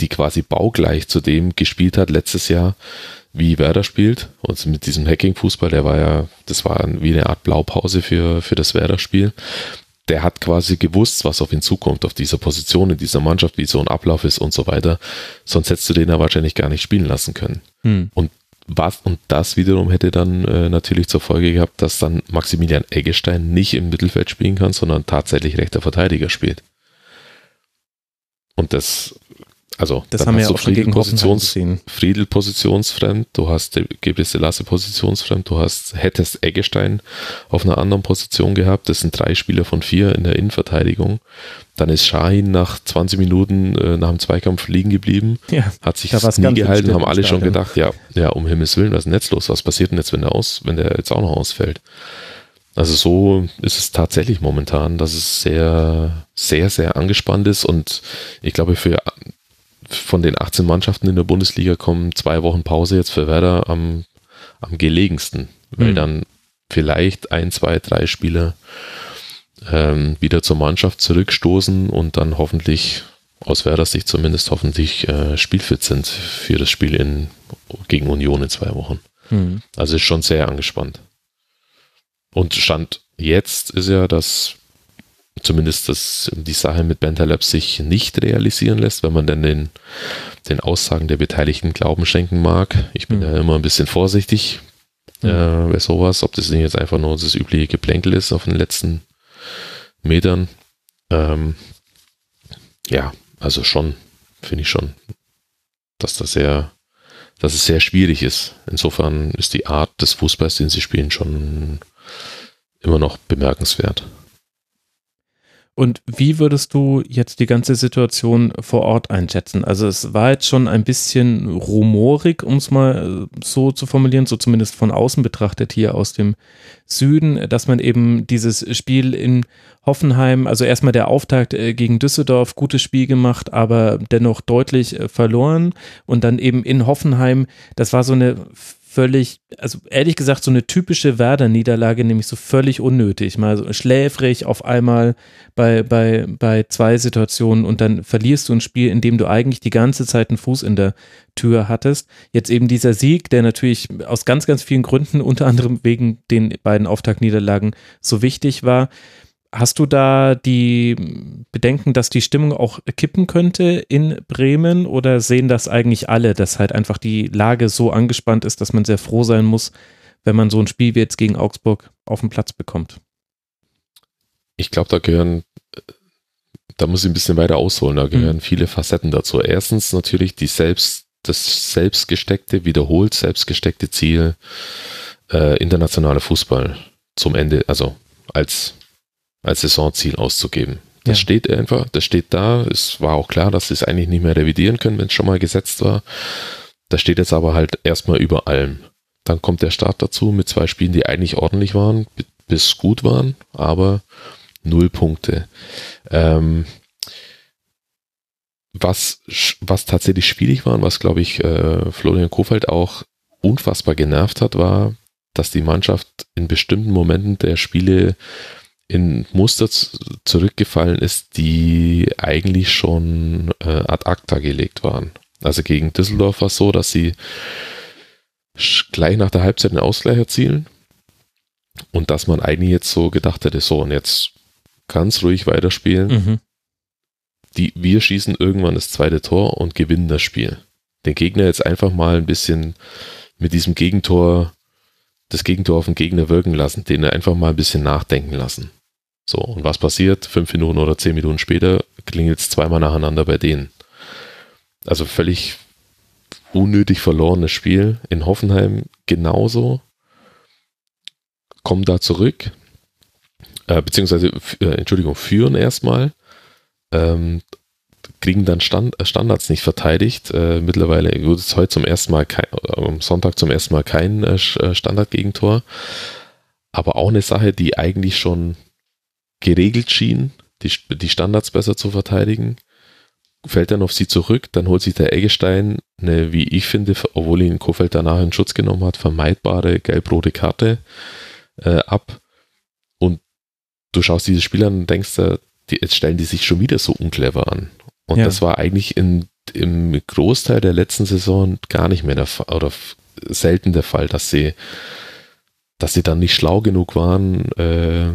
die quasi baugleich zu dem gespielt hat letztes Jahr, wie Werder spielt. Und mit diesem Hacking-Fußball, der war ja, das war wie eine Art Blaupause für, für das Werder-Spiel. Der hat quasi gewusst, was auf ihn zukommt, auf dieser Position, in dieser Mannschaft, wie so ein Ablauf ist und so weiter. Sonst hättest du den ja wahrscheinlich gar nicht spielen lassen können. Hm. Und was, und das wiederum hätte dann äh, natürlich zur Folge gehabt, dass dann Maximilian Eggestein nicht im Mittelfeld spielen kann, sondern tatsächlich rechter Verteidiger spielt. Und das Also, das dann haben wir hast ja du auch Friedel, Positions, gesehen. Friedel positionsfremd, du hast Gebriste Lasse positionsfremd, du hast, hättest Eggestein auf einer anderen Position gehabt. Das sind drei Spieler von vier in der Innenverteidigung. Dann ist Shahin nach 20 Minuten äh, nach dem Zweikampf liegen geblieben, Ja, hat sich Da war's nie gehalten, haben alle schon gedacht, ja, ja, um Himmels Willen, was ist denn jetzt los? Was passiert denn jetzt, wenn der aus, wenn der jetzt auch noch ausfällt? Also so ist es tatsächlich momentan, dass es sehr, sehr, sehr angespannt ist und ich glaube für von den 18 Mannschaften in der Bundesliga kommen zwei Wochen Pause jetzt für Werder am, am gelegensten, weil Mhm. dann vielleicht ein, zwei, drei Spieler ähm, wieder zur Mannschaft zurückstoßen und dann hoffentlich aus Werder Sicht zumindest hoffentlich äh, spielfit sind für das Spiel in, gegen Union in zwei Wochen. hm. Also ist schon sehr angespannt. Und Stand jetzt ist ja, dass zumindest das, die Sache mit Bentaleb sich nicht realisieren lässt, wenn man denn den, den Aussagen der Beteiligten Glauben schenken mag. Ich bin Mhm. ja immer ein bisschen vorsichtig Mhm. äh, bei sowas, ob das nicht jetzt einfach nur das übliche Geplänkel ist auf den letzten Metern. Ähm, ja, also schon, finde ich schon, dass das sehr, dass es sehr schwierig ist. Insofern ist die Art des Fußballs, den sie spielen, schon immer noch bemerkenswert. Und wie würdest du jetzt die ganze Situation vor Ort einschätzen? Also es war jetzt schon ein bisschen rumorig, um es mal äh, so zu formulieren, so zumindest von außen betrachtet hier aus dem Süden, dass man eben dieses Spiel in Hoffenheim, also erstmal der Auftakt äh, gegen Düsseldorf, gutes Spiel gemacht, aber dennoch deutlich äh, verloren und dann eben in Hoffenheim, das war so eine völlig, also ehrlich gesagt, so eine typische Werder-Niederlage, nämlich so völlig unnötig. Mal so schläfrig auf einmal bei, bei, bei zwei Situationen und dann verlierst du ein Spiel, in dem du eigentlich die ganze Zeit einen Fuß in der Tür hattest. Jetzt eben dieser Sieg, der natürlich aus ganz, ganz vielen Gründen, unter anderem wegen den beiden Auftaktniederlagen, so wichtig war. Hast du da die Bedenken, dass die Stimmung auch kippen könnte in Bremen oder sehen das eigentlich alle, dass halt einfach die Lage so angespannt ist, dass man sehr froh sein muss, wenn man so ein Spiel wie jetzt gegen Augsburg auf den Platz bekommt? Ich glaube, da gehören, da muss ich ein bisschen weiter ausholen, da gehören viele Facetten dazu. Erstens natürlich die selbst, das selbstgesteckte, wiederholt selbstgesteckte Ziel, äh, internationaler Fußball zum Ende, also als, als Saisonziel auszugeben. Das Ja. steht einfach, das steht da. Es war auch klar, dass sie es eigentlich nicht mehr revidieren können, wenn es schon mal gesetzt war. Das steht jetzt aber halt erstmal über allem. Dann kommt der Start dazu mit zwei Spielen, die eigentlich ordentlich waren, bi- bis gut waren, aber null Punkte. Ähm, was, was tatsächlich schwierig war und was, glaube ich, äh, Florian Kofeld auch unfassbar genervt hat, war, dass die Mannschaft in bestimmten Momenten der Spiele in Muster zurückgefallen ist, die eigentlich schon äh, ad acta gelegt waren. Also gegen Düsseldorf war es so, dass sie gleich nach der Halbzeit einen Ausgleich erzielen und dass man eigentlich jetzt so gedacht hätte, so und jetzt ganz ruhig weiterspielen. Mhm. Die, wir schießen irgendwann das zweite Tor und gewinnen das Spiel. Den Gegner jetzt einfach mal ein bisschen mit diesem Gegentor, das Gegentor auf den Gegner wirken lassen, den einfach mal ein bisschen nachdenken lassen. So, und was passiert? Fünf Minuten oder zehn Minuten später klingelt es zweimal nacheinander bei denen. Also völlig unnötig verlorenes Spiel. In Hoffenheim genauso. Kommen da zurück, äh, beziehungsweise, äh, Entschuldigung, führen erstmal, ähm, kriegen dann Stand, äh, Standards nicht verteidigt. Äh, mittlerweile wird es heute zum ersten Mal, kein, äh, am Sonntag zum ersten Mal kein äh, äh, Standardgegentor. Aber auch eine Sache, die eigentlich schon geregelt schien, die, die Standards besser zu verteidigen. Fällt dann auf sie zurück, dann holt sich der Eggestein eine, wie ich finde, obwohl ihn Kofeld danach in Schutz genommen hat, vermeidbare gelb-rote Karte äh, ab. Und du schaust dieses Spiel an und denkst, da, die, jetzt stellen die sich schon wieder so unclever an. Und Ja. das war eigentlich in, im Großteil der letzten Saison gar nicht mehr der Fall, oder selten der Fall, dass sie, dass sie dann nicht schlau genug waren, äh,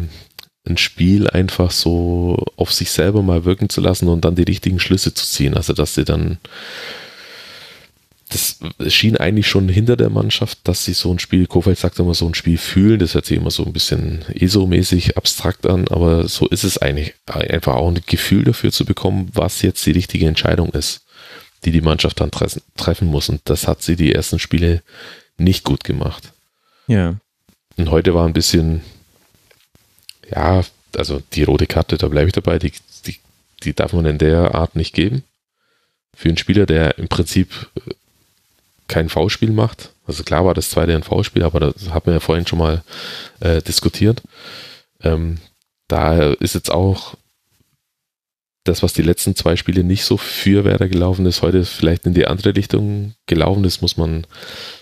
ein Spiel einfach so auf sich selber mal wirken zu lassen und dann die richtigen Schlüsse zu ziehen. Also dass sie dann das schien eigentlich schon hinter der Mannschaft, dass sie so ein Spiel, Kofeld sagt immer so ein Spiel fühlen, das hört sich immer so ein bisschen ESO-mäßig abstrakt an, aber so ist es eigentlich, einfach auch ein Gefühl dafür zu bekommen, was jetzt die richtige Entscheidung ist. die die Mannschaft dann tre treffen muss. Und das hat sie die ersten Spiele nicht gut gemacht. Ja. Und heute war ein bisschen, ja, also die rote Karte, da bleibe ich dabei, die, die, die darf man in der Art nicht geben. Für einen Spieler, der im Prinzip äh, kein V-Spiel macht. Also klar war das zweite ein V-Spiel, aber das hat man ja vorhin schon mal äh, diskutiert. Ähm, da ist jetzt auch das, was die letzten zwei Spiele nicht so für Werder gelaufen ist, heute vielleicht in die andere Richtung gelaufen ist, muss man,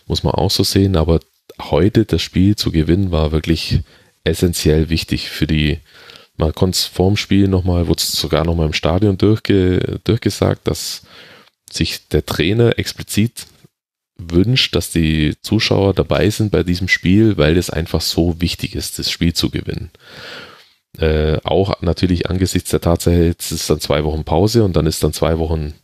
muss man auch so sehen. Aber heute das Spiel zu gewinnen war wirklich essentiell wichtig für die, man konnte es vorm Spiel nochmal, wurde es sogar nochmal im Stadion durchge, durchgesagt, dass sich der Trainer explizit wünscht, dass die Zuschauer dabei sind bei diesem Spiel, weil es einfach so wichtig ist, das Spiel zu gewinnen. Äh, auch natürlich angesichts der Tatsache, jetzt ist dann zwei Wochen Pause und dann ist dann zwei Wochen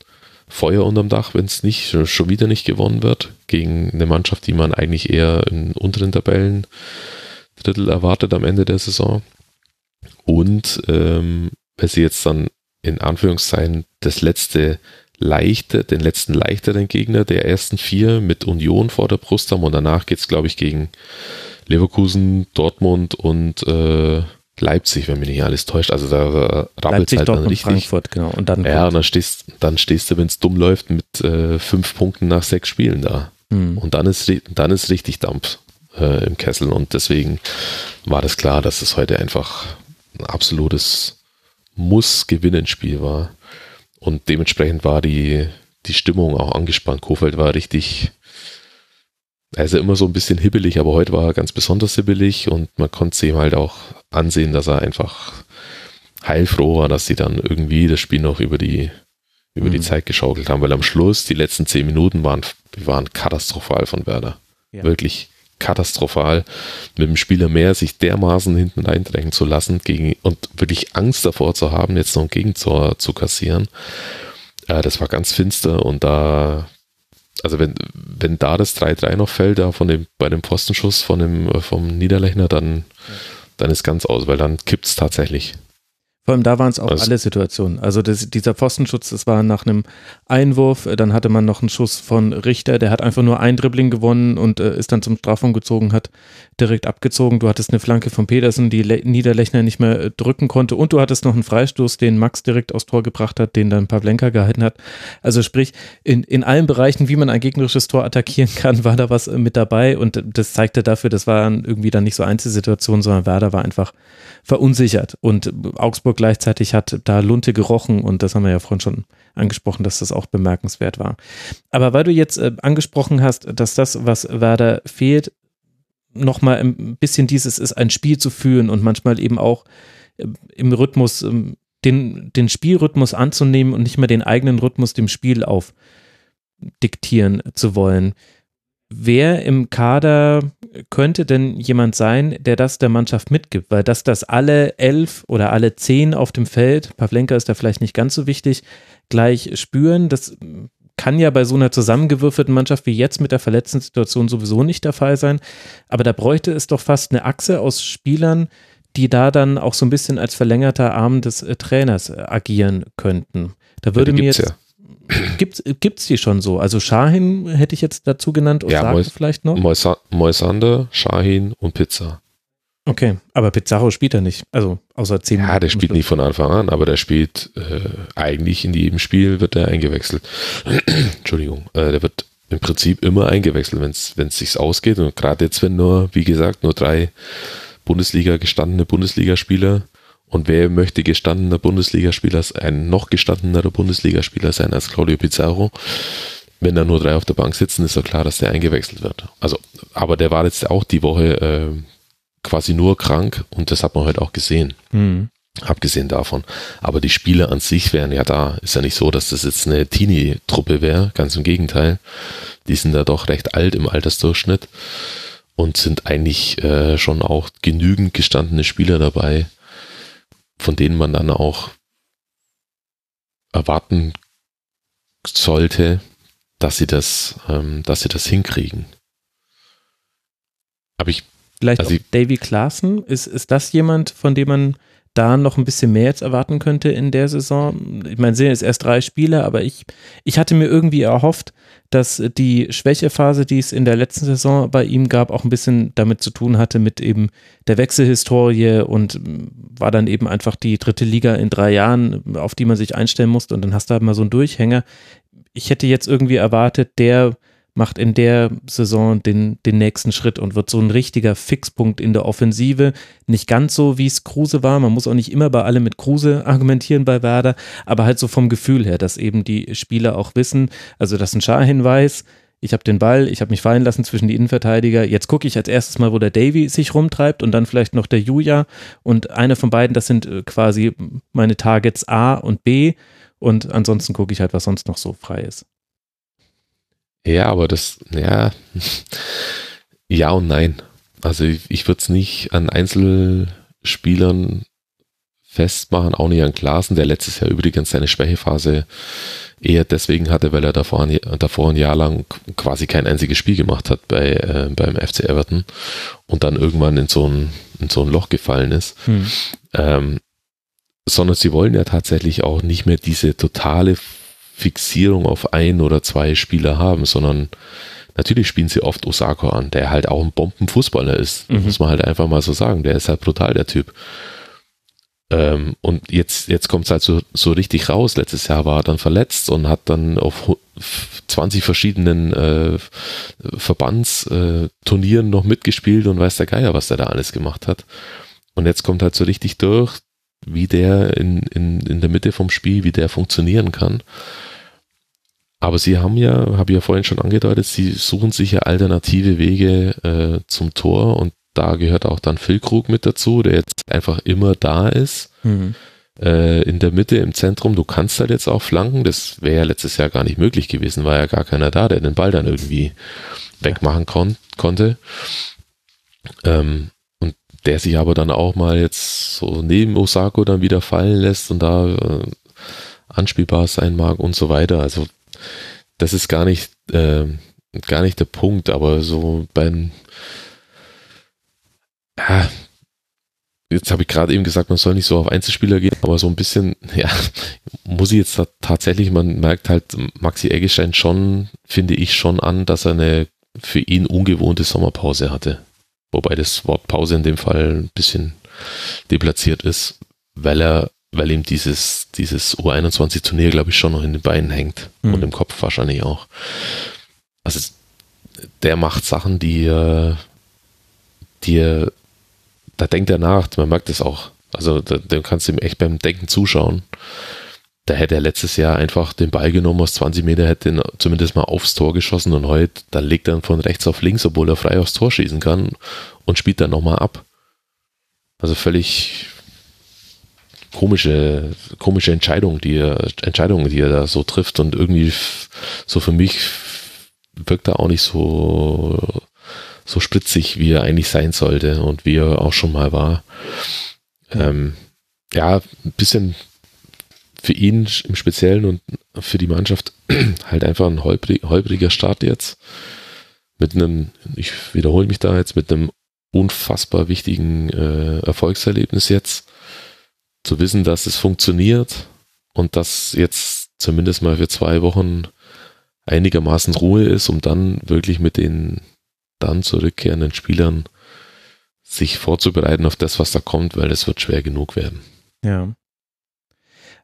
Feuer unterm Dach, wenn es nicht schon wieder nicht gewonnen wird gegen eine Mannschaft, die man eigentlich eher in unteren Tabellen Drittel erwartet am Ende der Saison. Und ähm, wenn sie jetzt dann in Anführungszeichen das letzte leichte, den letzten leichteren Gegner der ersten vier mit Union vor der Brust haben und danach geht es, glaube ich, gegen Leverkusen, Dortmund und äh, Leipzig, wenn mich nicht alles täuscht. Also da rappelt es halt dann richtig. Frankfurt, genau. Und dann ja, und dann stehst, dann stehst du, wenn es dumm läuft, mit äh, fünf Punkten nach sechs Spielen da. Mhm. Und dann ist, dann ist richtig Dampf äh, im Kessel. Und deswegen war das klar, dass es heute einfach ein absolutes Muss-Gewinnen-Spiel war. Und dementsprechend war die, die Stimmung auch angespannt. Kofeld war richtig, er ist ja immer so ein bisschen hibbelig, aber heute war er ganz besonders hibbelig und man konnte es ihm halt auch ansehen, dass er einfach heilfroh war, dass sie dann irgendwie das Spiel noch über die, über mhm. die Zeit geschaukelt haben, weil am Schluss, die letzten zehn Minuten waren, waren katastrophal von Werder. Ja. Wirklich katastrophal, mit dem Spieler mehr sich dermaßen hinten reindrängen zu lassen gegen, und wirklich Angst davor zu haben, jetzt noch ein Gegentor zu kassieren. Äh, das war ganz finster und da, also wenn, wenn da das 3-3 noch fällt, da von dem, bei dem Postenschuss von dem, äh, vom Niederlechner, dann, dann ist ganz aus, weil dann kippt es tatsächlich. Vor allem da waren es auch also, alle Situationen. Also das, dieser Pfostenschutz, das war nach einem Einwurf, dann hatte man noch einen Schuss von Richter, der hat einfach nur ein Dribbling gewonnen und äh, ist dann zum Strafraum gezogen, hat direkt abgezogen. Du hattest eine Flanke von Petersen, die Le Niederlechner nicht mehr äh, drücken konnte und du hattest noch einen Freistoß, den Max direkt aufs Tor gebracht hat, den dann Pavlenka gehalten hat. Also sprich, in, in allen Bereichen, wie man ein gegnerisches Tor attackieren kann, war da was äh, mit dabei und das zeigte dafür, das waren irgendwie dann nicht so Einzelsituationen, sondern Werder war einfach verunsichert und Augsburg gleichzeitig hat da Lunte gerochen und das haben wir ja vorhin schon angesprochen, dass das auch bemerkenswert war. Aber weil du jetzt äh, angesprochen hast, dass das, was Werder fehlt, nochmal ein bisschen dieses ist, ein Spiel zu führen und manchmal eben auch äh, im Rhythmus, äh, den, den Spielrhythmus anzunehmen und nicht mehr den eigenen Rhythmus dem Spiel aufdiktieren zu wollen. Wer im Kader könnte denn jemand sein, der das der Mannschaft mitgibt? Weil dass das alle elf oder alle zehn auf dem Feld, Pavlenka ist da vielleicht nicht ganz so wichtig, gleich spüren, das kann ja bei so einer zusammengewürfelten Mannschaft wie jetzt mit der verletzten Situation sowieso nicht der Fall sein. Aber da bräuchte es doch fast eine Achse aus Spielern, die da dann auch so ein bisschen als verlängerter Arm des äh, Trainers äh, agieren könnten. Da würde ja, mir jetzt. Ja. Gibt es die schon so? Also Shahin hätte ich jetzt dazu genannt und ja, Mois, vielleicht noch? Moisander, Shahin und Pizza. Okay, aber Pizarro spielt er nicht, also außer zehn Ja, der spielt nicht von Anfang an, aber der spielt äh, eigentlich in jedem Spiel wird er eingewechselt. Entschuldigung, äh, der wird im Prinzip immer eingewechselt, wenn es sich ausgeht und gerade jetzt, wenn nur, wie gesagt, nur drei Bundesliga gestandene Bundesligaspieler und wer möchte gestandener Bundesligaspieler, ein noch gestandenerer Bundesligaspieler sein als Claudio Pizarro? Wenn da nur drei auf der Bank sitzen, ist doch klar, dass der eingewechselt wird. Also, aber der war jetzt auch die Woche äh, quasi nur krank und das hat man heute auch gesehen. Mhm. Abgesehen davon. Aber die Spieler an sich wären ja da. Ist ja nicht so, dass das jetzt eine Teenie-Truppe wäre. Ganz im Gegenteil. Die sind da doch recht alt im Altersdurchschnitt und sind eigentlich äh, schon auch genügend gestandene Spieler dabei, von denen man dann auch erwarten sollte, dass sie das, ähm, dass sie das hinkriegen. Aber ich Vielleicht also Davy Klaassen, ist, ist das jemand, von dem man da noch ein bisschen mehr jetzt erwarten könnte in der Saison. Ich meine, sind jetzt erst drei Spiele, aber ich, ich hatte mir irgendwie erhofft, dass die Schwächephase, die es in der letzten Saison bei ihm gab, auch ein bisschen damit zu tun hatte mit eben der Wechselhistorie und war dann eben einfach die dritte Liga in drei Jahren, auf die man sich einstellen musste und dann hast du halt mal so einen Durchhänger. Ich hätte jetzt irgendwie erwartet, der macht in der Saison den, den nächsten Schritt und wird so ein richtiger Fixpunkt in der Offensive. Nicht ganz so, wie es Kruse war. Man muss auch nicht immer bei allem mit Kruse argumentieren bei Werder, aber halt so vom Gefühl her, dass eben die Spieler auch wissen, also dass ein Scharhinweis, ich habe den Ball, ich habe mich fallen lassen zwischen die Innenverteidiger. Jetzt gucke ich als erstes mal, wo der Davy sich rumtreibt und dann vielleicht noch der Juja. Und einer von beiden, das sind äh, quasi meine Targets A und B. Und ansonsten gucke ich halt, was sonst noch so frei ist. Ja, aber das, ja, ja und nein. Also ich, ich würde es nicht an Einzelspielern festmachen, auch nicht an Klaassen, der letztes Jahr übrigens seine Schwächephase eher deswegen hatte, weil er davor ein, davor ein Jahr lang quasi kein einziges Spiel gemacht hat bei, äh, beim FC Everton und dann irgendwann in so ein, in so ein Loch gefallen ist. Hm. Ähm, sondern sie wollen ja tatsächlich auch nicht mehr diese totale Fixierung auf ein oder zwei Spieler haben, sondern natürlich spielen sie oft Osako an, der halt auch ein Bombenfußballer ist. Mhm. Muss man halt einfach mal so sagen. Der ist halt brutal, der Typ. Ähm, und jetzt, jetzt kommt es halt so, so richtig raus. Letztes Jahr war er dann verletzt und hat dann auf 20 verschiedenen äh, Verbandsturnieren noch mitgespielt und weiß der Geier, was der da alles gemacht hat. Und jetzt kommt halt so richtig durch, wie der in, in, in der Mitte vom Spiel, wie der funktionieren kann. Aber sie haben ja, habe ich ja vorhin schon angedeutet, sie suchen sich ja alternative Wege äh, zum Tor und da gehört auch dann Phil Krug mit dazu, der jetzt einfach immer da ist. Mhm. Äh, in der Mitte, im Zentrum, du kannst halt jetzt auch flanken. Das wäre ja letztes Jahr gar nicht möglich gewesen, war ja gar keiner da, der den Ball dann irgendwie wegmachen kon konnte. Ähm, der sich aber dann auch mal jetzt so neben Osako dann wieder fallen lässt und da äh, anspielbar sein mag und so weiter. Also das ist gar nicht, äh, gar nicht der Punkt, aber so beim, ja, jetzt habe ich gerade eben gesagt, man soll nicht so auf Einzelspieler gehen, aber so ein bisschen, ja, muss ich jetzt tatsächlich, man merkt halt Maxi Eggestein schon, finde ich schon an, dass er eine für ihn ungewohnte Sommerpause hatte. Wobei das Wort Pause in dem Fall ein bisschen deplatziert ist, weil er weil ihm dieses, dieses U21-Turnier, glaube ich, schon noch in den Beinen hängt mhm. und im Kopf wahrscheinlich auch. Also der macht Sachen, die, die da denkt er nach, man merkt es auch. Also da, kannst du ihm echt beim Denken zuschauen. Da hätte er letztes Jahr einfach den Ball genommen aus 20 Meter, hätte ihn zumindest mal aufs Tor geschossen und heute, da legt er von rechts auf links, obwohl er frei aufs Tor schießen kann und spielt dann nochmal ab. Also völlig, komische, komische Entscheidung, die er, Entscheidungen, die er da so trifft und irgendwie so für mich wirkt er auch nicht so, so spritzig, wie er eigentlich sein sollte und wie er auch schon mal war. Ähm, ja, ein bisschen für ihn im Speziellen und für die Mannschaft halt einfach ein holprig, holpriger Start jetzt. Mit einem, ich wiederhole mich da jetzt, mit einem unfassbar wichtigen äh, Erfolgserlebnis jetzt zu wissen, dass es funktioniert und dass jetzt zumindest mal für zwei Wochen einigermaßen Ruhe ist, um dann wirklich mit den dann zurückkehrenden Spielern sich vorzubereiten auf das, was da kommt, weil es wird schwer genug werden. Ja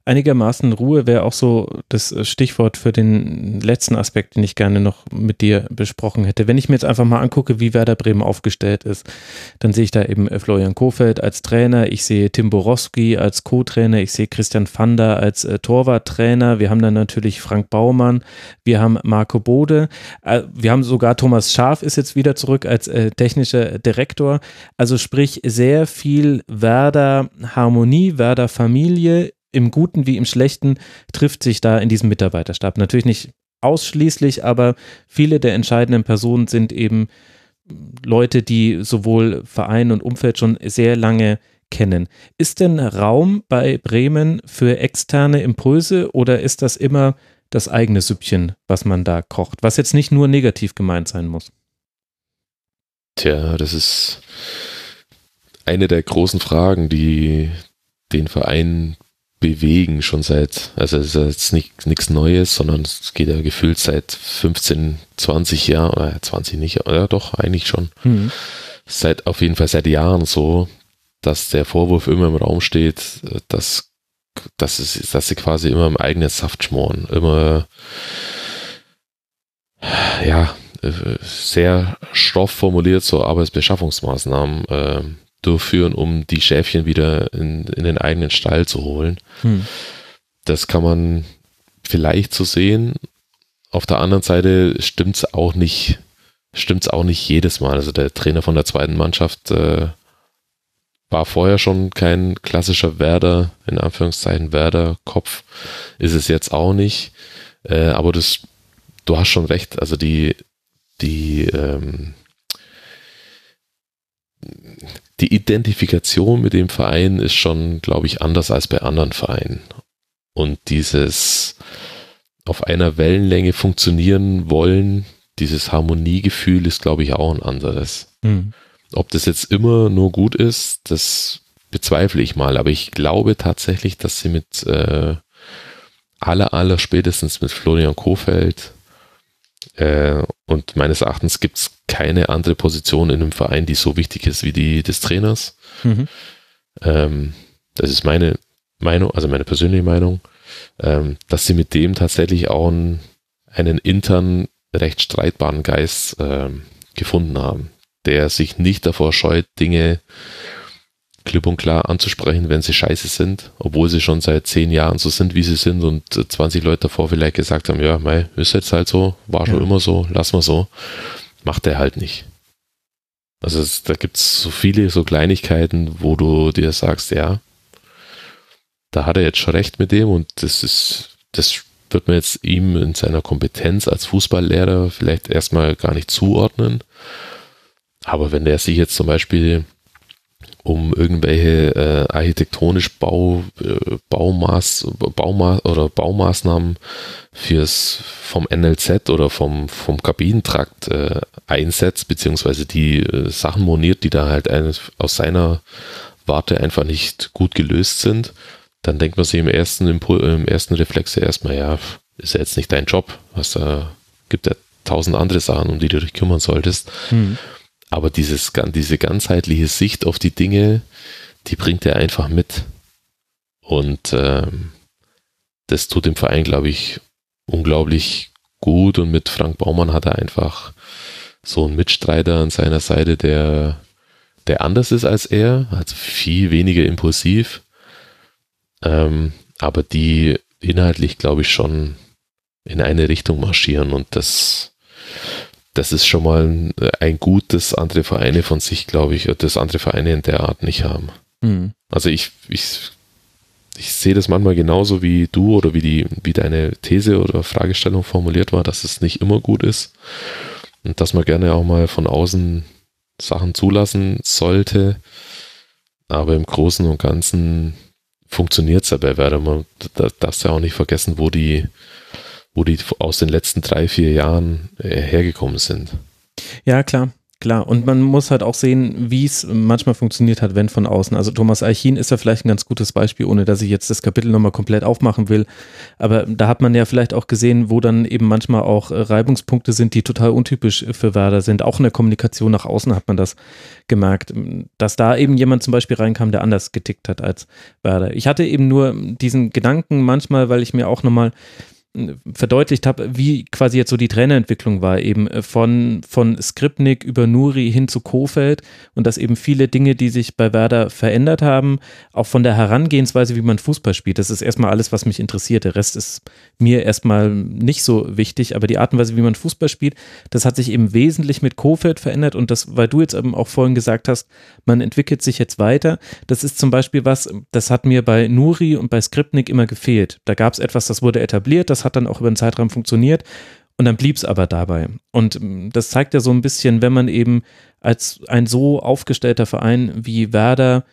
einigermaßen Ruhe wäre auch so das Stichwort für den letzten Aspekt, den ich gerne noch mit dir besprochen hätte. Wenn ich mir jetzt einfach mal angucke, wie Werder Bremen aufgestellt ist, dann sehe ich da eben Florian Kofeld als Trainer, ich sehe Tim Borowski als Co-Trainer, ich sehe Christian Fander als äh, Torwarttrainer, wir haben dann natürlich Frank Baumann, wir haben Marco Bode, äh, wir haben sogar Thomas Scharf ist jetzt wieder zurück als äh, technischer Direktor. Also sprich sehr viel Werder Harmonie, Werder Familie im Guten wie im Schlechten trifft sich da in diesem Mitarbeiterstab. Natürlich nicht ausschließlich, aber viele der entscheidenden Personen sind eben Leute, die sowohl Verein und Umfeld schon sehr lange kennen. Ist denn Raum bei Bremen für externe Impulse oder ist das immer das eigene Süppchen, was man da kocht, was jetzt nicht nur negativ gemeint sein muss? Tja, das ist eine der großen Fragen, die den Verein bewegen, schon seit, also es ist jetzt nicht, nichts Neues, sondern es geht ja gefühlt seit 15, 20 Jahren, oder 20 nicht, ja doch, eigentlich schon. Mhm. Seit, auf jeden Fall seit Jahren so, dass der Vorwurf immer im Raum steht, dass, dass, es, dass sie quasi immer im eigenen Saft schmoren, immer, ja, sehr schroff formuliert so Arbeitsbeschaffungsmaßnahmen äh, durchführen, um die Schäfchen wieder in, in den eigenen Stall zu holen. Hm. Das kann man vielleicht so sehen. Auf der anderen Seite stimmt es auch nicht, stimmt es auch nicht jedes Mal. Also der Trainer von der zweiten Mannschaft äh, war vorher schon kein klassischer Werder, in Anführungszeichen Werder-Kopf, ist es jetzt auch nicht. Äh, aber das, du hast schon recht. Also die, die, ähm, die Identifikation mit dem Verein ist schon, glaube ich, anders als bei anderen Vereinen. Und dieses auf einer Wellenlänge funktionieren wollen, dieses Harmoniegefühl ist, glaube ich, auch ein anderes. Mhm. Ob das jetzt immer nur gut ist, das bezweifle ich mal. Aber ich glaube tatsächlich, dass sie mit äh, aller, aller spätestens mit Florian Kofeld äh, und meines Erachtens gibt es keine andere Position in einem Verein, die so wichtig ist wie die des Trainers. Mhm. Ähm, das ist meine Meinung, also meine persönliche Meinung, ähm, dass sie mit dem tatsächlich auch einen, einen intern recht streitbaren Geist ähm, gefunden haben, der sich nicht davor scheut, Dinge klipp und klar anzusprechen, wenn sie scheiße sind, obwohl sie schon seit zehn Jahren so sind, wie sie sind und 20 Leute davor vielleicht gesagt haben, ja, mei, ist jetzt halt so, war schon ja. immer so, lass mal so. Macht er halt nicht. Also es, da gibt es so viele so Kleinigkeiten, wo du dir sagst, ja, da hat er jetzt schon recht mit dem und das ist, das wird man jetzt ihm in seiner Kompetenz als Fußballlehrer vielleicht erstmal gar nicht zuordnen. Aber wenn der sich jetzt zum Beispiel um irgendwelche äh, architektonisch Bau, äh, Baumaß, Bauma oder Baumaßnahmen fürs vom NLZ oder vom, vom Kabinentrakt äh, einsetzt, beziehungsweise die äh, Sachen moniert, die da halt ein, aus seiner Warte einfach nicht gut gelöst sind, dann denkt man sich im ersten Impul im ersten Reflex erstmal, ja, ist ja jetzt nicht dein Job, was da gibt ja tausend andere Sachen, um die du dich kümmern solltest. Mhm. Aber dieses, diese ganzheitliche Sicht auf die Dinge, die bringt er einfach mit. Und ähm, das tut dem Verein, glaube ich, unglaublich gut. Und mit Frank Baumann hat er einfach so einen Mitstreiter an seiner Seite, der, der anders ist als er, also viel weniger impulsiv, ähm, aber die inhaltlich, glaube ich, schon in eine Richtung marschieren. Und das, das ist schon mal ein, ein Gut, das andere Vereine von sich, glaube ich, das andere Vereine in der Art nicht haben. Mhm. Also ich, ich, ich sehe das manchmal genauso wie du oder wie die, wie deine These oder Fragestellung formuliert war, dass es nicht immer gut ist und dass man gerne auch mal von außen Sachen zulassen sollte. Aber im Großen und Ganzen funktioniert es ja bei Werder. Man darf ja auch nicht vergessen, wo die, wo die aus den letzten drei, vier Jahren äh, hergekommen sind. Ja, klar. Klar, und man muss halt auch sehen, wie es manchmal funktioniert hat, wenn von außen. Also Thomas Eichin ist ja vielleicht ein ganz gutes Beispiel, ohne dass ich jetzt das Kapitel nochmal komplett aufmachen will. Aber da hat man ja vielleicht auch gesehen, wo dann eben manchmal auch äh, Reibungspunkte sind, die total untypisch für Werder sind. Auch in der Kommunikation nach außen hat man das gemerkt, dass da eben jemand zum Beispiel reinkam, der anders getickt hat als Werder. Ich hatte eben nur diesen Gedanken manchmal, weil ich mir auch nochmal verdeutlicht habe, wie quasi jetzt so die Trainerentwicklung war, eben äh, von, von Skripnik über Nuri hin zu Kofeld und dass eben viele Dinge, die sich bei Werder verändert haben, auch von der Herangehensweise, wie man Fußball spielt. Das ist erstmal alles, was mich interessiert. Der Rest ist mir erstmal nicht so wichtig, aber die Art und Weise, wie man Fußball spielt, das hat sich eben wesentlich mit Kofeld verändert und das, weil du jetzt eben auch vorhin gesagt hast, man entwickelt sich jetzt weiter. Das ist zum Beispiel was, das hat mir bei Nuri und bei Skripnik immer gefehlt. Da gab es etwas, das wurde etabliert, das hat dann auch über einen Zeitraum funktioniert. Und dann blieb es aber dabei. Und ähm, das zeigt ja so ein bisschen, wenn man eben als ein so aufgestellter Verein wie Werder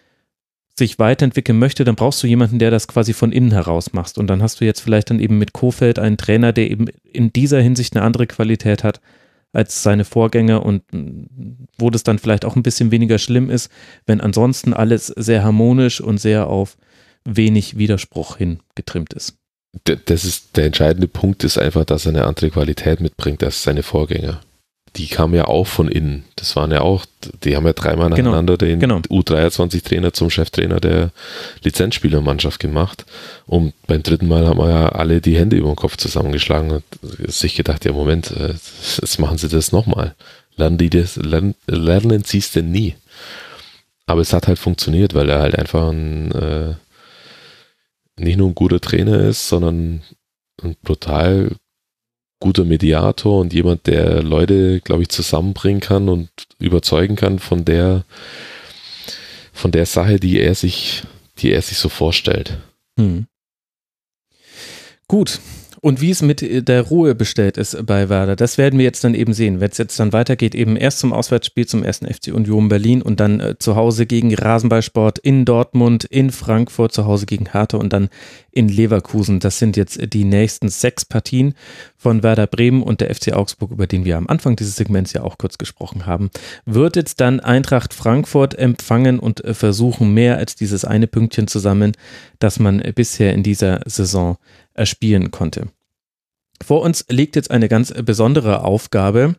sich weiterentwickeln möchte, dann brauchst du jemanden, der das quasi von innen heraus macht. Und dann hast du jetzt vielleicht dann eben mit Kofeld einen Trainer, der eben in dieser Hinsicht eine andere Qualität hat als seine Vorgänger und mm, wo das dann vielleicht auch ein bisschen weniger schlimm ist, wenn ansonsten alles sehr harmonisch und sehr auf wenig Widerspruch hingetrimmt ist. Das ist der entscheidende Punkt ist einfach, dass er eine andere Qualität mitbringt als seine Vorgänger. Die kamen ja auch von innen. Das waren ja auch, die haben ja dreimal genau, nacheinander den genau. U23-Trainer zum Cheftrainer der Lizenzspielermannschaft gemacht. Und beim dritten Mal haben wir ja alle die Hände über den Kopf zusammengeschlagen und sich gedacht, ja Moment, äh, jetzt machen sie das nochmal. Lernen die das, lernen, lernen sie es denn nie? Aber es hat halt funktioniert, weil er halt einfach ein, äh, nicht nur ein guter Trainer ist, sondern ein total guter Mediator und jemand, der Leute, glaube ich, zusammenbringen kann und überzeugen kann von der, von der Sache, die er sich, die er sich so vorstellt. Hm. Gut, und wie es mit der Ruhe bestellt ist bei Werder, das werden wir jetzt dann eben sehen. Wenn es jetzt dann weitergeht, eben erst zum Auswärtsspiel zum ersten FC Union Berlin und dann äh, zu Hause gegen Rasenballsport in Dortmund, in Frankfurt, zu Hause gegen Hertha und dann in Leverkusen. Das sind jetzt die nächsten sechs Partien von Werder Bremen und der FC Augsburg, über den wir am Anfang dieses Segments ja auch kurz gesprochen haben. Wird jetzt dann Eintracht Frankfurt empfangen und äh, versuchen, mehr als dieses eine Pünktchen zu sammeln, das man bisher in dieser Saison erspielen konnte. Vor uns liegt jetzt eine ganz besondere Aufgabe,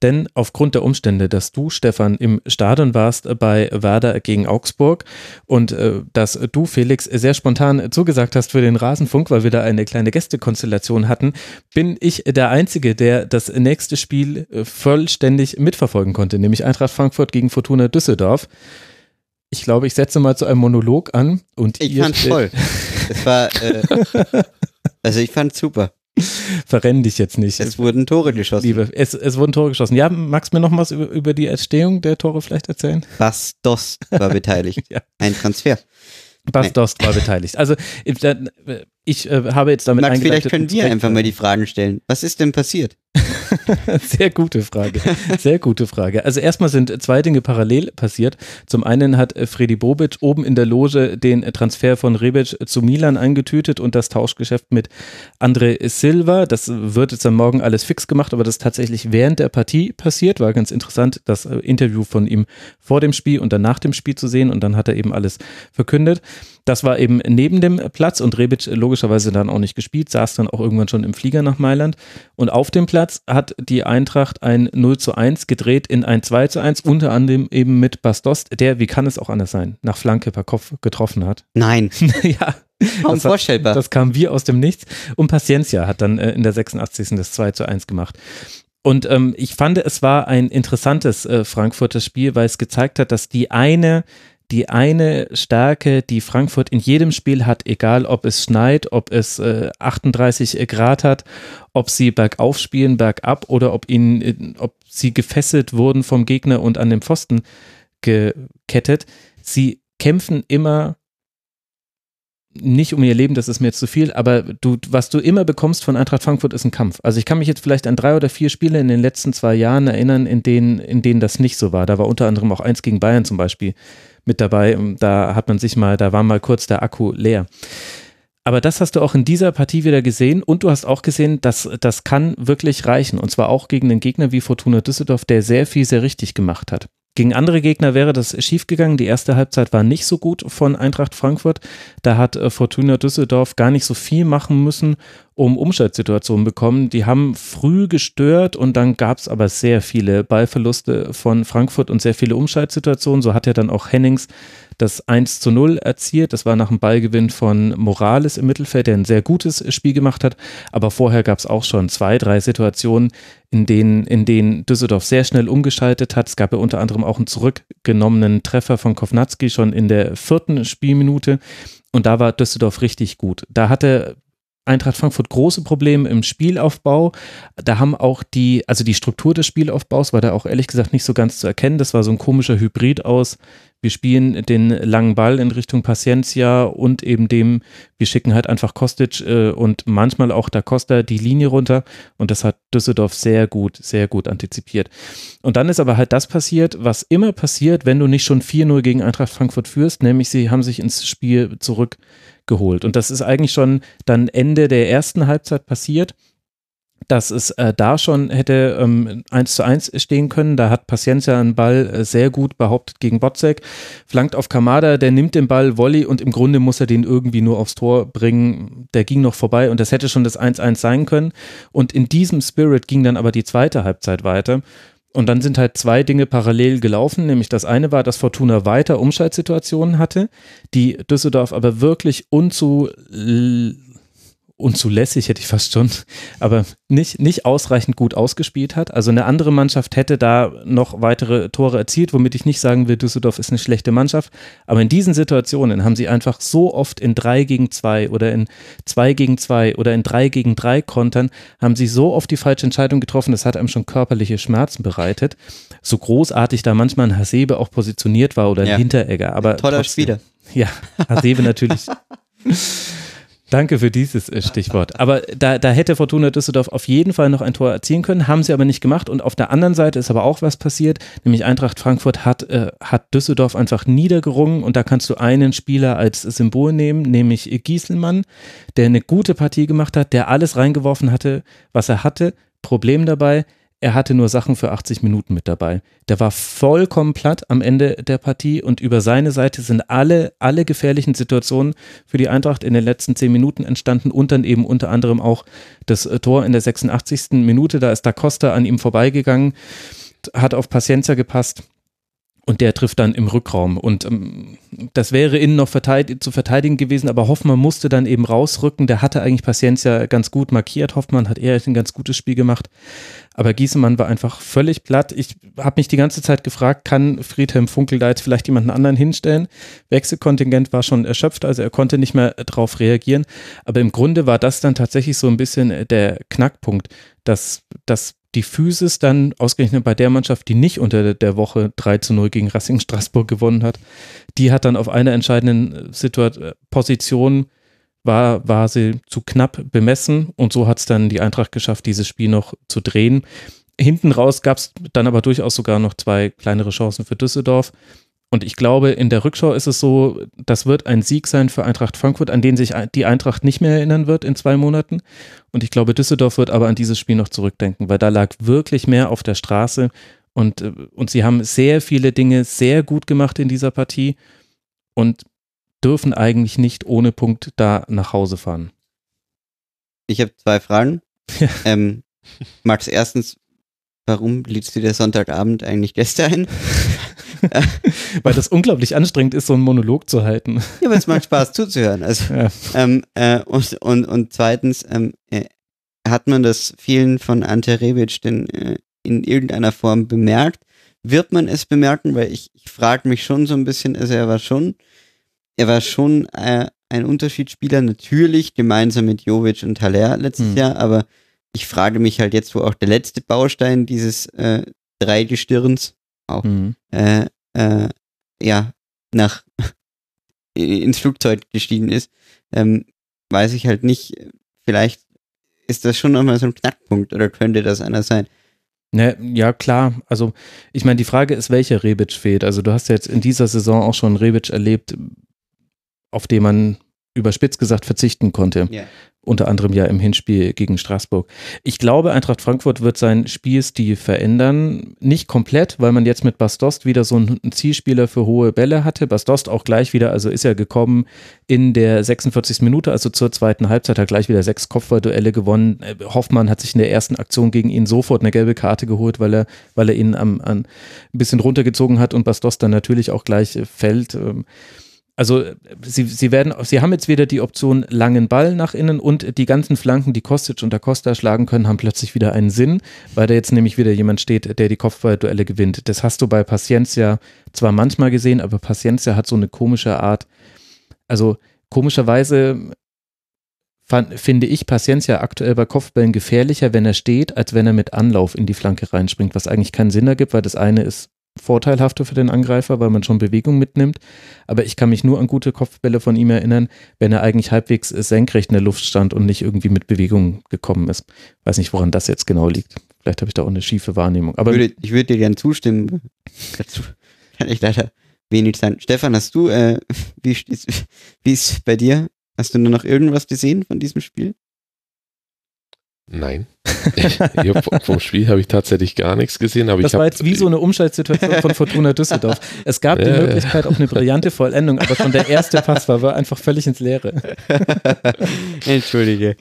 denn aufgrund der Umstände, dass du, Stefan, im Stadion warst bei Werder gegen Augsburg und äh, dass du, Felix, sehr spontan zugesagt hast für den Rasenfunk, weil wir da eine kleine Gästekonstellation hatten, bin ich der Einzige, der das nächste Spiel äh, vollständig mitverfolgen konnte, nämlich Eintracht Frankfurt gegen Fortuna Düsseldorf. Ich glaube, ich setze mal zu einem Monolog an und ich fand voll. Es war, äh, also ich fand super. Verrenn dich jetzt nicht. Es wurden Tore geschossen. Liebe, es, es wurden Tore geschossen. Ja, magst du mir noch was über, über die Entstehung der Tore vielleicht erzählen? Bas Dost war beteiligt. ja. Ein Transfer. Bas Dost war beteiligt. Also ich äh, habe jetzt damit Max, vielleicht können wir einfach mal die Fragen stellen. Was ist denn passiert? Sehr gute Frage. Sehr gute Frage. Also erstmal sind zwei Dinge parallel passiert. Zum einen hat Freddy Bobic oben in der Loge den Transfer von Rebic zu Milan eingetütet und das Tauschgeschäft mit André Silva. Das wird jetzt am Morgen alles fix gemacht, aber das ist tatsächlich während der Partie passiert. War ganz interessant, das Interview von ihm vor dem Spiel und dann nach dem Spiel zu sehen und dann hat er eben alles verkündet. Das war eben neben dem Platz und Rebic logischerweise dann auch nicht gespielt, saß dann auch irgendwann schon im Flieger nach Mailand. Und auf dem Platz hat die Eintracht ein 0 zu 1 gedreht in ein 2 zu 1, unter anderem eben mit Bastost, der, wie kann es auch anders sein, nach Flanke per Kopf getroffen hat. Nein. ja. Das, hat, das kam wie aus dem Nichts. Und Paciencia hat dann äh, in der 86. das 2 zu 1 gemacht. Und ähm, ich fand, es war ein interessantes äh, Frankfurter Spiel, weil es gezeigt hat, dass die eine die eine Stärke, die Frankfurt in jedem Spiel hat, egal ob es schneit, ob es äh, 38 Grad hat, ob sie bergauf spielen, bergab oder ob ihnen, ob sie gefesselt wurden vom Gegner und an dem Pfosten gekettet. Sie kämpfen immer nicht um ihr Leben, das ist mir jetzt zu viel, aber du, was du immer bekommst von Eintracht Frankfurt ist ein Kampf. Also ich kann mich jetzt vielleicht an drei oder vier Spiele in den letzten zwei Jahren erinnern, in denen, in denen das nicht so war. Da war unter anderem auch eins gegen Bayern zum Beispiel mit dabei. Da hat man sich mal, da war mal kurz der Akku leer. Aber das hast du auch in dieser Partie wieder gesehen und du hast auch gesehen, dass das kann wirklich reichen. Und zwar auch gegen einen Gegner wie Fortuna Düsseldorf, der sehr viel, sehr richtig gemacht hat. Gegen andere Gegner wäre das schiefgegangen. Die erste Halbzeit war nicht so gut von Eintracht Frankfurt. Da hat äh, Fortuna Düsseldorf gar nicht so viel machen müssen, um Umschaltsituationen bekommen. Die haben früh gestört und dann gab es aber sehr viele Ballverluste von Frankfurt und sehr viele Umschaltsituationen. So hat ja dann auch Hennings das 1 zu 0 erzielt. Das war nach dem Ballgewinn von Morales im Mittelfeld, der ein sehr gutes Spiel gemacht hat. Aber vorher gab es auch schon zwei, drei Situationen, in denen, in denen Düsseldorf sehr schnell umgeschaltet hat. Es gab ja unter anderem auch einen zurückgenommenen Treffer von Kovnatski schon in der vierten Spielminute. Und da war Düsseldorf richtig gut. Da hatte Eintracht Frankfurt große Probleme im Spielaufbau. Da haben auch die, also die Struktur des Spielaufbaus war da auch ehrlich gesagt nicht so ganz zu erkennen. Das war so ein komischer Hybrid aus wir spielen den langen Ball in Richtung Paciencia und eben dem, wir schicken halt einfach Kostic äh, und manchmal auch da Costa die Linie runter und das hat Düsseldorf sehr gut, sehr gut antizipiert. Und dann ist aber halt das passiert, was immer passiert, wenn du nicht schon 4-0 gegen Eintracht Frankfurt führst, nämlich sie haben sich ins Spiel zurückgeholt. Und das ist eigentlich schon dann Ende der ersten Halbzeit passiert dass es äh, da schon hätte ähm, 1 zu 1 stehen können. Da hat Paciencia einen Ball äh, sehr gut behauptet gegen Botzek, flankt auf Kamada, der nimmt den Ball, Volley und im Grunde muss er den irgendwie nur aufs Tor bringen. Der ging noch vorbei und das hätte schon das 1-1 sein können. Und in diesem Spirit ging dann aber die zweite Halbzeit weiter. Und dann sind halt zwei Dinge parallel gelaufen, nämlich das eine war, dass Fortuna weiter Umschaltsituationen hatte, die Düsseldorf aber wirklich unzu unzulässig, hätte ich fast schon, aber nicht, nicht ausreichend gut ausgespielt hat. Also eine andere Mannschaft hätte da noch weitere Tore erzielt, womit ich nicht sagen will, Düsseldorf ist eine schlechte Mannschaft. Aber in diesen Situationen haben sie einfach so oft in drei gegen zwei oder in zwei gegen zwei oder in drei gegen drei Kontern, haben sie so oft die falsche Entscheidung getroffen, das hat einem schon körperliche Schmerzen bereitet. So großartig da manchmal ein Hasebe auch positioniert war oder ein ja. Hinteregger. Aber Toller trotzdem, Spieler. Ja, Hasebe natürlich. Danke für dieses äh, Stichwort. Aber da, da hätte Fortuna Düsseldorf auf jeden Fall noch ein Tor erzielen können, haben sie aber nicht gemacht. Und auf der anderen Seite ist aber auch was passiert, nämlich Eintracht Frankfurt hat, äh, hat Düsseldorf einfach niedergerungen und da kannst du einen Spieler als Symbol nehmen, nämlich Gieselmann, der eine gute Partie gemacht hat, der alles reingeworfen hatte, was er hatte. Problem dabei, er hatte nur Sachen für 80 Minuten mit dabei. Der war vollkommen platt am Ende der Partie und über seine Seite sind alle, alle gefährlichen Situationen für die Eintracht in den letzten 10 Minuten entstanden und dann eben unter anderem auch das äh, Tor in der 86. Minute. Da ist Da Costa an ihm vorbeigegangen, hat auf Paciencia gepasst und der trifft dann im Rückraum. Und ähm, das wäre innen noch verteidig zu verteidigen gewesen, aber Hoffmann musste dann eben rausrücken. Der hatte eigentlich Paciencia ganz gut markiert. Hoffmann hat eher ein ganz gutes Spiel gemacht. Aber Giesemann war einfach völlig platt. Ich habe mich die ganze Zeit gefragt, kann Friedhelm Funkel da jetzt vielleicht jemanden anderen hinstellen? Wechselkontingent war schon erschöpft, also er konnte nicht mehr darauf reagieren. Aber im Grunde war das dann tatsächlich so ein bisschen der Knackpunkt, dass, dass die Physis dann ausgerechnet bei der Mannschaft, die nicht unter der Woche 3 zu 0 gegen Racing Straßburg gewonnen hat, die hat dann auf einer entscheidenden Situation, Position war, war sie zu knapp bemessen und so hat es dann die Eintracht geschafft, dieses Spiel noch zu drehen. Hinten raus gab es dann aber durchaus sogar noch zwei kleinere Chancen für Düsseldorf. Und ich glaube, in der Rückschau ist es so, das wird ein Sieg sein für Eintracht Frankfurt, an den sich die Eintracht nicht mehr erinnern wird in zwei Monaten. Und ich glaube, Düsseldorf wird aber an dieses Spiel noch zurückdenken, weil da lag wirklich mehr auf der Straße. Und, äh, und sie haben sehr viele Dinge sehr gut gemacht in dieser Partie und dürfen eigentlich nicht ohne Punkt da nach Hause fahren. Ich habe zwei Fragen. ähm, Max, erstens, warum lädst du dir Sonntagabend eigentlich Gäste ein? Weil das unglaublich anstrengend ist, so einen Monolog zu halten. Ja, weil es macht Spaß zuzuhören. Also, ja. ähm, äh, und, und, und zweitens, ähm, äh, hat man das vielen von Ante Rebic denn äh, in irgendeiner Form bemerkt? Wird man es bemerken? Weil ich, ich frage mich schon so ein bisschen, also er war schon, er war schon äh, ein Unterschiedsspieler, natürlich gemeinsam mit Jovic und Haller letztes hm. Jahr, aber ich frage mich halt jetzt, wo auch der letzte Baustein dieses äh, Dreigestirns auch mhm. äh, äh, ja nach ins Flugzeug gestiegen ist, ähm, weiß ich halt nicht. Vielleicht ist das schon nochmal so ein Knackpunkt oder könnte das einer sein? Ne, ja, klar. Also, ich meine, die Frage ist, welcher Rebic fehlt. Also, du hast ja jetzt in dieser Saison auch schon Rebic erlebt, auf den man überspitzt gesagt verzichten konnte. Yeah unter anderem ja im Hinspiel gegen Straßburg. Ich glaube, Eintracht Frankfurt wird seinen Spielstil verändern. Nicht komplett, weil man jetzt mit Bastost wieder so einen Zielspieler für hohe Bälle hatte. Bastost auch gleich wieder, also ist er gekommen in der 46. Minute, also zur zweiten Halbzeit, hat gleich wieder sechs Kopfballduelle gewonnen. Äh, Hoffmann hat sich in der ersten Aktion gegen ihn sofort eine gelbe Karte geholt, weil er, weil er ihn am, an, ein bisschen runtergezogen hat und Bastost dann natürlich auch gleich fällt. Ähm, also sie, sie werden, sie haben jetzt wieder die Option langen Ball nach innen und die ganzen Flanken, die Kostic und da Costa schlagen können, haben plötzlich wieder einen Sinn, weil da jetzt nämlich wieder jemand steht, der die Kopfballduelle gewinnt. Das hast du bei Paciencia zwar manchmal gesehen, aber Paciencia hat so eine komische Art, also komischerweise fand, finde ich Paciencia aktuell bei Kopfbällen gefährlicher, wenn er steht, als wenn er mit Anlauf in die Flanke reinspringt, was eigentlich keinen Sinn ergibt, weil das eine ist vorteilhafter für den Angreifer, weil man schon Bewegung mitnimmt. Aber ich kann mich nur an gute Kopfbälle von ihm erinnern, wenn er eigentlich halbwegs senkrecht in der Luft stand und nicht irgendwie mit Bewegung gekommen ist. Weiß nicht, woran das jetzt genau liegt. Vielleicht habe ich da auch eine schiefe Wahrnehmung. Aber ich würde, ich würde dir gerne zustimmen. Dazu kann ich leider wenig sein. Stefan, hast du, äh, wie, wie ist bei dir? Hast du nur noch irgendwas gesehen von diesem Spiel? Nein. ja, vom Spiel habe ich tatsächlich gar nichts gesehen. Aber das ich war jetzt wie so eine Umschaltsituation von Fortuna Düsseldorf. Es gab die Möglichkeit auf eine brillante Vollendung, aber schon der erste Pass war, war einfach völlig ins Leere. Entschuldige.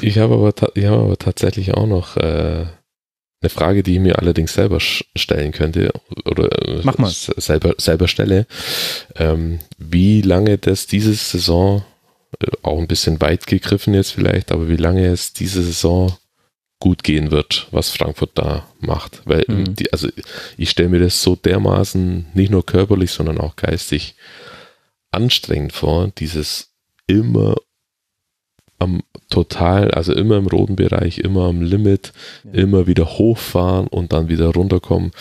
Ich habe aber, hab aber tatsächlich auch noch äh, eine Frage, die ich mir allerdings selber stellen könnte oder äh, Mach mal. selber, selber stelle. Ähm, wie lange das diese Saison, auch ein bisschen weit gegriffen jetzt vielleicht, aber wie lange es diese Saison gut gehen wird, was Frankfurt da macht. Weil mhm. die, also ich stelle mir das so dermaßen nicht nur körperlich, sondern auch geistig anstrengend vor, dieses immer am total, also immer im roten Bereich, immer am Limit, ja. immer wieder hochfahren und dann wieder runterkommen.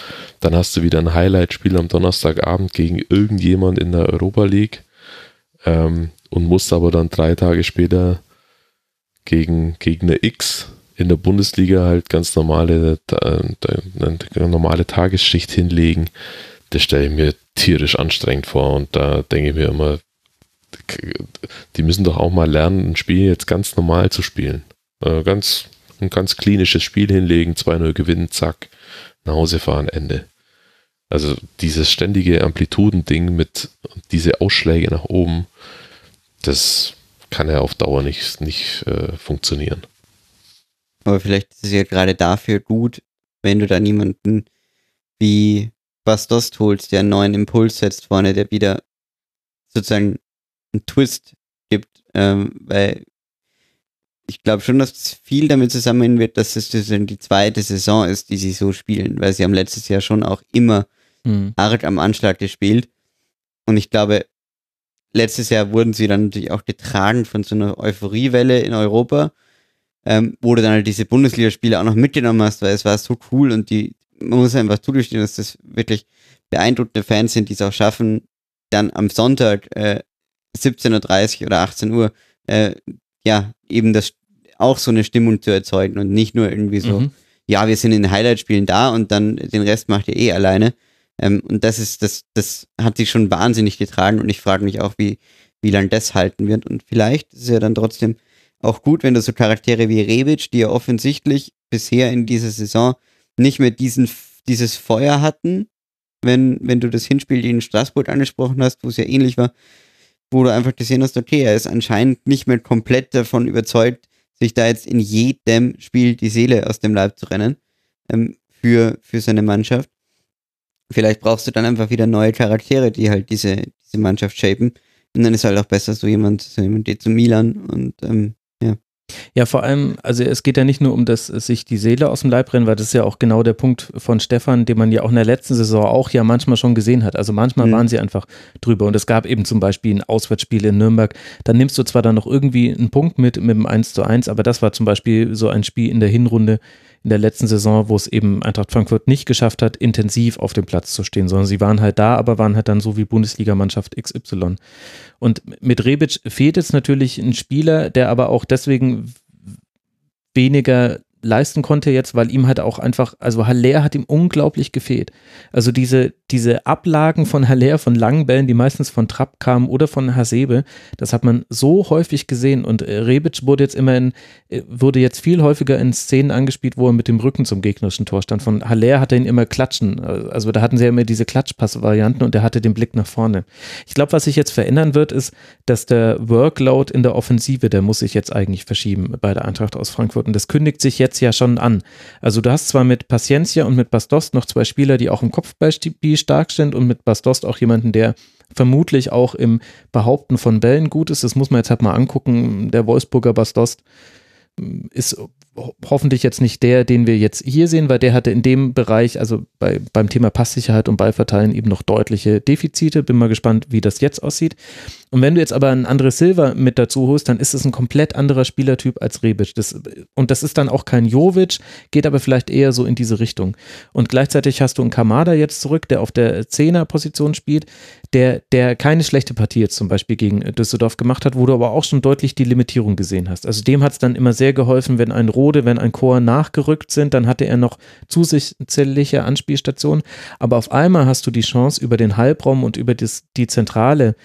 Dann hast du wieder ein Highlight-Spiel am Donnerstagabend gegen irgendjemand in der Europa League ähm, und musst aber dann drei Tage später gegen, eine X in der Bundesliga halt ganz normale, normale Tagesschicht hinlegen. Das stelle ich mir tierisch anstrengend vor und da denke ich mir immer, die müssen doch auch mal lernen, ein Spiel jetzt ganz normal zu spielen. Äh, ganz, ein ganz klinisches Spiel hinlegen, 2-0 gewinnen, zack, nach Hause fahren, Ende. Also dieses ständige Amplitudending mit diese Ausschläge nach oben, das kann ja auf Dauer nicht, nicht äh, funktionieren. Aber vielleicht ist es ja gerade dafür gut, wenn du da niemanden wie Bastos holst, der einen neuen Impuls setzt vorne, der wieder sozusagen einen Twist gibt, ähm, weil ich glaube schon, dass viel damit zusammenhängen wird, dass es die zweite Saison ist, die sie so spielen, weil sie haben letztes Jahr schon auch immer mhm. arg am Anschlag gespielt. Und ich glaube, letztes Jahr wurden sie dann natürlich auch getragen von so einer Euphoriewelle in Europa, ähm, wo du dann halt diese Bundesligaspiele auch noch mitgenommen hast, weil es war so cool und die, man muss einfach zugestehen, dass das wirklich beeindruckende Fans sind, die es auch schaffen, dann am Sonntag äh, 17.30 Uhr oder 18 Uhr, äh, ja, eben das auch so eine Stimmung zu erzeugen und nicht nur irgendwie so, mhm. ja, wir sind in den Highlight-Spielen da und dann den Rest macht ihr eh alleine. Ähm, und das ist, das, das hat sich schon wahnsinnig getragen und ich frage mich auch, wie, wie lange das halten wird. Und vielleicht ist es ja dann trotzdem auch gut, wenn du so Charaktere wie Rebic, die ja offensichtlich bisher in dieser Saison nicht mehr diesen, dieses Feuer hatten, wenn, wenn du das Hinspiel in Straßburg angesprochen hast, wo es ja ähnlich war, wo du einfach gesehen hast, okay, er ist anscheinend nicht mehr komplett davon überzeugt, sich da jetzt in jedem Spiel die Seele aus dem Leib zu rennen ähm, für, für seine Mannschaft. Vielleicht brauchst du dann einfach wieder neue Charaktere, die halt diese, diese Mannschaft shapen. Und dann ist halt auch besser so jemand, so jemand geht zu Milan und ähm, ja, vor allem, also es geht ja nicht nur um das sich die Seele aus dem Leib rennen, weil das ist ja auch genau der Punkt von Stefan, den man ja auch in der letzten Saison auch ja manchmal schon gesehen hat. Also manchmal mhm. waren sie einfach drüber und es gab eben zum Beispiel ein Auswärtsspiel in Nürnberg. Dann nimmst du zwar dann noch irgendwie einen Punkt mit mit dem 1 zu 1, aber das war zum Beispiel so ein Spiel in der Hinrunde, in der letzten Saison, wo es eben Eintracht Frankfurt nicht geschafft hat, intensiv auf dem Platz zu stehen, sondern sie waren halt da, aber waren halt dann so wie Bundesligamannschaft XY. Und mit Rebic fehlt jetzt natürlich ein Spieler, der aber auch deswegen weniger leisten konnte jetzt, weil ihm halt auch einfach, also Haller hat ihm unglaublich gefehlt. Also diese, diese Ablagen von Haller, von langen Bällen, die meistens von Trapp kamen oder von Hasebe, das hat man so häufig gesehen und äh, Rebic wurde jetzt immer in, äh, wurde jetzt viel häufiger in Szenen angespielt, wo er mit dem Rücken zum gegnerischen Tor stand. Von Haller hat er ihn immer klatschen, also da hatten sie ja immer diese Klatschpass-Varianten und er hatte den Blick nach vorne. Ich glaube, was sich jetzt verändern wird, ist, dass der Workload in der Offensive, der muss sich jetzt eigentlich verschieben bei der Eintracht aus Frankfurt und das kündigt sich jetzt jetzt ja schon an. Also du hast zwar mit Paciencia und mit Bastost noch zwei Spieler, die auch im Kopfballspiel stark sind und mit Bastost auch jemanden, der vermutlich auch im Behaupten von Bällen gut ist. Das muss man jetzt halt mal angucken. Der Wolfsburger Bastost ist hoffentlich jetzt nicht der, den wir jetzt hier sehen, weil der hatte in dem Bereich, also bei, beim Thema Passsicherheit und Ballverteilen eben noch deutliche Defizite. Bin mal gespannt, wie das jetzt aussieht. Und wenn du jetzt aber ein anderes Silver mit dazu holst, dann ist es ein komplett anderer Spielertyp als Rebic. Das, und das ist dann auch kein Jovic, geht aber vielleicht eher so in diese Richtung. Und gleichzeitig hast du einen Kamada jetzt zurück, der auf der Zehner-Position spielt, der, der keine schlechte Partie jetzt zum Beispiel gegen Düsseldorf gemacht hat, wo du aber auch schon deutlich die Limitierung gesehen hast. Also dem hat es dann immer sehr geholfen, wenn ein Rode, wenn ein Chor nachgerückt sind, dann hatte er noch zusätzliche Anspielstationen. Aber auf einmal hast du die Chance, über den Halbraum und über das, die Zentrale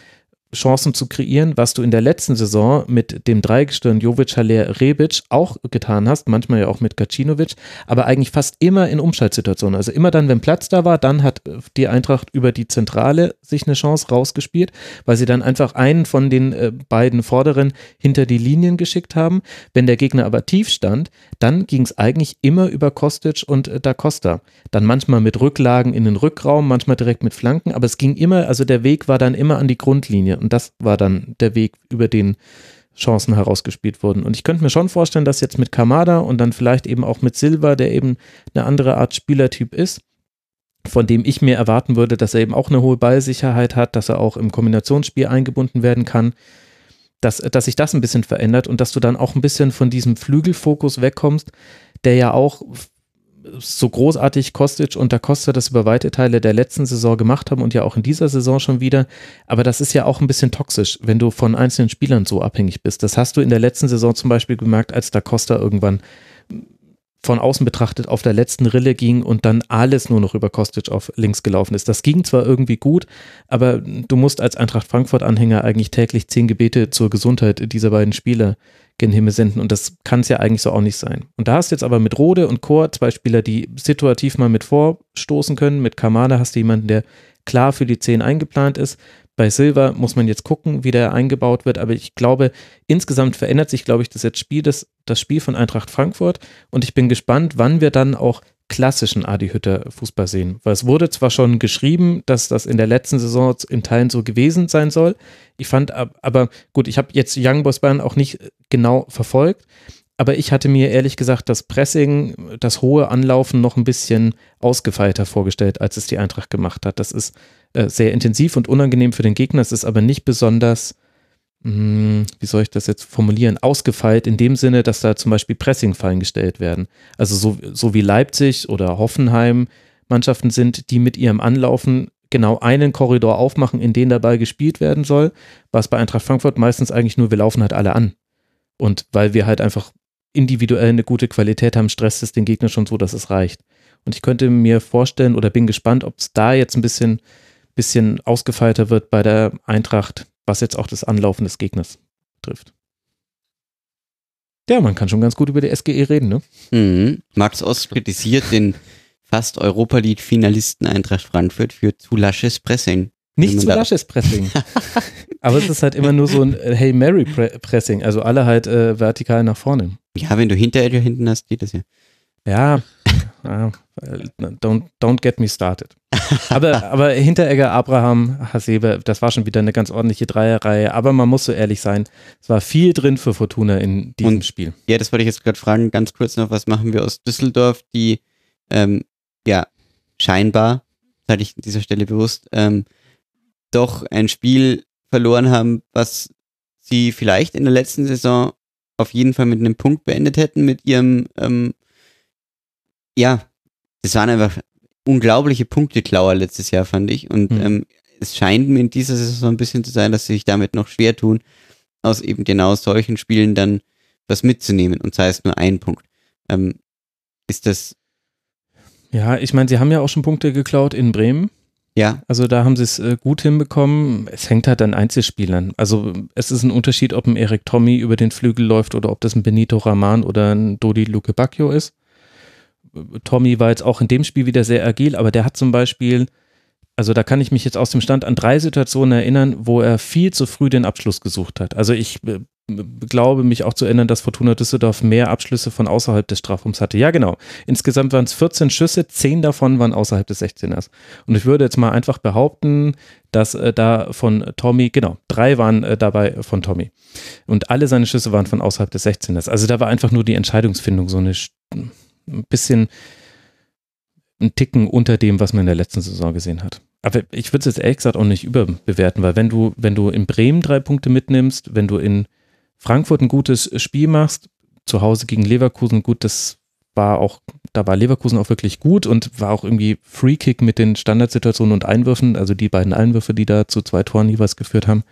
Chancen zu kreieren, was du in der letzten Saison mit dem Dreigestirn Jovic, Haller, Rebic auch getan hast, manchmal ja auch mit Gacinovic, aber eigentlich fast immer in Umschaltsituationen. Also immer dann, wenn Platz da war, dann hat die Eintracht über die Zentrale sich eine Chance rausgespielt, weil sie dann einfach einen von den äh, beiden Vorderen hinter die Linien geschickt haben. Wenn der Gegner aber tief stand, dann ging es eigentlich immer über Kostic und äh, Da Costa. Dann manchmal mit Rücklagen in den Rückraum, manchmal direkt mit Flanken, aber es ging immer, also der Weg war dann immer an die Grundlinie und das war dann der Weg, über den Chancen herausgespielt wurden. Und ich könnte mir schon vorstellen, dass jetzt mit Kamada und dann vielleicht eben auch mit Silva, der eben eine andere Art Spielertyp ist, von dem ich mir erwarten würde, dass er eben auch eine hohe Ballsicherheit hat, dass er auch im Kombinationsspiel eingebunden werden kann, dass, dass sich das ein bisschen verändert und dass du dann auch ein bisschen von diesem Flügelfokus wegkommst, der ja auch so großartig Kostic und Da Costa das über weite Teile der letzten Saison gemacht haben und ja auch in dieser Saison schon wieder. Aber das ist ja auch ein bisschen toxisch, wenn du von einzelnen Spielern so abhängig bist. Das hast du in der letzten Saison zum Beispiel gemerkt, als Da Costa irgendwann von außen betrachtet auf der letzten Rille ging und dann alles nur noch über Kostic auf links gelaufen ist. Das ging zwar irgendwie gut, aber du musst als Eintracht Frankfurt-Anhänger eigentlich täglich zehn Gebete zur Gesundheit dieser beiden Spieler gen Himmel senden und das kann es ja eigentlich so auch nicht sein. Und da hast du jetzt aber mit Rode und Chor zwei Spieler, die situativ mal mit vorstoßen können. Mit Kamada hast du jemanden, der klar für die zehn eingeplant ist. Bei Silva muss man jetzt gucken, wie der eingebaut wird, aber ich glaube, insgesamt verändert sich, glaube ich, das jetzt Spiel, das, das Spiel von Eintracht Frankfurt und ich bin gespannt, wann wir dann auch klassischen Adi Hütter Fußball sehen. Weil es wurde zwar schon geschrieben, dass das in der letzten Saison in Teilen so gewesen sein soll. Ich fand aber, gut, ich habe jetzt Young Boys Bayern auch nicht genau verfolgt, aber ich hatte mir ehrlich gesagt das Pressing, das hohe Anlaufen noch ein bisschen ausgefeilter vorgestellt, als es die Eintracht gemacht hat. Das ist äh, sehr intensiv und unangenehm für den Gegner. Es ist aber nicht besonders, wie soll ich das jetzt formulieren, ausgefeilt in dem Sinne, dass da zum Beispiel Pressingfallen gestellt werden. Also so, so wie Leipzig oder Hoffenheim Mannschaften sind, die mit ihrem Anlaufen genau einen Korridor aufmachen, in den der Ball gespielt werden soll, was bei Eintracht Frankfurt meistens eigentlich nur, wir laufen halt alle an. Und weil wir halt einfach individuell eine gute Qualität haben, stresst es den Gegner schon so, dass es reicht. Und ich könnte mir vorstellen oder bin gespannt, ob es da jetzt ein bisschen bisschen ausgefeilter wird bei der Eintracht, was jetzt auch das Anlaufen des Gegners trifft. Ja, man kann schon ganz gut über die SGE reden, ne? Mhm. Max Ost kritisiert den fast Europa League-Finalisten Eintracht Frankfurt für zu lasches Pressing. Nicht zu lasches Pressing. Aber es ist halt immer nur so ein Hey Mary Pressing, also alle halt äh, vertikal nach vorne. Ja, wenn du Hinteregger hinten hast, geht das ja. Ja, don't, don't get me started. Aber, aber Hinteregger, Abraham, Hasebe, das war schon wieder eine ganz ordentliche Dreierreihe. Aber man muss so ehrlich sein, es war viel drin für Fortuna in diesem Und, Spiel. Ja, das wollte ich jetzt gerade fragen. Ganz kurz noch, was machen wir aus Düsseldorf, die ähm, ja scheinbar, sage ich an dieser Stelle bewusst, ähm, doch ein Spiel verloren haben, was sie vielleicht in der letzten Saison auf jeden Fall mit einem Punkt beendet hätten, mit ihrem ähm, ja, das waren einfach unglaubliche Punkteklauer letztes Jahr, fand ich. Und mhm. ähm, es scheint mir in dieser Saison ein bisschen zu sein, dass sie sich damit noch schwer tun, aus eben genau solchen Spielen dann was mitzunehmen und sei es nur ein Punkt. Ähm, ist das. Ja, ich meine, sie haben ja auch schon Punkte geklaut in Bremen. Ja. Also da haben sie es äh, gut hinbekommen. Es hängt halt an Einzelspielern. Also es ist ein Unterschied, ob ein Erik Tommy über den Flügel läuft oder ob das ein Benito Raman oder ein Dodi Luke Bacchio ist. Tommy war jetzt auch in dem Spiel wieder sehr agil, aber der hat zum Beispiel, also da kann ich mich jetzt aus dem Stand an drei Situationen erinnern, wo er viel zu früh den Abschluss gesucht hat. Also ich äh, glaube mich auch zu erinnern, dass Fortuna Düsseldorf mehr Abschlüsse von außerhalb des Strafraums hatte. Ja, genau. Insgesamt waren es 14 Schüsse, 10 davon waren außerhalb des 16ers. Und ich würde jetzt mal einfach behaupten, dass äh, da von Tommy, genau, drei waren äh, dabei von Tommy. Und alle seine Schüsse waren von außerhalb des 16ers. Also da war einfach nur die Entscheidungsfindung so eine ein bisschen ein Ticken unter dem, was man in der letzten Saison gesehen hat. Aber ich würde es jetzt ehrlich gesagt auch nicht überbewerten, weil wenn du, wenn du in Bremen drei Punkte mitnimmst, wenn du in Frankfurt ein gutes Spiel machst, zu Hause gegen Leverkusen, gut, das war auch, da war Leverkusen auch wirklich gut und war auch irgendwie Free Kick mit den Standardsituationen und Einwürfen, also die beiden Einwürfe, die da zu zwei Toren jeweils geführt haben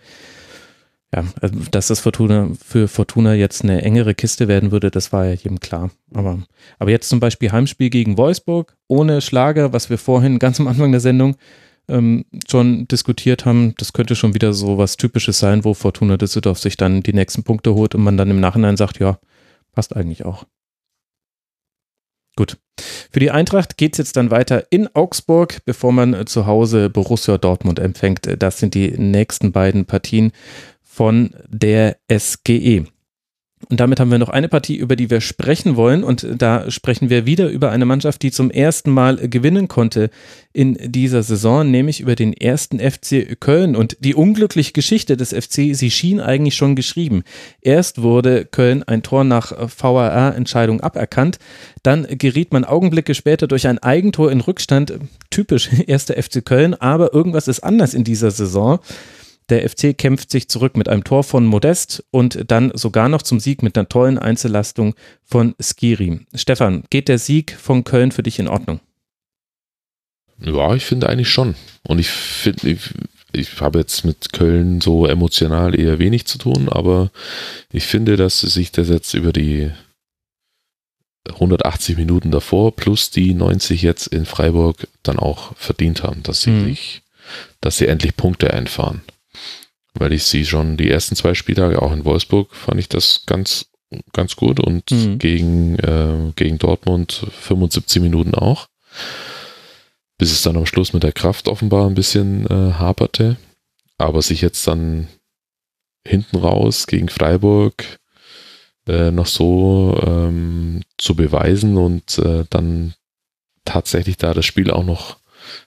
ja, also, dass das Fortuna für Fortuna jetzt eine engere Kiste werden würde, das war ja jedem klar. Aber, aber jetzt zum Beispiel Heimspiel gegen Wolfsburg ohne Schlager, was wir vorhin ganz am Anfang der Sendung ähm, schon diskutiert haben. Das könnte schon wieder so was Typisches sein, wo Fortuna Düsseldorf sich dann die nächsten Punkte holt und man dann im Nachhinein sagt, ja, passt eigentlich auch. Gut. Für die Eintracht geht es jetzt dann weiter in Augsburg, bevor man zu Hause Borussia Dortmund empfängt. Das sind die nächsten beiden Partien von der SGE. Und damit haben wir noch eine Partie, über die wir sprechen wollen. Und da sprechen wir wieder über eine Mannschaft, die zum ersten Mal gewinnen konnte in dieser Saison, nämlich über den ersten FC Köln. Und die unglückliche Geschichte des FC, sie schien eigentlich schon geschrieben. Erst wurde Köln ein Tor nach VAR-Entscheidung aberkannt. Dann geriet man Augenblicke später durch ein Eigentor in Rückstand. Typisch erster FC Köln. Aber irgendwas ist anders in dieser Saison. Der FC kämpft sich zurück mit einem Tor von Modest und dann sogar noch zum Sieg mit einer tollen Einzellastung von Skiri. Stefan, geht der Sieg von Köln für dich in Ordnung? Ja, ich finde eigentlich schon. Und ich finde, ich, ich habe jetzt mit Köln so emotional eher wenig zu tun, aber ich finde, dass sie sich das jetzt über die 180 Minuten davor plus die 90 jetzt in Freiburg dann auch verdient haben, dass sie mhm. sich, dass sie endlich Punkte einfahren weil ich sie schon die ersten zwei Spieltage auch in Wolfsburg fand ich das ganz ganz gut und mhm. gegen äh, gegen Dortmund 75 Minuten auch, bis es dann am Schluss mit der Kraft offenbar ein bisschen äh, haperte, aber sich jetzt dann hinten raus gegen Freiburg äh, noch so ähm, zu beweisen und äh, dann tatsächlich da das Spiel auch noch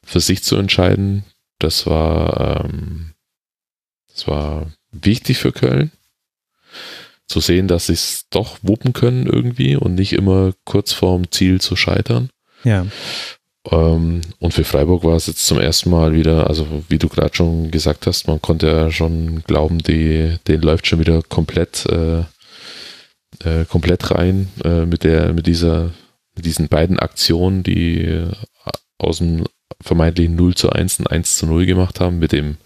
für sich zu entscheiden, das war ähm, das war wichtig für Köln. Zu sehen, dass sie es doch wuppen können irgendwie und nicht immer kurz vorm Ziel zu scheitern. Ja. Ähm, und für Freiburg war es jetzt zum ersten Mal wieder, also wie du gerade schon gesagt hast, man konnte ja schon glauben, die, den läuft schon wieder komplett, äh, äh, komplett rein äh, mit der, mit dieser, mit diesen beiden Aktionen, die äh, aus dem vermeintlich 0 zu 1 und 1 zu 0 gemacht haben, mit dem,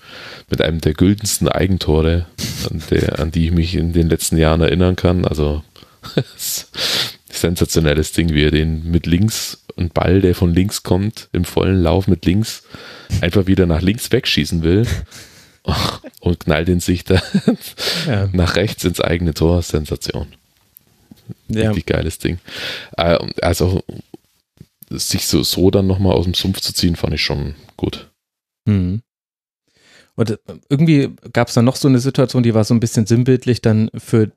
mit einem der güldensten Eigentore, an, der, an die ich mich in den letzten Jahren erinnern kann. Also sensationelles Ding, wie er den mit links und Ball, der von links kommt, im vollen Lauf mit links, einfach wieder nach links wegschießen will und knallt ihn sich da ja. nach rechts ins eigene Tor. Sensation. Ja. Richtig geiles Ding. Äh, also sich so, so dann nochmal aus dem Sumpf zu ziehen, fand ich schon gut. Mhm. Und äh, irgendwie gab es dann noch so eine Situation, die war so ein bisschen sinnbildlich dann für,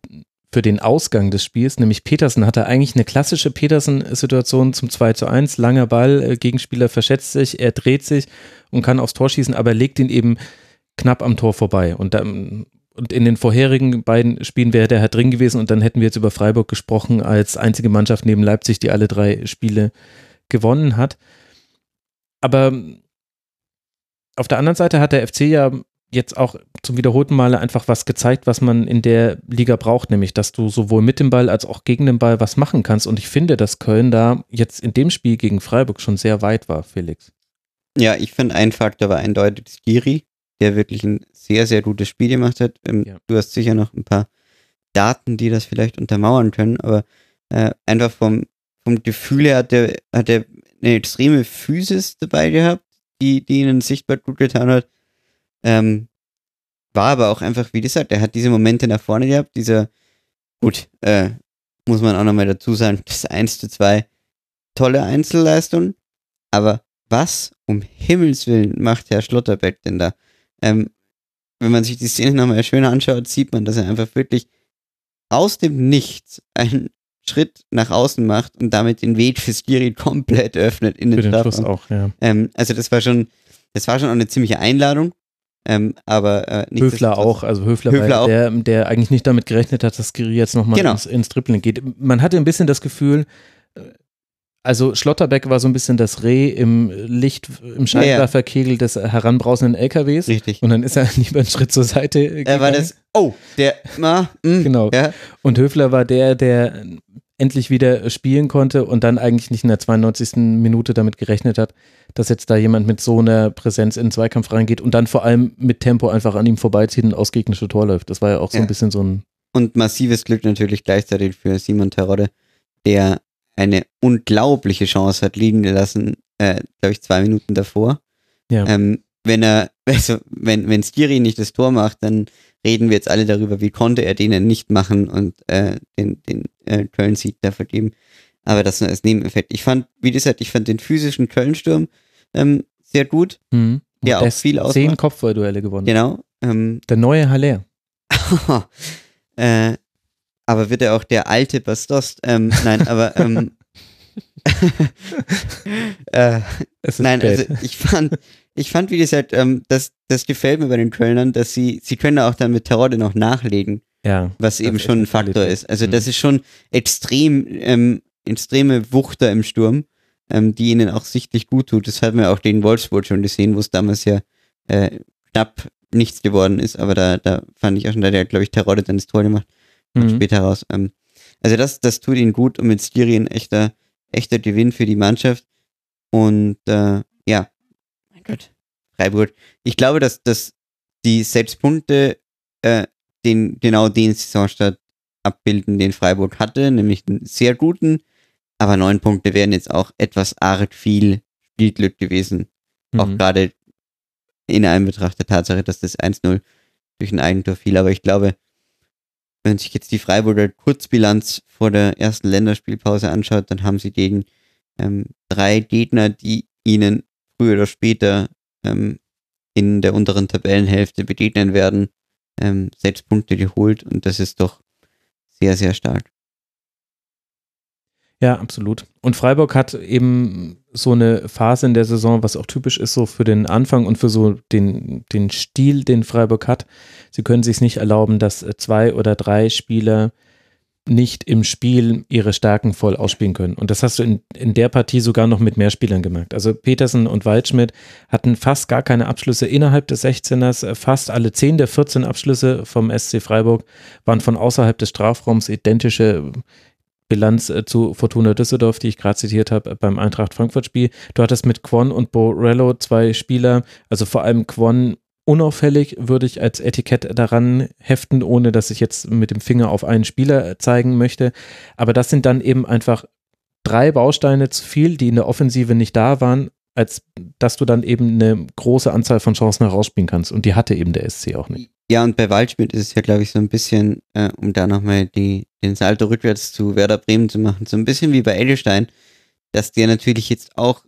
für den Ausgang des Spiels, nämlich Petersen hatte eigentlich eine klassische Petersen-Situation zum 2 zu 1, langer Ball, äh, Gegenspieler verschätzt sich, er dreht sich und kann aufs Tor schießen, aber legt ihn eben knapp am Tor vorbei. Und dann, und in den vorherigen beiden Spielen wäre der halt drin gewesen und dann hätten wir jetzt über Freiburg gesprochen als einzige Mannschaft neben Leipzig, die alle drei Spiele gewonnen hat. Aber auf der anderen Seite hat der FC ja jetzt auch zum wiederholten Male einfach was gezeigt, was man in der Liga braucht, nämlich dass du sowohl mit dem Ball als auch gegen den Ball was machen kannst. Und ich finde, dass Köln da jetzt in dem Spiel gegen Freiburg schon sehr weit war, Felix. Ja, ich finde, ein Faktor war eindeutig Skiri, der wirklich ein sehr, sehr gutes Spiel gemacht hat. Ähm, ja. Du hast sicher noch ein paar Daten, die das vielleicht untermauern können, aber äh, einfach vom vom Gefühl her hat er, hat er eine extreme Physis dabei gehabt, die, die ihnen sichtbar gut getan hat. Ähm, war aber auch einfach, wie gesagt, er hat diese Momente nach vorne gehabt, dieser, gut, äh, muss man auch nochmal dazu sagen, das 1 zu 2, tolle Einzelleistung, aber was um Himmels Willen macht Herr Schlotterbeck denn da? Ähm, wenn man sich die Szene nochmal schön anschaut, sieht man, dass er einfach wirklich aus dem Nichts einen Schritt nach außen macht und damit den Weg für Skiri komplett öffnet in den, für den Schluss auch, ja. Ähm, also das war schon, das war schon auch eine ziemliche Einladung. Ähm, aber äh, Höfler auch, also Höfler, Höfler auch. Der, der eigentlich nicht damit gerechnet hat, dass Skiri jetzt nochmal genau. ins, ins Dribbling geht. Man hatte ein bisschen das Gefühl, äh, also Schlotterbeck war so ein bisschen das Reh im Licht, im Scheinwerferkegel des heranbrausenden LKWs. Richtig. Und dann ist er lieber einen Schritt zur Seite gegangen. Er war das, oh, der, ma, mh, genau. Ja. Und Höfler war der, der endlich wieder spielen konnte und dann eigentlich nicht in der 92. Minute damit gerechnet hat, dass jetzt da jemand mit so einer Präsenz in den Zweikampf reingeht und dann vor allem mit Tempo einfach an ihm vorbeizieht und aus gegnerische Tor läuft. Das war ja auch so ja. ein bisschen so ein. Und massives Glück natürlich gleichzeitig für Simon Terodde, der eine unglaubliche Chance hat liegen gelassen, äh, glaube ich, zwei Minuten davor. Ja. Ähm, wenn er, also wenn, wenn Skiri nicht das Tor macht, dann reden wir jetzt alle darüber, wie konnte er den nicht machen und äh, den, den äh, Köln-Sieg da vergeben. Aber das nur als Nebeneffekt. Ich fand, wie gesagt, ich fand den physischen Köln-Sturm ähm, sehr gut. Mhm. Der auch viel ausmacht. Zehn Kopfballduelle gewonnen. Genau. Ähm, Der neue Haller. äh, aber wird er auch der alte Bastost? Ähm, nein, aber ähm, äh, nein, spät. also ich fand, ich fand, wie gesagt, ähm, das, das gefällt mir bei den Kölnern, dass sie, sie können auch dann mit Terodde noch nachlegen, ja, was eben schon ein Faktor ist. Also Mhm. das ist schon extrem, ähm, extreme Wuchter im Sturm, ähm, die ihnen auch sichtlich gut tut. Das haben wir auch gegen Wolfsburg schon gesehen, wo es damals ja äh, knapp nichts geworden ist, aber da, da fand ich auch schon, da ja, glaube ich, Terodde dann das Tor gemacht Mhm. später raus. Ähm, also das, das tut ihnen gut und mit Skiri ein echter, echter Gewinn für die Mannschaft. Und äh, ja, Gott, Freiburg. Ich glaube, dass, dass die sechs Punkte äh, den, genau den Saisonstart abbilden, den Freiburg hatte, nämlich einen sehr guten, aber neun Punkte wären jetzt auch etwas arg viel Spielglück gewesen. Auch Mhm. gerade in einem Betracht der Tatsache, dass das 1-0 durch ein Eigentor fiel. Aber ich glaube, wenn sich jetzt die Freiburger Kurzbilanz vor der ersten Länderspielpause anschaut, dann haben sie gegen ähm, drei Gegner, die ihnen früher oder später ähm, in der unteren Tabellenhälfte begegnen werden, ähm, sechs Punkte geholt und das ist doch sehr, sehr stark. Ja, absolut. Und Freiburg hat eben so eine Phase in der Saison, was auch typisch ist so für den Anfang und für so den, den Stil, den Freiburg hat. Sie können sich nicht erlauben, dass zwei oder drei Spieler nicht im Spiel ihre Stärken voll ausspielen können. Und das hast du in, in der Partie sogar noch mit mehr Spielern gemerkt. Also Petersen und Waldschmidt hatten fast gar keine Abschlüsse innerhalb des 16ers. Fast alle 10 der 14 Abschlüsse vom SC Freiburg waren von außerhalb des Strafraums identische Bilanz äh, zu Fortuna Düsseldorf, die ich gerade zitiert habe, beim Eintracht Frankfurt-Spiel. Du hattest mit Kwon und Borello zwei Spieler, also vor allem Kwon unauffällig, würde ich als Etikett daran heften, ohne dass ich jetzt mit dem Finger auf einen Spieler zeigen möchte. Aber das sind dann eben einfach drei Bausteine zu viel, die in der Offensive nicht da waren, als dass du dann eben eine große Anzahl von Chancen herausspielen kannst. Und die hatte eben der SC auch nicht. Ja, und bei Waldschmidt ist es ja, glaube ich, so ein bisschen, äh, um da nochmal die, den Salto rückwärts zu Werder Bremen zu machen, so ein bisschen wie bei Edelstein, dass der natürlich jetzt auch,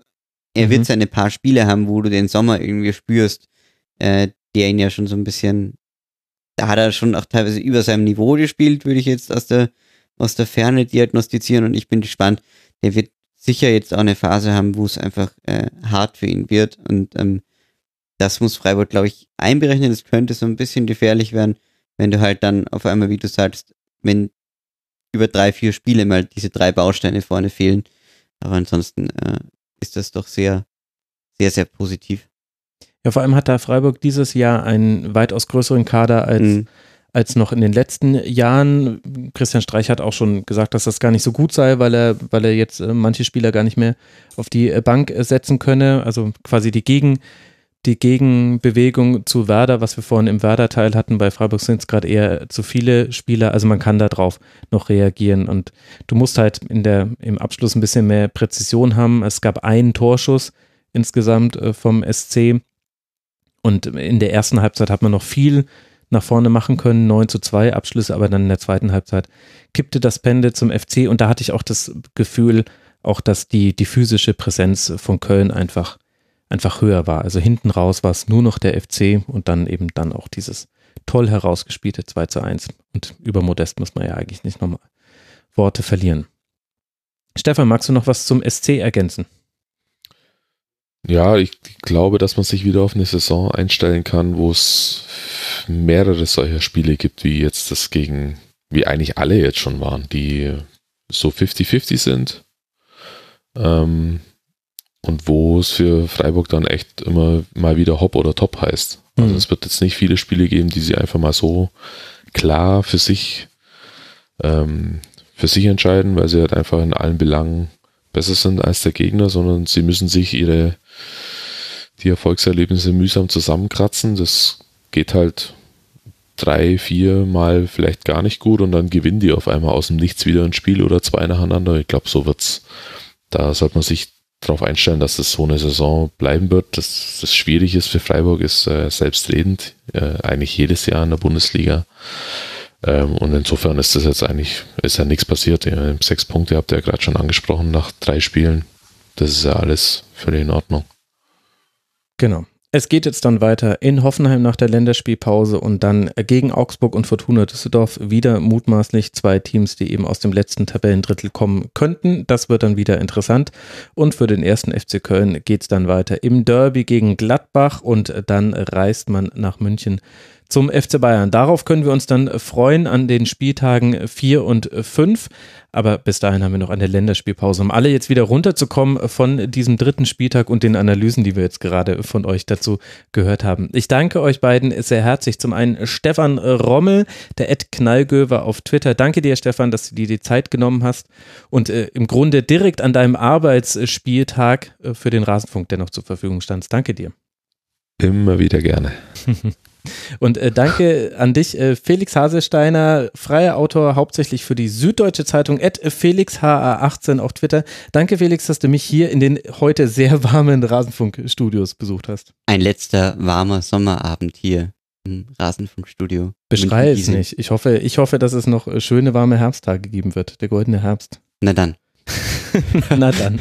er Mhm. wird seine paar Spiele haben, wo du den Sommer irgendwie spürst, äh, der ihn ja schon so ein bisschen, da hat er schon auch teilweise über seinem Niveau gespielt, würde ich jetzt aus der, aus der Ferne diagnostizieren und ich bin gespannt, der wird sicher jetzt auch eine Phase haben, wo es einfach äh, hart für ihn wird und ähm, das muss Freiburg, glaube ich, einberechnen. Das könnte so ein bisschen gefährlich werden, wenn du halt dann auf einmal, wie du sagst, wenn über drei, vier Spiele mal diese drei Bausteine vorne fehlen. Aber ansonsten äh, ist das doch sehr, sehr, sehr positiv. Ja, vor allem hat da Freiburg dieses Jahr einen weitaus größeren Kader als, Mhm. als noch in den letzten Jahren. Christian Streich hat auch schon gesagt, dass das gar nicht so gut sei, weil er, weil er jetzt äh, manche Spieler gar nicht mehr auf die äh, Bank äh, setzen könne. Also quasi die Gegen, die Gegenbewegung zu Werder, was wir vorhin im Werder-Teil hatten. Bei Freiburg sind es gerade eher zu viele Spieler. Also man kann darauf noch reagieren. Und du musst halt in der, im Abschluss ein bisschen mehr Präzision haben. Es gab einen Torschuss insgesamt vom SC. Und in der ersten Halbzeit hat man noch viel nach vorne machen können, 9 zu 2 Abschlüsse, aber dann in der zweiten Halbzeit kippte das Pendel zum FC und da hatte ich auch das Gefühl, auch dass die, die physische Präsenz von Köln einfach, einfach höher war. Also hinten raus war es nur noch der FC und dann eben dann auch dieses toll herausgespielte 2 zu 1. Und über Modest muss man ja eigentlich nicht nochmal Worte verlieren. Stefan, magst du noch was zum SC ergänzen? Ja, ich glaube, dass man sich wieder auf eine Saison einstellen kann, wo es mehrere solcher Spiele gibt, wie jetzt das gegen, wie eigentlich alle jetzt schon waren, die so 50-50 sind. Ähm, und wo es für Freiburg dann echt immer mal wieder Hopp oder Top heißt. Also Mhm. es wird jetzt nicht viele Spiele geben, die sie einfach mal so klar für sich, ähm, für sich entscheiden, weil sie halt einfach in allen Belangen besser sind als der Gegner, sondern sie müssen sich ihre die Erfolgserlebnisse mühsam zusammenkratzen. Das geht halt drei, vier Mal vielleicht gar nicht gut und dann gewinnen die auf einmal aus dem Nichts wieder ein Spiel oder zwei nacheinander. Ich glaube, so wird's. Da sollte man sich darauf einstellen, dass das so eine Saison bleiben wird. Dass das schwierig ist für Freiburg, ist äh, selbstredend, äh, eigentlich jedes Jahr in der Bundesliga. Ähm, und insofern ist das jetzt eigentlich, ist ja nichts passiert. Ja, sechs Punkte habt ihr ja gerade schon angesprochen nach drei Spielen. Das ist ja alles völlig in Ordnung. Genau. Es geht jetzt dann weiter in Hoffenheim nach der Länderspielpause und dann gegen Augsburg und Fortuna Düsseldorf wieder mutmaßlich zwei Teams, die eben aus dem letzten Tabellendrittel kommen könnten. Das wird dann wieder interessant. Und für den ersten FC Köln geht es dann weiter im Derby gegen Gladbach und dann reist man nach München zum FC Bayern. Darauf können wir uns dann freuen an den Spieltagen 4 und 5. Aber bis dahin haben wir noch eine Länderspielpause, um alle jetzt wieder runterzukommen von diesem dritten Spieltag und den Analysen, die wir jetzt gerade von euch dazu gehört haben. Ich danke euch beiden sehr herzlich. Zum einen Stefan Rommel, der Ed Knallgöver auf Twitter. Danke dir, Stefan, dass du dir die Zeit genommen hast und äh, im Grunde direkt an deinem Arbeitsspieltag äh, für den Rasenfunk dennoch zur Verfügung standst. Danke dir. Immer wieder gerne. Und äh, danke an dich, äh, Felix Hasesteiner, freier Autor, hauptsächlich für die Süddeutsche Zeitung, at FelixHA18 auf Twitter. Danke, Felix, dass du mich hier in den heute sehr warmen Rasenfunkstudios besucht hast. Ein letzter warmer Sommerabend hier im Rasenfunkstudio. Beschrei es nicht. Ich hoffe, ich hoffe, dass es noch äh, schöne warme Herbsttage geben wird. Der goldene Herbst. Na dann. Na dann.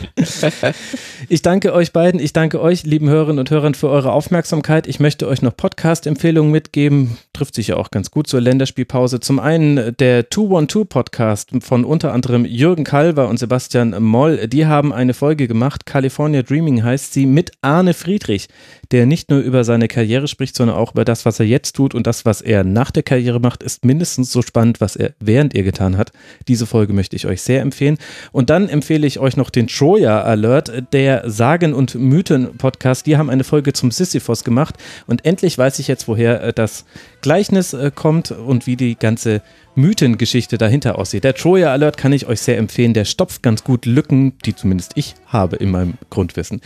Ich danke euch beiden, ich danke euch, lieben Hörerinnen und Hörern, für eure Aufmerksamkeit. Ich möchte euch noch Podcast-Empfehlungen mitgeben. Trifft sich ja auch ganz gut zur Länderspielpause. Zum einen der 212-Podcast von unter anderem Jürgen Kalver und Sebastian Moll. Die haben eine Folge gemacht. California Dreaming heißt sie mit Arne Friedrich, der nicht nur über seine Karriere spricht, sondern auch über das, was er jetzt tut und das, was er nach der Karriere macht, ist mindestens so spannend, was er während er getan hat. Diese Folge möchte ich euch sehr empfehlen. Und dann empfehle ich euch noch den Troja Alert, der Sagen- und Mythen-Podcast. Die haben eine Folge zum Sisyphos gemacht und endlich weiß ich jetzt, woher äh, das Gleichnis äh, kommt und wie die ganze Mythengeschichte dahinter aussieht. Der Troja Alert kann ich euch sehr empfehlen. Der stopft ganz gut Lücken, die zumindest ich habe in meinem Grundwissen.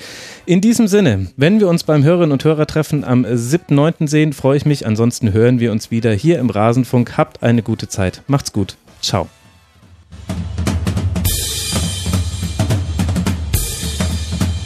In diesem Sinne, wenn wir uns beim Hörerinnen und Hörertreffen am 7.9. sehen, freue ich mich. Ansonsten hören wir uns wieder hier im Rasenfunk. Habt eine gute Zeit. Macht's gut. Ciao.